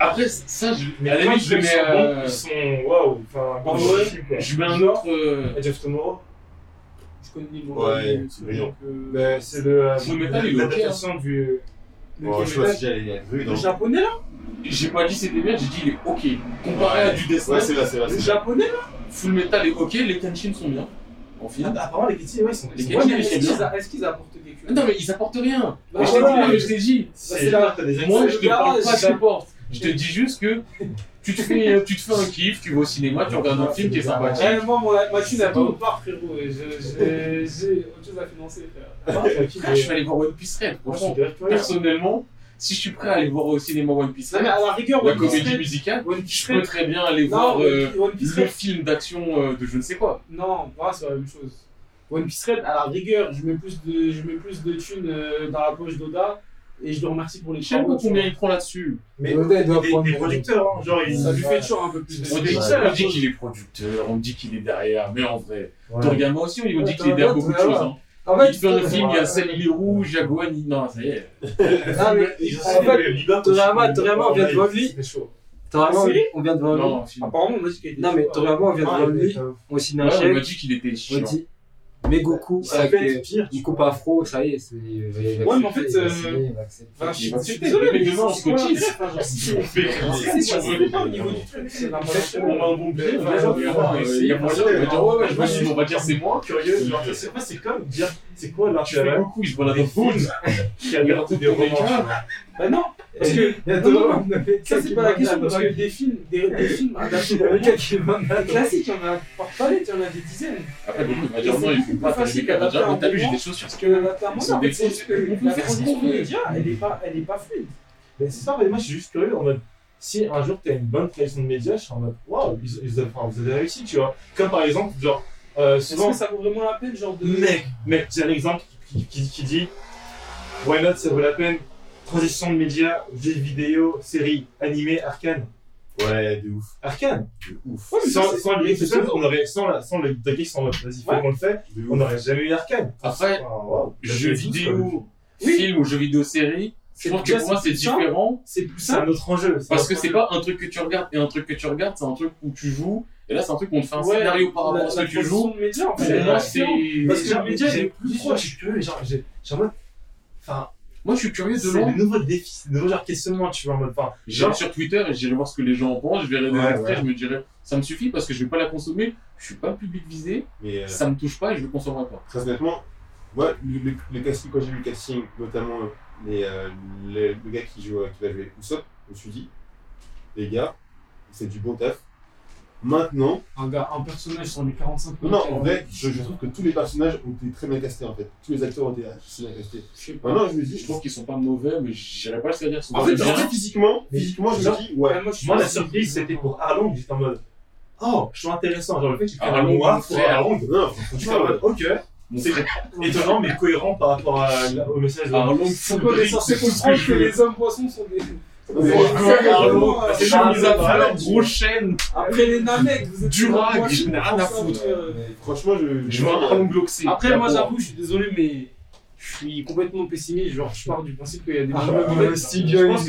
Après, ça, je, Mais à la limite, je mets, euh, ils sont waouh. Enfin, je mets un autre. euh, Edge of Tomorrow, connais le Ouais, c'est brillant. euh, ben, c'est le. euh, Full Metal, il est ok, l'adaptation du. le je si j'allais Le dans. japonais là J'ai pas dit c'était bien, j'ai dit il est ok. Comparé Ouais. à du dessin, Ouais, c'est vrai, c'est vrai. Le japonais là Full Metal est ok, les Kenshin sont bien. En film. Ah, Apparemment, les Kitty, ouais, ils sont. Les Ouais, est-ce qu'ils apportent quelque chose Non mais ils apportent rien. Bah, je t'ai dit, mais je t'ai dit. Moi je te parle pas. Je te dis juste que tu te fais, tu te fais un kiff, tu vas au cinéma, tu regardes un film qui est sympathique. Réellement, mon, ma thune autre part, frérot. J'ai autre chose à financer, frère. Ah, Ah, je vais aller voir One Piece Red. Moi, curieux. personnellement, si je suis prêt à aller voir au cinéma One Piece Red, à la rigueur, la One Piece comédie Red- musicale, One je peux très bien aller Non, voir euh, le film d'action euh, de je ne sais quoi. Non, voilà, c'est la même chose. One Piece Red, à la rigueur, je mets plus de, je mets plus de thunes euh, dans la poche d'Oda et je le remercie pour les Je sais pas combien il prend là-dessus. Mais il doit les- prendre les le- producteurs, hein, genre, ils. Ça lui fait toujours un peu plus de On dit, on dit qu'il est producteur, on dit qu'il est derrière, mais en vrai, Ouais. Toriyama aussi, on dit qu'il est derrière beaucoup de choses. Hein. En fait, Il fait un film, il y a Celle, il est rouge, il y a Gohan, il- non, ça y est. Ah, mais en fait, Toriyama- Toriyama, on vient de voir lui. Toriyama, Ah, on vient de voir lui. Non, film. Apparemment, on a dit qu'il était Non, mais Toriyama, on vient de Ah, voir mais, lui euh, au ciné Ouais, on m'a chèque. dit qu'il était mais Goku, ça avec fait, pire, une coupe afro, ça y est, c'est. Ouais, mais en fait, euh, je suis désolé, mais demain on se cotise. Si on fait si on pas au niveau du truc, On a un bon billet, il y a moyen de dire, ouais, ouais, on va dire c'est moi, curieux. C'est pas, c'est comme dire, c'est quoi l'intérêt Goku, il se voit dans des foules, qui a regardé des romans. Bah non, parce que. Non, non, non. Ça, c'est pas la question, parce que des films, des, des films adaptés de classique, il y en a par palette, il y en a des dizaines. Après, beaucoup vont dire non, il faut pas faire des. Déjà, t'as vu, j'ai des chaussures. Parce que l'adaptation, c'est que la façon média, elle est pas, elle est pas fluide. Ben, c'est ça, moi, je suis juste curieux en mode. Si un jour t'as une bonne création de médias, je suis en mode waouh, ils, avez réussi, tu vois. Comme par exemple, genre, euh, souvent. Est-ce que ça vaut vraiment la peine, genre de. Mec, mec, j'ai un exemple qui, qui dit Why not, ça vaut la peine Transition de médias, jeux vidéo, séries, animés, arcane. Ouais, de ouf. Arcane De ouf. Ouais, sans, sans le Geek on aurait, sans la, sans le Geek, sans vas-y, faut qu'on le fait, on n'aurait jamais eu Arcane. Après, ah, jeux vidéo, oui. film ou jeux vidéo série, je pense que pour moi c'est différent. C'est plus C'est un autre enjeu. Parce que c'est pas un truc que tu regardes et un truc que tu regardes, c'est un truc où tu joues. Et là, c'est un truc qu'on te fait un ouais, scénario par rapport à ce que tu joues. De média, en fait. C'est. Parce que les médias, j'ai plus proche. J'ai en mode. Enfin, moi, je suis curieux de voir. C'est nouveau défi, c'est nouveau questionnement, tu vois, en mode. Enfin, J'irai sur Twitter et j'irai voir ce que les gens en pensent, je verrai des extraits, je me dirai, ça me suffit parce que je vais pas la consommer, je suis pas public visé, mais euh... ça me touche pas et je le consommerai pas. Très honnêtement, moi, le, casting, quand j'ai vu le casting, notamment euh, euh, les, le gars qui, joue, euh, qui va jouer Usopp, je me suis dit, les gars, c'est du bon taf, Maintenant. Un, gars, un personnage sur les 45 minutes. Non, en vrai, je, je, trouve que tous les personnages ont été très bien castés en fait. Tous les acteurs ont été très bien castés. Je sais pas. Maintenant, je me dis, je trouve qu'ils sont pas mauvais, mais j'irais pas jusqu'à dire qu'ils sont En fait, en fait physiquement, physiquement, je me dis, ouais. Moi, la surprise, c'était pour Arlong, j'étais en mode, oh, je suis intéressant. Genre, le fait que tu ah, fais Arlong, Arlong, non, j'étais en mode, ok. C'est étonnant mais cohérent par rapport à, au message de Arlong. C'est censé comprendre que les hommes poissons sont des. C'est gros chêne. Après les Namek, vous êtes Durag, je n'ai rien à foutre. Euh. Franchement, je vois un angloxé. Euh, Après, moi j'avoue, je suis désolé, mais je suis complètement pessimiste. Genre, je pars du principe qu'il y a des ah, mangas. Je pense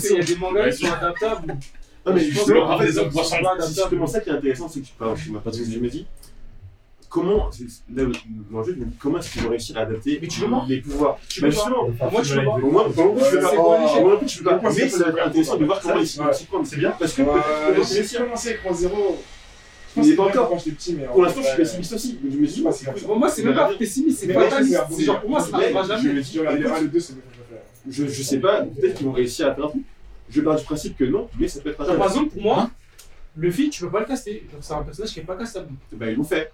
qu'il y a des mangas qui sont adaptables. Non, mais justement, c'est justement ça qui est intéressant, c'est que tu parles, parce que je me dis, comment, l'enjeu, comment est-ce qu'ils vont réussir à adapter les pouvoirs? Moi, je peux pas. Au moins, je peux pas. Mais ça va être intéressant de voir comment ils s'y prennent. C'est bien parce que j'ai commencé avec 3-0. Il est pas encore. Pour l'instant, je suis pessimiste aussi. Je me dis, moi, c'est même pas pessimiste, c'est fataliste. Genre, pour moi, ça n'arrivera jamais. Je sais pas, peut-être qu'ils vont réussir à faire un truc. Je pars du principe que non, mais ça peut être. Par exemple, pour moi, hein Luffy, tu peux pas le caster. C'est un personnage qui est pas castable. Bah, eh ben, ils l'ont fait.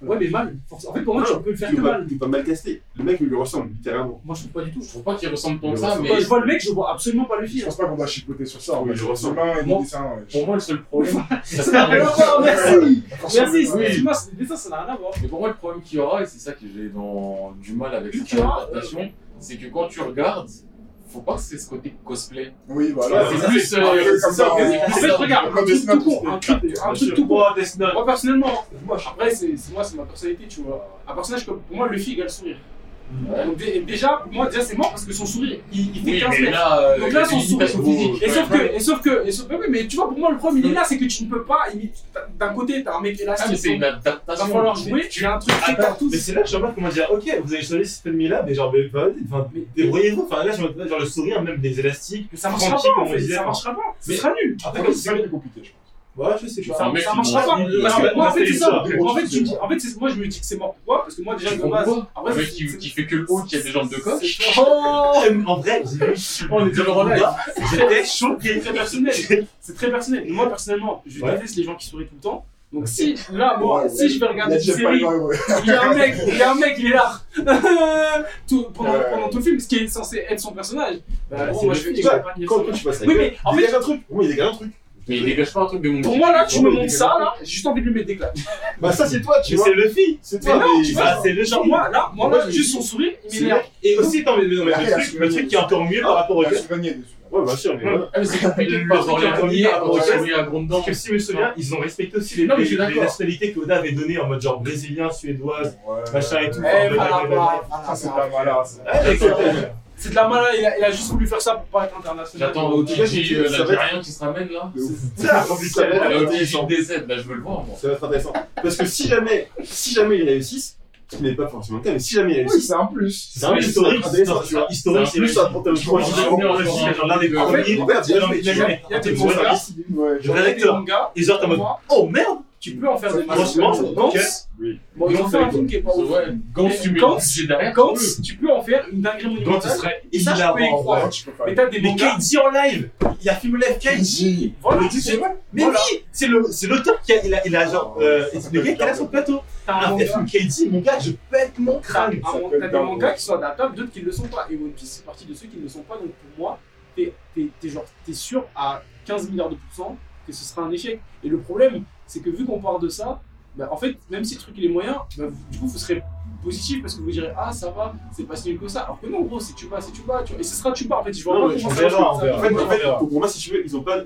Ouais, mais mal. En fait, pour moi, tu peux le faire que mal. Tu peux pas mal casté. Le mec, il lui ressemble, littéralement. Moi, je trouve pas du tout. Je trouve pas qu'il ressemble tant que ça. Mais... Quand je vois le mec, je vois absolument pas le film. Je pense pas qu'on va chipoter sur ça. Oui, je ressemble. Pour moi, le seul problème. ça n'a rien à voir, merci Merci, excuse-moi, mais ça, ça n'a rien à voir. Mais pour moi, le problème qu'il y aura, et c'est ça que j'ai dans... du mal avec cette adaptation, c'est que quand tu regardes, faut pas que c'est ce côté cosplay. Oui, voilà. C'est plus. En fait, euh, regarde, un truc tout court. Un truc tout court. Moi, personnellement, après, c'est moi, c'est ma personnalité, tu vois. Un personnage comme. Pour moi, Luffy le sourire. Euh, déjà, moi, déjà, c'est mort parce que son sourire, il, il fait oui, 15 mètres. Euh, donc là, son sourire. Physique. Et sauf que, et sauf que, et sauf, mais mais tu vois, pour moi, le problème, il est là, c'est que tu ne peux pas. D'un côté, t'as un mec élastique. Ah, mais c'est une adaptation. Falloir jouer, tu as un truc qui partout. Mais c'est là que je sais pas comment dire, ok, vous avez choisi cette ennemi-là, mais genre, mais bah, enfin, débrouillez-vous. Enfin, là, je me genre, le sourire, même des élastiques. Ça marchera pas, ça marchera pas. Ce sera nul. Après, c'est compliqué, je pense. Ouais, je sais pas. Ça marche pas. Parce que moi, en fait, c'est ça. En fait, moi, je me dis que c'est mort. Pourquoi Parce que moi, déjà, de base. Le mec qui fait que le haut, qui a des jambes de coche. Oh en vrai, on est toujours en live. J'étais choqué. C'est très personnel. C'est très personnel. Moi, personnellement, je déteste les gens qui sourient tout le temps. Donc si là moi ouais, si ouais. je vais regarder une série, il y a un mec, il y a un mec, il est là tout, pendant, euh... pendant, tout le film, ce qui est censé être son personnage. Bah, bah bon, moi je vais, pas Quand. Tu vois, ça oui mais en fait il y a un truc. Oui il y a un truc. Mais il dégage pas un truc de mon Pour moi, là, tu me montres ça, là, j'ai juste envie de lui mettre des claques. bah, ça, c'est toi, tu vois. C'est le. C'est toi, c'est le genre. Moi, là, moi, là, juste son sourire, il m'énerve. Et aussi, t'as envie de le truc qui est encore mieux par ah, rapport au bah, gars. Ouais, bien sûr, mais. Ah, mais c'est compliqué de pas. Parce que si je me souviens, ils ont respecté aussi les, nationalités que Oda avait données en mode genre brésilien, suédoise, machin et tout. Eh, voilà, c'est pas eh, eh, mal. C'est de la malade, il, a, juste voulu faire ça pour pas être international. J'attends l'Algérien qui se ramène là. Là je veux le voir moi. Ça va être intéressant. Parce que si jamais, si jamais ils réussissent, ce n'est pas forcément le cas, mais si jamais il réussissent. Oui, c'est un plus. C'est un plus historique, c'est plus à. L'un des Oh merde tu peux en faire des. Gantz, Oui. bon, ils ont fait un film qui est pas ouf. Gantz, tu mets derrière. Gantz, tu peux en faire une dinguerie monumentale. serait Et ça, je peux y croire. Mais t'as des Mais en live! Il y a film live KG! Voilà, Mais oui! C'est le, c'est l'auteur qui a, il a, il a genre, euh, c'est le gars qui sur le plateau. T'as un film KG, mon gars, je pète mon crâne! t'as des mangas qui sont adaptables, d'autres qui ne le sont pas. Et One Piece, c'est partie de ceux qui ne le sont pas. Donc pour moi, t'es t'es- t'es genre, t'es sûr à 15 milliards de pourcents que ce sera un échec. Et le problème, c'est que vu qu'on part de ça, bah, en fait, même si le truc il est moyen, bah, vous- du coup, vous serez positif parce que vous direz Ah, ça va, c'est pas si nul que ça. Alors que non, gros, c'est Tuba, c'est Tuba. Tu vois. Et ce sera Tuba en fait. Je vois Non, pas comment ça. En fait, en fait, pour moi, si tu veux, ils ont pas.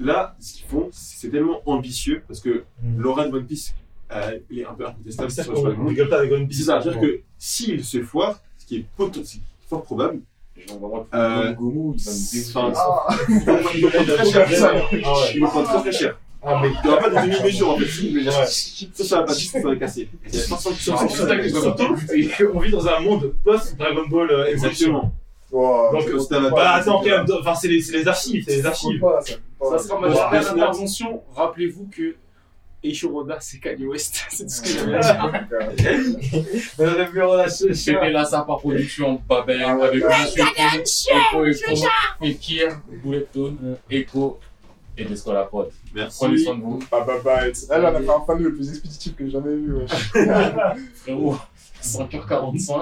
Là, ce qu'ils font, c'est tellement ambitieux parce que Mm. Laura de One Piece, euh, il est un peu incontestable C'est ça. C'est ça, c'est-à-dire que s'il se foire, ce qui est c'est fort probable, Euh, Gomu, il va nous défoncer. Ah, il va prendre très cher. Ah mais Il n'y aura pas de demi-mesure en fait. Ça, ça va pas, ça va casser. Il y a 500 qui sont c'est ça qu'ils doivent Surtout, on vit dans un monde post-Dragon Ball euh. Exactement. Donc, c'est- c'était la- Bah attends, quand même, enfin, c'est les, archives, c'est les Ça archives. sera ma dernière intervention. Rappelez-vous que Eishiroda, c'est Kanye West. c'est tout ce que j'avais à dire. La. C'était là ça par production Babel Ah avec Monsieur Echo, Echo, Fekir, Echo et Descola Prod. Merci. Prenez soin de vous, Bah, bah, bah, elle, elle a fait un panneau le plus expéditif que j'ai jamais vu. frérot. 5h45.